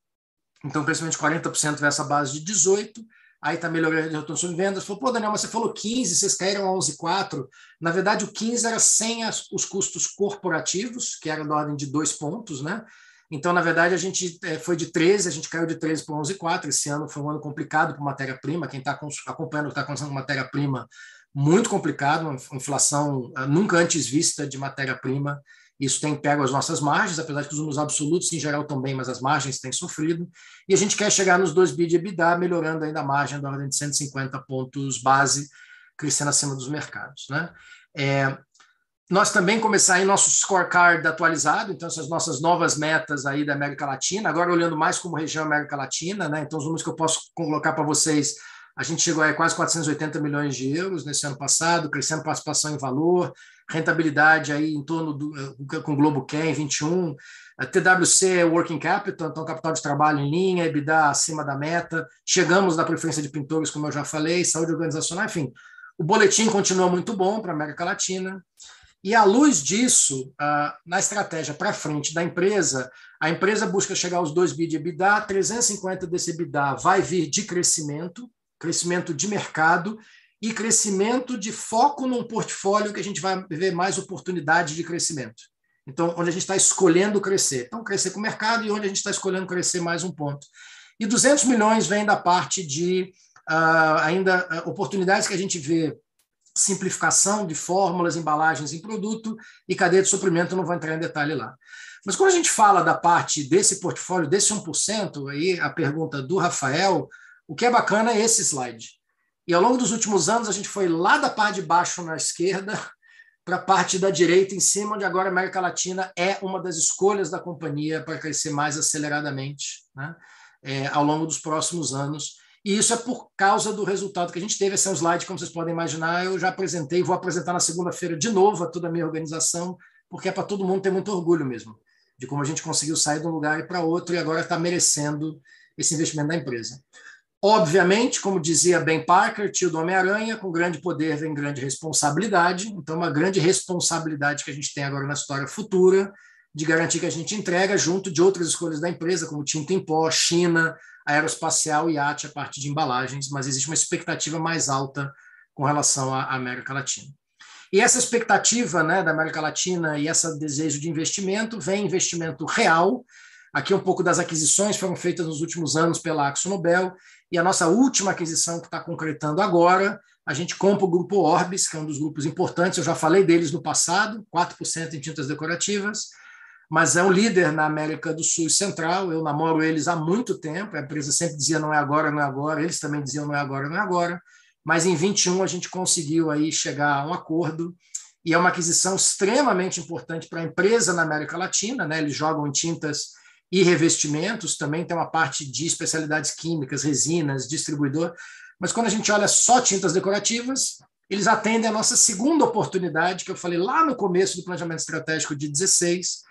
então, principalmente 40% dessa base de 18%. Aí está melhorando o retorno sobre vendas. Falou, pô, Daniel, mas você falou 15, vocês caíram a 11,4. Na verdade, o 15 era sem as, os custos corporativos, que era da ordem de dois pontos, né? Então, na verdade, a gente é, foi de 13, a gente caiu de 13 para 11,4. Esse ano foi um ano complicado para matéria-prima. Quem está acompanhando está acontecendo com matéria-prima muito complicado, uma inflação ah, nunca antes vista de matéria-prima. Isso tem pego as nossas margens, apesar de que os números absolutos em geral também, mas as margens têm sofrido. E a gente quer chegar nos 2 bi de EBITDA, melhorando ainda a margem da ordem de 150 pontos base, crescendo acima dos mercados. Né? É, nós também começar aí nosso scorecard atualizado, então essas nossas novas metas aí da América Latina, agora olhando mais como região América Latina, né? Então os números que eu posso colocar para vocês, a gente chegou a quase 480 milhões de euros nesse ano passado, crescendo participação em valor, rentabilidade aí em torno do eh, com o Globo Can 21, a TWC é Working Capital, então capital de trabalho em linha, EBITDA acima da meta, chegamos na preferência de pintores, como eu já falei, saúde organizacional, enfim, o boletim continua muito bom para a América Latina. E à luz disso, na estratégia para frente da empresa, a empresa busca chegar aos 2 bi de EBITDA, 350 desse EBITDA vai vir de crescimento, crescimento de mercado e crescimento de foco num portfólio que a gente vai ver mais oportunidade de crescimento. Então, onde a gente está escolhendo crescer. Então, crescer com o mercado e onde a gente está escolhendo crescer mais um ponto. E 200 milhões vem da parte de uh, ainda uh, oportunidades que a gente vê simplificação de fórmulas, embalagens em produto e cadeia de suprimento, não vou entrar em detalhe lá. Mas quando a gente fala da parte desse portfólio, desse 1%, aí a pergunta do Rafael, o que é bacana é esse slide. E ao longo dos últimos anos, a gente foi lá da parte de baixo na esquerda para a parte da direita em cima, onde agora a América Latina é uma das escolhas da companhia para crescer mais aceleradamente né? é, ao longo dos próximos anos. E isso é por causa do resultado que a gente teve. Esse é um slide, como vocês podem imaginar, eu já apresentei, vou apresentar na segunda-feira de novo a toda a minha organização, porque é para todo mundo ter muito orgulho mesmo, de como a gente conseguiu sair de um lugar e para outro e agora está merecendo esse investimento da empresa. Obviamente, como dizia Ben Parker, tio do Homem-Aranha, com grande poder vem grande responsabilidade. Então, uma grande responsabilidade que a gente tem agora na história futura, de garantir que a gente entrega junto de outras escolhas da empresa, como tinta em pó, China, aeroespacial e IAT a parte de embalagens, mas existe uma expectativa mais alta com relação à América Latina. E essa expectativa né, da América Latina e esse desejo de investimento vem investimento real. Aqui um pouco das aquisições foram feitas nos últimos anos pela Axo Nobel e a nossa última aquisição que está concretando agora, a gente compra o grupo Orbis, que é um dos grupos importantes, eu já falei deles no passado, 4% em tintas decorativas, mas é um líder na América do Sul e Central. Eu namoro eles há muito tempo. A empresa sempre dizia não é agora, não é agora. Eles também diziam não é agora, não é agora. Mas em 21 a gente conseguiu aí chegar a um acordo e é uma aquisição extremamente importante para a empresa na América Latina. Né? Eles jogam em tintas e revestimentos, também tem uma parte de especialidades químicas, resinas, distribuidor. Mas quando a gente olha só tintas decorativas, eles atendem a nossa segunda oportunidade, que eu falei lá no começo do planejamento estratégico de 16,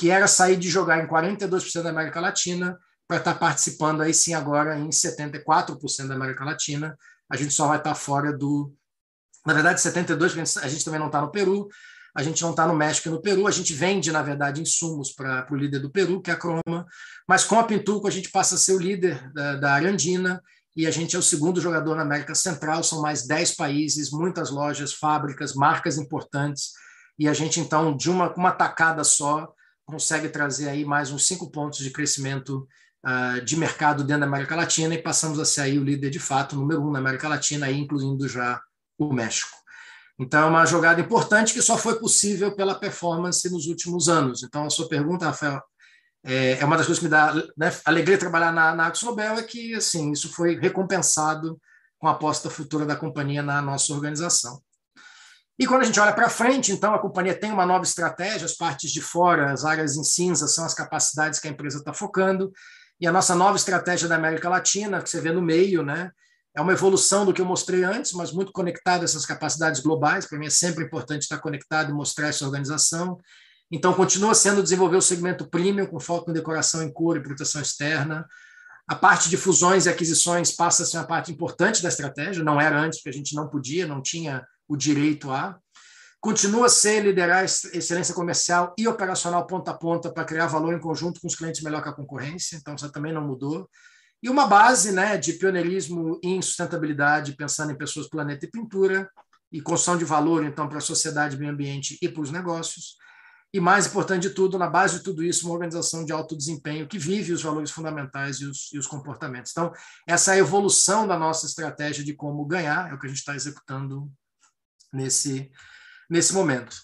que era sair de jogar em 42% da América Latina para estar tá participando aí sim agora em 74% da América Latina. A gente só vai estar tá fora do. Na verdade, 72%, a gente também não está no Peru, a gente não está no México e no Peru, a gente vende, na verdade, insumos para o líder do Peru, que é a Croma, mas com a Pintuco a gente passa a ser o líder da, da área andina e a gente é o segundo jogador na América Central, são mais 10 países, muitas lojas, fábricas, marcas importantes, e a gente, então, de uma, uma tacada só, consegue trazer aí mais uns cinco pontos de crescimento uh, de mercado dentro da América Latina e passamos a ser aí o líder de fato, número um na América Latina, aí, incluindo já o México. Então, é uma jogada importante que só foi possível pela performance nos últimos anos. Então, a sua pergunta, Rafael, é, é uma das coisas que me dá né, alegria trabalhar na, na Axo Nobel, é que assim, isso foi recompensado com a aposta futura da companhia na nossa organização. E quando a gente olha para frente, então, a companhia tem uma nova estratégia, as partes de fora, as áreas em cinza, são as capacidades que a empresa está focando, e a nossa nova estratégia da América Latina, que você vê no meio, né, é uma evolução do que eu mostrei antes, mas muito conectada a essas capacidades globais. Para mim é sempre importante estar conectado e mostrar essa organização. Então, continua sendo desenvolver o segmento premium, com foco em decoração em cor e proteção externa. A parte de fusões e aquisições passa a ser uma parte importante da estratégia, não era antes, porque a gente não podia, não tinha o direito a. Continua a ser liderar excelência comercial e operacional ponta a ponta para criar valor em conjunto com os clientes melhor que a concorrência, então isso também não mudou. E uma base né, de pioneirismo em sustentabilidade, pensando em pessoas, planeta e pintura, e construção de valor, então, para a sociedade, meio ambiente e para os negócios. e, mais importante de tudo, na base de tudo isso, uma organização de alto desempenho que vive os valores fundamentais e os, e os comportamentos. Então, essa é evolução da nossa estratégia de como ganhar, é o que a gente está executando nesse, nesse momento.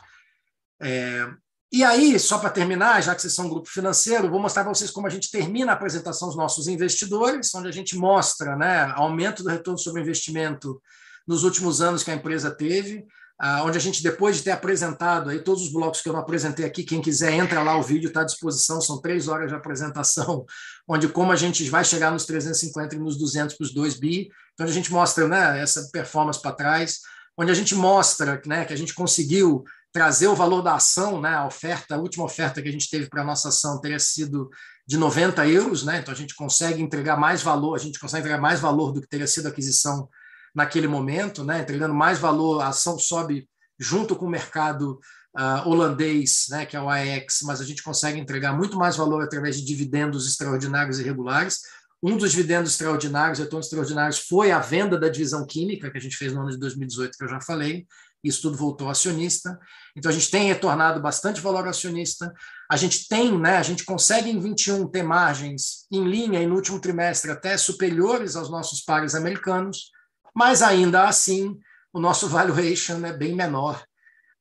É, e aí, só para terminar, já que vocês são um grupo financeiro, vou mostrar para vocês como a gente termina a apresentação dos nossos investidores, onde a gente mostra né, aumento do retorno sobre investimento nos últimos anos que a empresa teve, ah, onde a gente, depois de ter apresentado aí todos os blocos que eu não apresentei aqui, quem quiser entra lá, o vídeo está à disposição, são três horas de apresentação, onde como a gente vai chegar nos 350 e nos 200 para os 2 bi, então a gente mostra né, essa performance para trás, onde a gente mostra né, que a gente conseguiu trazer o valor da ação, né, a oferta, a última oferta que a gente teve para a nossa ação teria sido de 90 euros, né, então a gente consegue entregar mais valor, a gente consegue entregar mais valor do que teria sido a aquisição naquele momento, né, entregando mais valor, a ação sobe junto com o mercado uh, holandês, né, que é o AEX, mas a gente consegue entregar muito mais valor através de dividendos extraordinários e regulares. Um dos dividendos extraordinários, retornos extraordinários, foi a venda da divisão química, que a gente fez no ano de 2018, que eu já falei. Isso tudo voltou acionista. Então, a gente tem retornado bastante valor acionista. A gente tem, né, a gente consegue em 21 ter margens em linha e no último trimestre até superiores aos nossos pares americanos mas ainda assim o nosso valuation é bem menor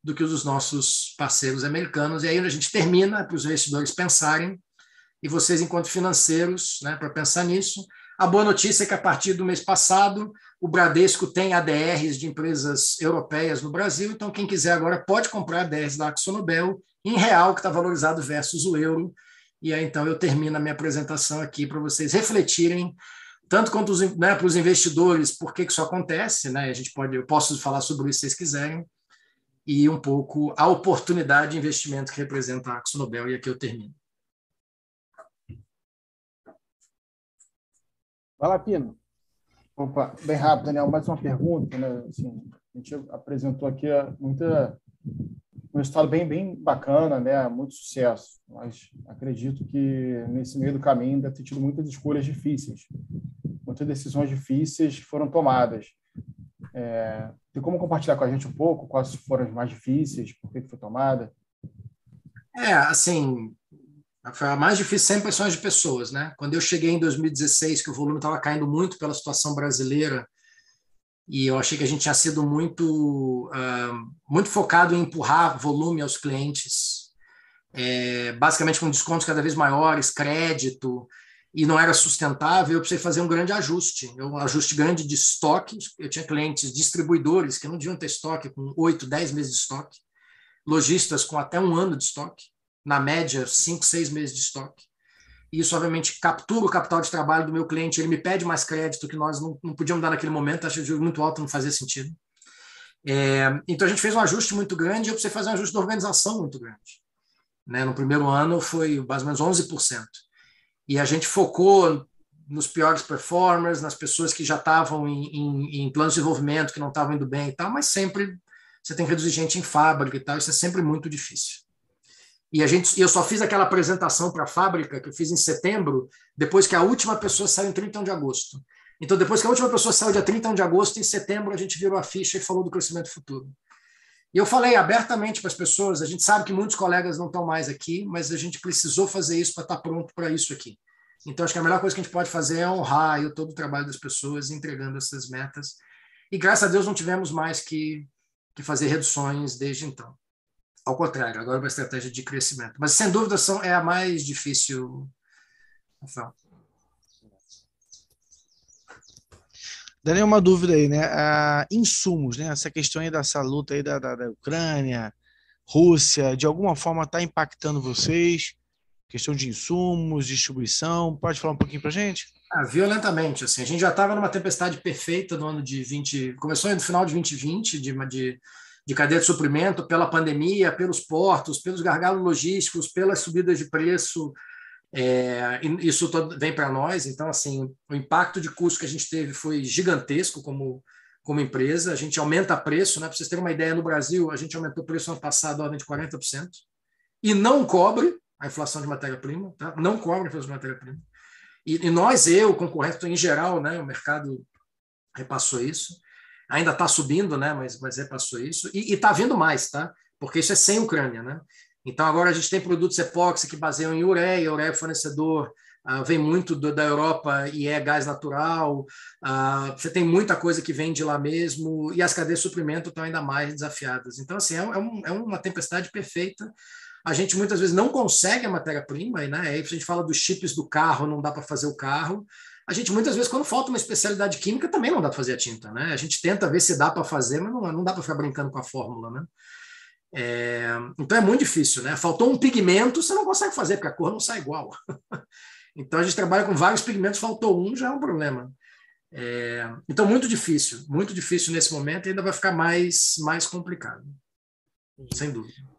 do que os dos nossos parceiros americanos. E aí a gente termina para os investidores pensarem, e vocês, enquanto financeiros, né, para pensar nisso. A boa notícia é que a partir do mês passado, o Bradesco tem ADRs de empresas europeias no Brasil, então quem quiser agora pode comprar ADRs da AxoNobel em real, que está valorizado versus o euro. E aí então eu termino a minha apresentação aqui para vocês refletirem tanto quanto os, né, para os investidores, por que, que isso acontece, né? A gente pode, eu posso falar sobre isso se vocês quiserem, e um pouco a oportunidade de investimento que representa a Axo Nobel, e aqui eu termino. Vai lá, Pino. Opa, bem rápido, Daniel, mais uma pergunta, né? Assim, a gente apresentou aqui muita um resultado bem, bem bacana, né? muito sucesso. Mas acredito que nesse meio do caminho deve ter tido muitas escolhas difíceis, muitas decisões difíceis foram tomadas. É, tem como compartilhar com a gente um pouco quais foram as mais difíceis, por que foi tomada? É, assim, a mais difícil sempre são de pessoas, né? Quando eu cheguei em 2016, que o volume estava caindo muito pela situação brasileira, e eu achei que a gente tinha sido muito, uh, muito focado em empurrar volume aos clientes, é, basicamente com descontos cada vez maiores, crédito, e não era sustentável, eu precisei fazer um grande ajuste, um ajuste grande de estoque. Eu tinha clientes distribuidores que não deviam ter estoque com 8, 10 meses de estoque, lojistas com até um ano de estoque, na média, 5, 6 meses de estoque e isso obviamente captura o capital de trabalho do meu cliente, ele me pede mais crédito que nós não, não podíamos dar naquele momento, acho que muito alto não fazia sentido. É, então a gente fez um ajuste muito grande e eu precisei fazer um ajuste da organização muito grande. Né? No primeiro ano foi mais ou menos 11%. E a gente focou nos piores performers, nas pessoas que já estavam em, em, em planos de desenvolvimento, que não estavam indo bem e tal, mas sempre você tem que reduzir gente em fábrica e tal, isso é sempre muito difícil. E a gente, eu só fiz aquela apresentação para a fábrica que eu fiz em setembro, depois que a última pessoa saiu em 31 de agosto. Então, depois que a última pessoa saiu dia 31 de agosto, em setembro a gente virou a ficha e falou do crescimento futuro. E eu falei abertamente para as pessoas, a gente sabe que muitos colegas não estão mais aqui, mas a gente precisou fazer isso para estar tá pronto para isso aqui. Então, acho que a melhor coisa que a gente pode fazer é honrar eu, todo o trabalho das pessoas, entregando essas metas. E graças a Deus não tivemos mais que, que fazer reduções desde então. Ao contrário, agora é uma estratégia de crescimento. Mas, sem dúvida, são, é a mais difícil. Rafael. Daniel, uma dúvida aí, né? Ah, insumos, né? Essa questão aí dessa luta aí da, da, da Ucrânia, Rússia, de alguma forma está impactando vocês? Questão de insumos, distribuição, pode falar um pouquinho para gente? Ah, violentamente, assim, a gente já estava numa tempestade perfeita no ano de 20, começou no final de 2020, de, de de cadeia de suprimento pela pandemia, pelos portos, pelos gargalos logísticos, pelas subidas de preço. É, isso vem para nós. Então, assim, o impacto de custo que a gente teve foi gigantesco como, como empresa. A gente aumenta preço, né? para vocês terem uma ideia, no Brasil, a gente aumentou o preço ano passado a ordem de 40%, e não cobre a inflação de matéria-prima, tá? não cobre a inflação de matéria-prima. E, e, nós, eu, concorrente em geral, né, o mercado repassou isso ainda está subindo, né? Mas, mas repassou isso. E está vindo mais, tá? Porque isso é sem Ucrânia, né? Então, agora a gente tem produtos epóxi que baseiam em ureia, ureia é fornecedor Uh, vem muito do, da Europa e é gás natural. Uh, você tem muita coisa que vem de lá mesmo e as cadeias de suprimento estão ainda mais desafiadas. Então, assim, é, é, um, é uma tempestade perfeita. A gente muitas vezes não consegue a matéria-prima, né? Aí a gente fala dos chips do carro, não dá para fazer o carro. A gente muitas vezes, quando falta uma especialidade química, também não dá para fazer a tinta, né? A gente tenta ver se dá para fazer, mas não, não dá para ficar brincando com a fórmula, né? É, então é muito difícil, né? Faltou um pigmento, você não consegue fazer, porque a cor não sai igual. Então a gente trabalha com vários pigmentos, faltou um, já é um problema. É, então, muito difícil, muito difícil nesse momento e ainda vai ficar mais, mais complicado, sem dúvida.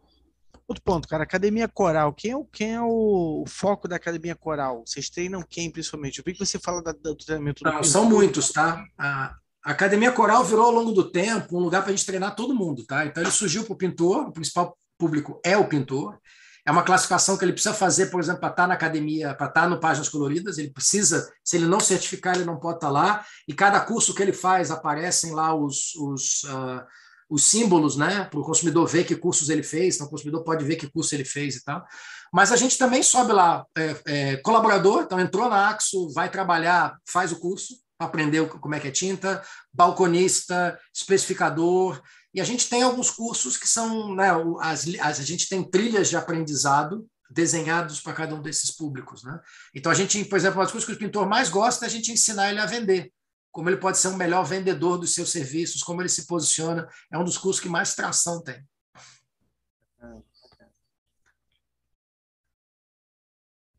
Outro ponto, cara, Academia Coral. Quem é, o, quem é o foco da Academia Coral? Vocês treinam quem, principalmente? Eu vi que você fala da, do treinamento do Não, são muitos, tá? A, Academia Coral virou, ao longo do tempo, um lugar para a gente treinar todo mundo, tá? Então, ele surgiu para o pintor, o principal público é o pintor, é uma classificação que ele precisa fazer, por exemplo, para estar tá na academia, para estar tá no Páginas Coloridas. Ele precisa, se ele não certificar, ele não pode estar tá lá. E cada curso que ele faz, aparecem lá os, os, uh, os símbolos, né? Para o consumidor ver que cursos ele fez. Então, o consumidor pode ver que curso ele fez e tal. Mas a gente também sobe lá, é, é, colaborador, então entrou na Axo, vai trabalhar, faz o curso, aprender como é que é tinta, balconista, especificador, e a gente tem alguns cursos que são, né, as, as, a gente tem trilhas de aprendizado desenhados para cada um desses públicos. Né? Então, a gente, por exemplo, das coisas que o pintor mais gosta é a gente ensinar ele a vender, como ele pode ser um melhor vendedor dos seus serviços, como ele se posiciona. É um dos cursos que mais tração tem.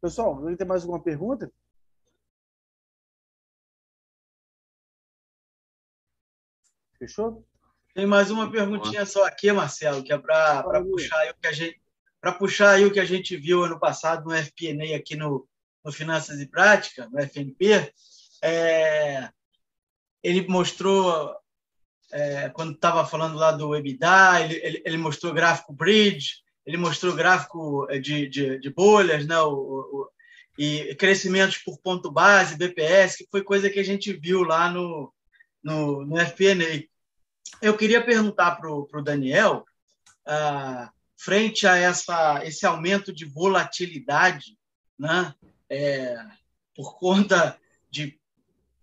Pessoal, alguém tem mais alguma pergunta? Fechou? Tem mais uma perguntinha só aqui, Marcelo, que é para puxar o que a gente para puxar aí o que a gente viu ano passado no FP&A aqui no, no Finanças e Prática, no FNP. É, ele mostrou, é, quando estava falando lá do EBITDA, ele, ele, ele, mostrou gráfico bridge, ele mostrou gráfico é, de, de, de bolhas, né, o, o, e crescimentos por ponto base, BPS, que foi coisa que a gente viu lá no, no, no FP&A. Eu queria perguntar para o Daniel, ah, frente a essa, esse aumento de volatilidade, né, é, por conta de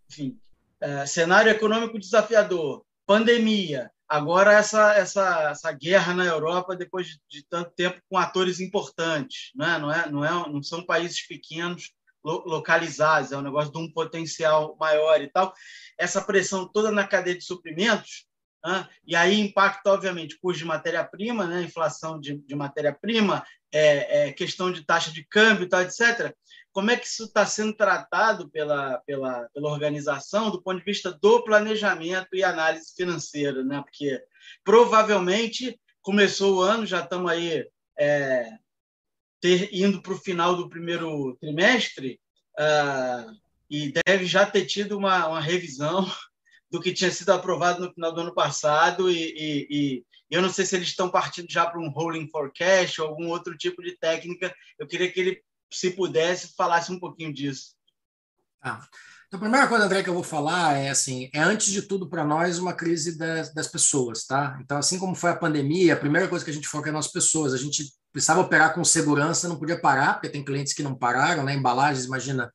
enfim, é, cenário econômico desafiador, pandemia, agora essa, essa, essa guerra na Europa depois de, de tanto tempo com atores importantes, né? não, é, não, é, não são países pequenos localizados, é um negócio de um potencial maior e tal. Essa pressão toda na cadeia de suprimentos né? E aí impacta, obviamente, custo de matéria-prima, né? inflação de, de matéria-prima, é, é, questão de taxa de câmbio, tal, etc. Como é que isso está sendo tratado pela, pela, pela organização do ponto de vista do planejamento e análise financeira? Né? Porque provavelmente começou o ano, já estamos aí é, ter, indo para o final do primeiro trimestre, uh, e deve já ter tido uma, uma revisão do que tinha sido aprovado no final do ano passado e, e, e eu não sei se eles estão partindo já para um rolling forecast ou algum outro tipo de técnica. Eu queria que ele, se pudesse, falasse um pouquinho disso. Ah. Então, a primeira coisa, André, que eu vou falar é assim, é antes de tudo para nós uma crise das, das pessoas, tá? Então, assim como foi a pandemia, a primeira coisa que a gente foca é nas pessoas. A gente precisava operar com segurança, não podia parar, porque tem clientes que não pararam, né? Embalagens, imagina,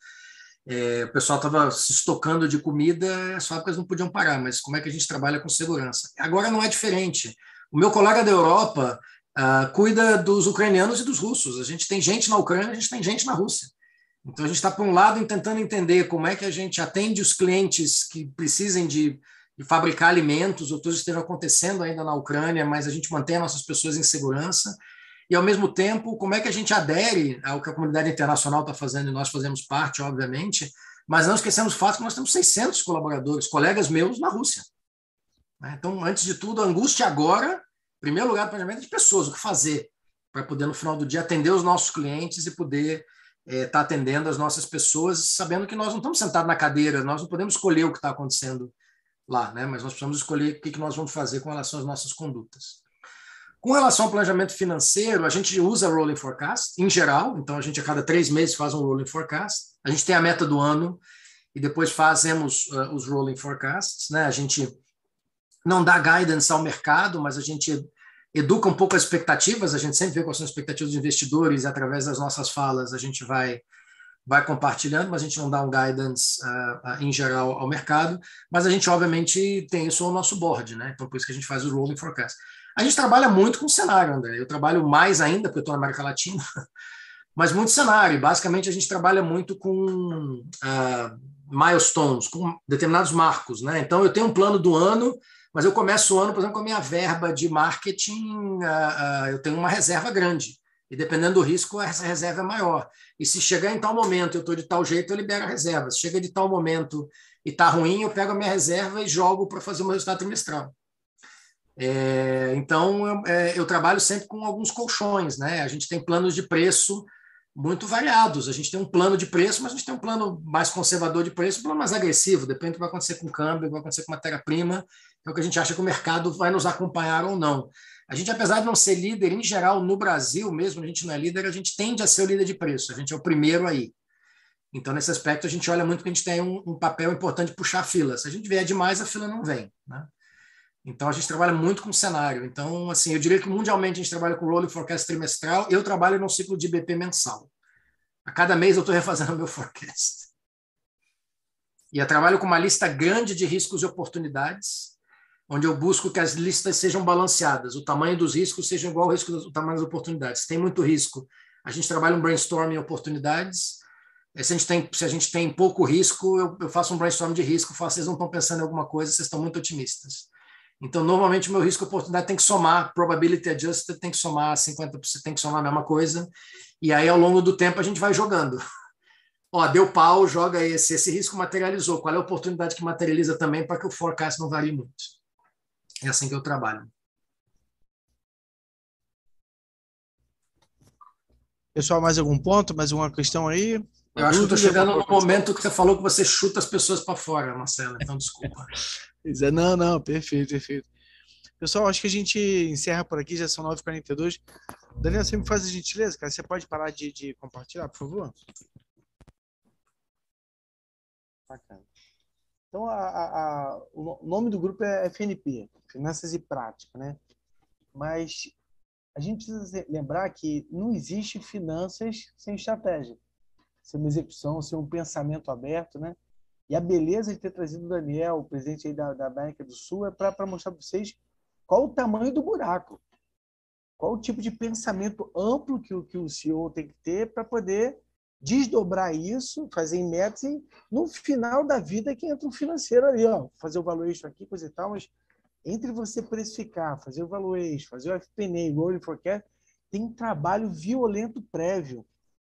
é, o pessoal estava se estocando de comida, as fábricas não podiam parar, mas como é que a gente trabalha com segurança? Agora não é diferente. O meu colega da Europa uh, cuida dos ucranianos e dos russos. A gente tem gente na Ucrânia, a gente tem gente na Rússia. Então a gente está, por um lado, tentando entender como é que a gente atende os clientes que precisem de, de fabricar alimentos, ou tudo esteja acontecendo ainda na Ucrânia, mas a gente mantém as nossas pessoas em segurança e, ao mesmo tempo, como é que a gente adere ao que a comunidade internacional está fazendo, e nós fazemos parte, obviamente, mas não esquecemos o fato que nós temos 600 colaboradores, colegas meus na Rússia. Né? Então, antes de tudo, a angústia agora, primeiro lugar, planejamento de pessoas, o que fazer para poder, no final do dia, atender os nossos clientes e poder estar é, tá atendendo as nossas pessoas, sabendo que nós não estamos sentados na cadeira, nós não podemos escolher o que está acontecendo lá, né? mas nós precisamos escolher o que, que nós vamos fazer com relação às nossas condutas. Com relação ao planejamento financeiro, a gente usa rolling forecast em geral, então a gente a cada três meses faz um rolling forecast. A gente tem a meta do ano e depois fazemos uh, os rolling forecasts. Né? A gente não dá guidance ao mercado, mas a gente educa um pouco as expectativas, a gente sempre vê quais são as expectativas dos investidores, e através das nossas falas a gente vai vai compartilhando, mas a gente não dá um guidance uh, uh, em geral ao mercado, mas a gente obviamente tem isso no nosso board, né? Então por isso que a gente faz o rolling forecast. A gente trabalha muito com cenário, André. Eu trabalho mais ainda porque eu estou na América Latina, mas muito cenário. Basicamente a gente trabalha muito com uh, milestones, com determinados marcos, né? Então eu tenho um plano do ano mas eu começo o ano, por exemplo, com a minha verba de marketing, uh, uh, eu tenho uma reserva grande. E dependendo do risco, essa reserva é maior. E se chegar em tal momento, eu estou de tal jeito, eu libero a reserva. Se chega de tal momento e está ruim, eu pego a minha reserva e jogo para fazer o meu resultado trimestral. É, então, eu, é, eu, trabalho sempre com alguns colchões. Né? A gente tem planos de preço muito variados. A gente tem um plano de preço, mas a gente tem um plano mais conservador de preço, um plano mais agressivo. Depende do que vai acontecer com o câmbio, do que vai acontecer com matéria-prima é o que a gente acha que o mercado vai nos acompanhar ou não. A gente, apesar de não ser líder, em geral, no Brasil mesmo, a gente não é líder, a gente tende a ser o líder de preço, a gente é o primeiro aí. Então, nesse aspecto, a gente olha muito que a gente tem um, um papel importante de puxar a fila. Se a gente vier demais, a fila não vem. Né? Então, a gente trabalha muito com cenário. Então, assim, eu diria que mundialmente a gente trabalha com rolling forecast trimestral, eu trabalho num ciclo de BP mensal. A cada mês eu estou refazendo o meu forecast. E eu trabalho com uma lista grande de riscos e oportunidades, onde eu busco que as listas sejam balanceadas, o tamanho dos riscos seja igual ao risco do tamanho das oportunidades. Se tem muito risco, a gente trabalha um brainstorming em oportunidades. Eh, se a gente tem, se a gente tem pouco risco, eu, eu faço um brainstorm de risco, faço, vocês não estão pensando em alguma coisa, vocês estão muito otimistas. Então, normalmente, o meu risco oportunidade tem que somar, probability adjusted tem que somar 50%, tem que somar a mesma coisa, e aí, ao longo do tempo, a gente vai jogando. Ó, deu pau, joga esse, esse risco materializou, qual é a oportunidade que materializa também para que o forecast não varie muito. É assim que eu trabalho. Pessoal, mais algum ponto? Mais alguma questão aí? Eu acho que estou chegando no momento que você falou que você chuta as pessoas para fora, Marcelo, então desculpa. não, não, perfeito, perfeito. Pessoal, acho que a gente encerra por aqui, já são 9h42. Daniel, você me faz a gentileza, cara? Você pode parar de, de compartilhar, por favor? Bacana. Então, a, a, o nome do grupo é FNP, Finanças e Prática, né? Mas a gente precisa lembrar que não existe finanças sem estratégia, sem uma execução, sem um pensamento aberto, né? E a beleza de ter trazido o Daniel, o presidente aí da, da América do Sul, é para mostrar para vocês qual o tamanho do buraco, qual o tipo de pensamento amplo que que o CEO tem que ter para poder desdobrar isso, fazer em metas e no final da vida é que entra o financeiro ali, ó, fazer o valuation aqui, coisa e tal, mas entre você precificar, fazer o valuation, fazer o FP&A, rolling forecast, tem um trabalho violento prévio.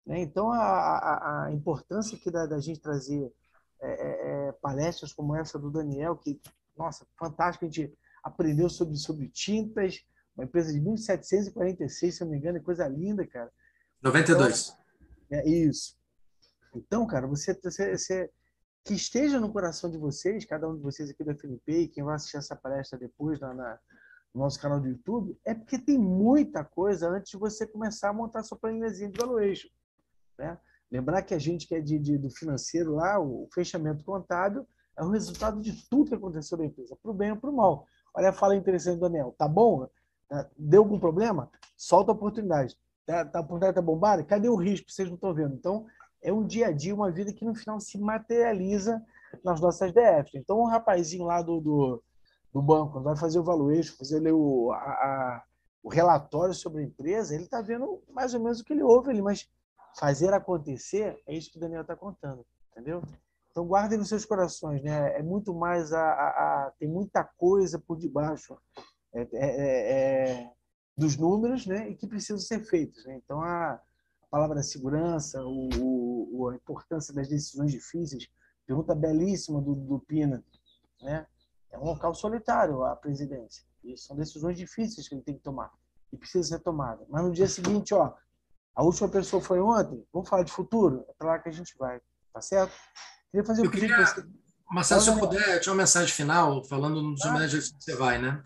Né? Então, a, a, a importância aqui da, da gente trazer é, é, é, palestras como essa do Daniel, que, nossa, fantástico, a gente aprendeu sobre, sobre tintas, uma empresa de 1746, se eu não me engano, é coisa linda, cara. 92. Então, é isso. Então, cara, você, você, você, que esteja no coração de vocês, cada um de vocês aqui do FNP, e quem vai assistir essa palestra depois na, na, no nosso canal do YouTube, é porque tem muita coisa antes de você começar a montar sua planilhazinha de valuation. Né? Lembrar que a gente que é de, de, do financeiro lá, o fechamento contábil, é o resultado de tudo que aconteceu na empresa, para o bem ou para o mal. Olha a fala interessante do Daniel. Tá bom? Deu algum problema? Solta a oportunidade. Tá, tá, está bombada? Cadê o risco? Vocês não estão vendo. Então, é um dia a dia, uma vida que no final se materializa nas nossas DFs. Então, um rapazinho lá do, do, do banco, vai fazer o valuation, fazer o, a, a, o relatório sobre a empresa, ele está vendo mais ou menos o que ele ouve ali, mas fazer acontecer é isso que o Daniel está contando, entendeu? Então, guardem nos seus corações, né? É muito mais a, a, a tem muita coisa por debaixo. É, é, é, é dos números né, e que precisam ser feitos. Né? Então, a, a palavra segurança, o, o, a importância das decisões difíceis, pergunta belíssima do, do Pina, né? é um local solitário a presidência. E são decisões difíceis que ele tem que tomar e precisa ser tomada. Mas no dia seguinte, ó, a última pessoa foi ontem, vamos falar de futuro? É para lá que a gente vai, tá certo? Queria fazer um pedido queria... Marcelo, se eu puder, eu tinha uma mensagem final, falando nos ah. homenagens que você vai, né?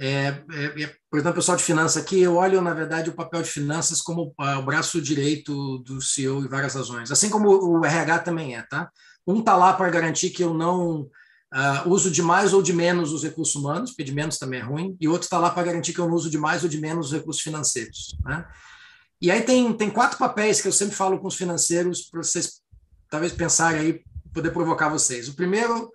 É, é, é, por exemplo, pessoal de finanças aqui, eu olho, na verdade, o papel de finanças como uh, o braço direito do CEO e várias razões. Assim como o RH também é, tá? Um está lá para garantir que eu não uh, uso de mais ou de menos os recursos humanos, porque de menos também é ruim, e outro está lá para garantir que eu não uso de mais ou de menos os recursos financeiros. Né? E aí tem, tem quatro papéis que eu sempre falo com os financeiros para vocês talvez pensarem aí, poder provocar vocês. O primeiro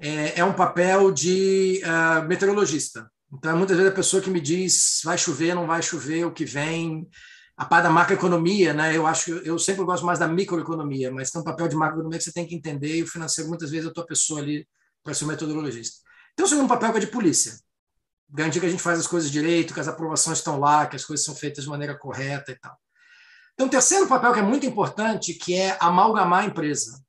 é, é um papel de uh, meteorologista. Então, muitas vezes a pessoa que me diz vai chover, não vai chover, o que vem, a parte da macroeconomia, né? Eu acho que eu sempre gosto mais da microeconomia, mas tem um papel de macroeconomia que você tem que entender e o financeiro muitas vezes é a tua pessoa ali para ser um metodologista. Tem o segundo papel é de polícia. Garantir que a gente faz as coisas direito, que as aprovações estão lá, que as coisas são feitas de maneira correta e tal. Tem um terceiro papel que é muito importante, que é amalgamar a empresa.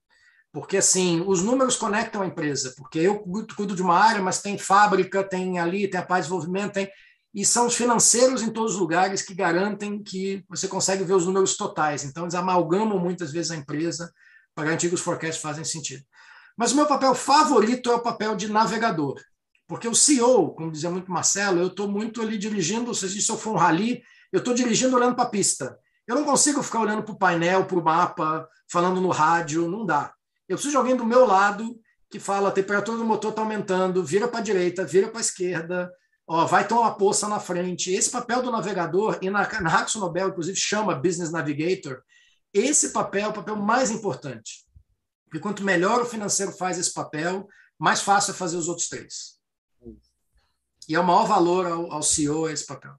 Porque, assim, os números conectam a empresa. Porque eu cuido de uma área, mas tem fábrica, tem ali, tem a parte de desenvolvimento, tem e são os financeiros em todos os lugares que garantem que você consegue ver os números totais. Então, eles amalgamam muitas vezes a empresa para garantir que os forecasts fazem sentido. Mas o meu papel favorito é o papel de navegador, porque o CEO, como dizia muito Marcelo, eu estou muito ali dirigindo, se eu for um rally, eu estou dirigindo olhando para a pista. Eu não consigo ficar olhando para o painel, para o mapa, falando no rádio, não dá. Eu preciso de alguém do meu lado que fala a temperatura do motor está aumentando, vira para a direita, vira para a esquerda, ó, vai ter uma poça na frente. Esse papel do navegador, e na, na Haxo Nobel, inclusive, chama Business Navigator, esse papel é o papel mais importante. Porque quanto melhor o financeiro faz esse papel, mais fácil é fazer os outros três. E é o maior valor ao, ao CEO esse papel.